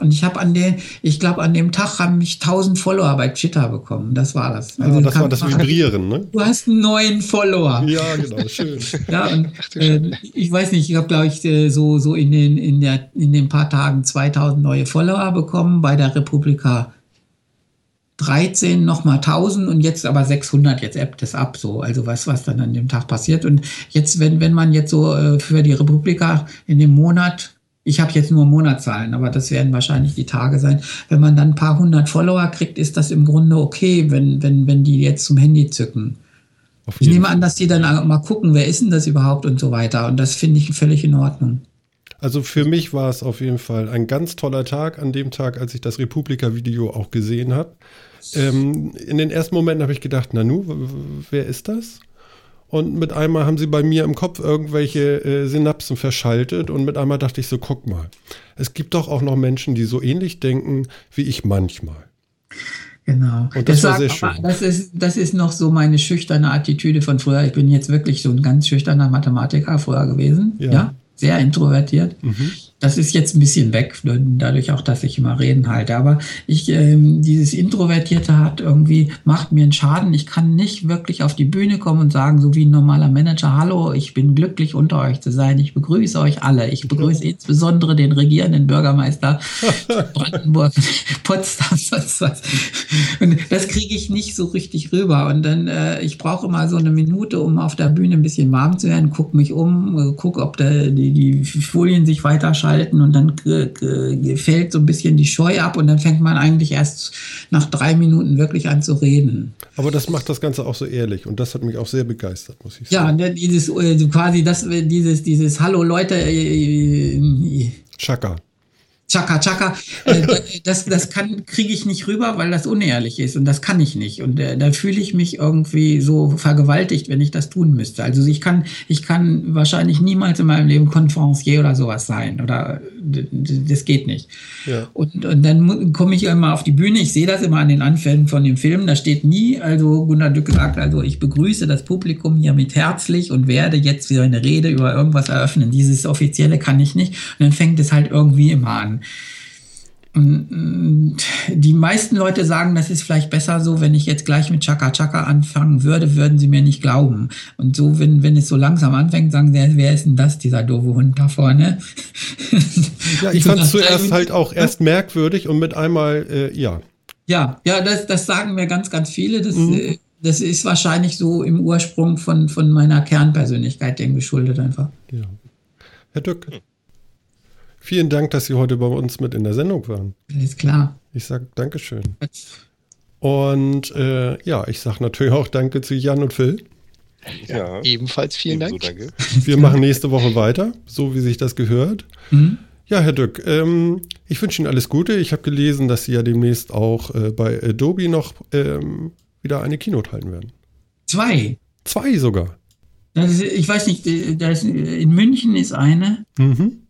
Und ich habe an den, ich glaube, an dem Tag haben mich 1000 Follower bei Twitter bekommen. Das war das. Also ja, das war das Vibrieren, ne? Du hast einen neuen Follower. Ja, genau, schön. [laughs] ja, und äh, ich weiß nicht, ich habe, glaube ich, äh, so, so in den, in der, in den paar Tagen 2000 neue Follower bekommen bei der Republika 13 nochmal 1000 und jetzt aber 600, jetzt ebbt es ab, so. Also was, was dann an dem Tag passiert. Und jetzt, wenn, wenn man jetzt so äh, für die Republika in dem Monat, ich habe jetzt nur Monatszahlen, aber das werden wahrscheinlich die Tage sein, wenn man dann ein paar hundert Follower kriegt, ist das im Grunde okay, wenn, wenn, wenn die jetzt zum Handy zücken. Ich nehme an, dass die dann mal gucken, wer ist denn das überhaupt und so weiter. Und das finde ich völlig in Ordnung. Also für mich war es auf jeden Fall ein ganz toller Tag an dem Tag, als ich das Republika-Video auch gesehen habe. Ähm, in den ersten Momenten habe ich gedacht, Nanu, wer ist das? Und mit einmal haben sie bei mir im Kopf irgendwelche äh, Synapsen verschaltet und mit einmal dachte ich so, guck mal, es gibt doch auch noch Menschen, die so ähnlich denken wie ich manchmal. Genau. Und das, das, war sehr schön. das, ist, das ist noch so meine schüchterne Attitüde von früher. Ich bin jetzt wirklich so ein ganz schüchterner Mathematiker früher gewesen. Ja. ja? Sehr introvertiert. Mhm das ist jetzt ein bisschen weg, dadurch auch, dass ich immer Reden halte. Aber ich, ähm, dieses Introvertierte hat irgendwie, macht mir einen Schaden. Ich kann nicht wirklich auf die Bühne kommen und sagen, so wie ein normaler Manager, hallo, ich bin glücklich unter euch zu sein. Ich begrüße euch alle. Ich begrüße ja. insbesondere den regierenden Bürgermeister Brandenburg, [laughs] Potsdam, sonst was. Und das kriege ich nicht so richtig rüber. Und dann, äh, ich brauche immer so eine Minute, um auf der Bühne ein bisschen warm zu werden, guck mich um, äh, guck, ob der, die, die Folien sich weiterschalten abschalten und dann fällt so ein bisschen die Scheu ab und dann fängt man eigentlich erst nach drei Minuten wirklich an zu reden. Aber das macht das Ganze auch so ehrlich und das hat mich auch sehr begeistert, muss ich sagen. Ja, dieses äh, quasi das, dieses, dieses Hallo Leute. Äh, äh Chaka. Chaka Chaka, [laughs] äh, das, das kann kriege ich nicht rüber, weil das unehrlich ist und das kann ich nicht und äh, da fühle ich mich irgendwie so vergewaltigt, wenn ich das tun müsste. Also ich kann ich kann wahrscheinlich niemals in meinem Leben Konferencier oder sowas sein oder das geht nicht. Ja. Und, und dann komme ich immer auf die Bühne. Ich sehe das immer an den Anfängen von dem Film. Da steht nie, also Gunnar Dück sagt, also ich begrüße das Publikum hier mit herzlich und werde jetzt wieder eine Rede über irgendwas eröffnen. Dieses offizielle kann ich nicht. Und dann fängt es halt irgendwie immer an. Die meisten Leute sagen, das ist vielleicht besser so, wenn ich jetzt gleich mit Chaka Chaka anfangen würde, würden sie mir nicht glauben. Und so, wenn, wenn es so langsam anfängt, sagen sie, wer ist denn das, dieser doofe Hund da vorne? [laughs] Ja, ich [laughs] fand es zuerst halt auch erst merkwürdig und mit einmal, äh, ja. Ja, ja, das, das sagen mir ganz, ganz viele. Das, mhm. Äh, das ist wahrscheinlich so im Ursprung von, von meiner Kernpersönlichkeit dem geschuldet einfach. Ja. Herr Dück. Vielen Dank, dass Sie heute bei uns mit in der Sendung waren. Alles klar. Ich sage Dankeschön. Und äh, ja, ich sage natürlich auch Danke zu Jan und Phil. Ja, ebenfalls vielen Dank. Danke. [laughs] Wir machen nächste Woche weiter, so wie sich das gehört. Mhm. Ja, Herr Dück, ähm, ich wünsche Ihnen alles Gute. Ich habe gelesen, dass Sie ja demnächst auch äh, bei Adobe noch ähm, wieder eine Keynote halten werden. Zwei. Zwei sogar. Ist, ich weiß nicht, ist, in München ist eine. Mhm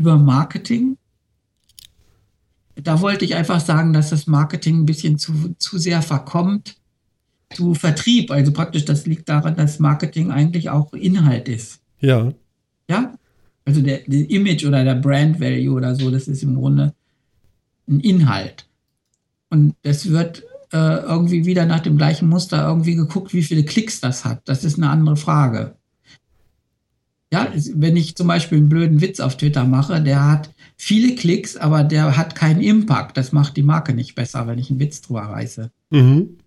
über Marketing. Da wollte ich einfach sagen, dass das Marketing ein bisschen zu, zu sehr verkommt zu Vertrieb. Also praktisch, das liegt daran, dass Marketing eigentlich auch Inhalt ist. Ja. Ja. Also der, der Image oder der Brand Value oder so, das ist im Grunde ein Inhalt. Und es wird äh, irgendwie wieder nach dem gleichen Muster irgendwie geguckt, wie viele Klicks das hat. Das ist eine andere Frage. Ja, wenn ich zum Beispiel einen blöden Witz auf Twitter mache, der hat viele Klicks, aber der hat keinen Impact. Das macht die Marke nicht besser, wenn ich einen Witz drüber reiße. Mhm.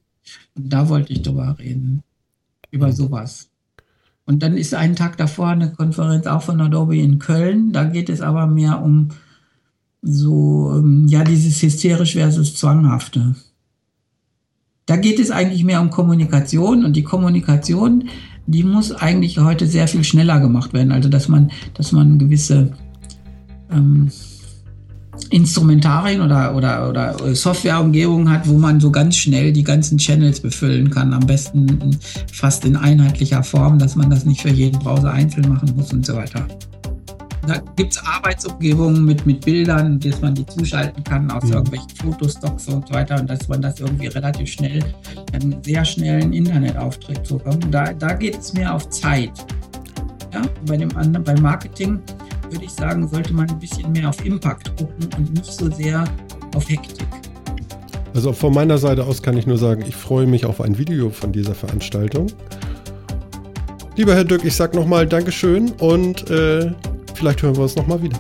Und da wollte ich drüber reden. Über sowas. Und dann ist einen Tag davor eine Konferenz auch von Adobe in Köln. Da geht es aber mehr um so, ähm, ja, dieses hysterisch versus zwanghafte. Da geht es eigentlich mehr um Kommunikation und die Kommunikation die muss eigentlich heute sehr viel schneller gemacht werden. Also dass man, dass man gewisse ähm, Instrumentarien oder, oder, oder Softwareumgebungen hat, wo man so ganz schnell die ganzen Channels befüllen kann. Am besten fast in einheitlicher Form, dass man das nicht für jeden Browser einzeln machen muss und so weiter. Da gibt es Arbeitsumgebungen mit, mit Bildern, dass man die zuschalten kann aus mhm. irgendwelchen Fotostocks und so weiter und dass man das irgendwie relativ schnell, einen sehr schnellen Internetauftritt zu bekommen. Da, da geht es mehr auf Zeit. Ja, bei dem anderen, beim Marketing würde ich sagen, sollte man ein bisschen mehr auf Impact gucken und nicht so sehr auf Hektik. Also von meiner Seite aus kann ich nur sagen, ich freue mich auf ein Video von dieser Veranstaltung. Lieber Herr Dück, ich sage nochmal Dankeschön und äh, vielleicht hören wir uns nochmal wieder.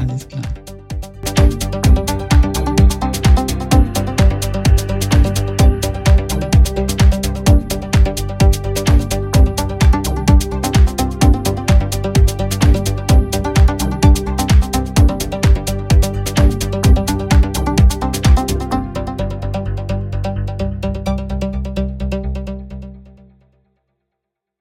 Alles klar.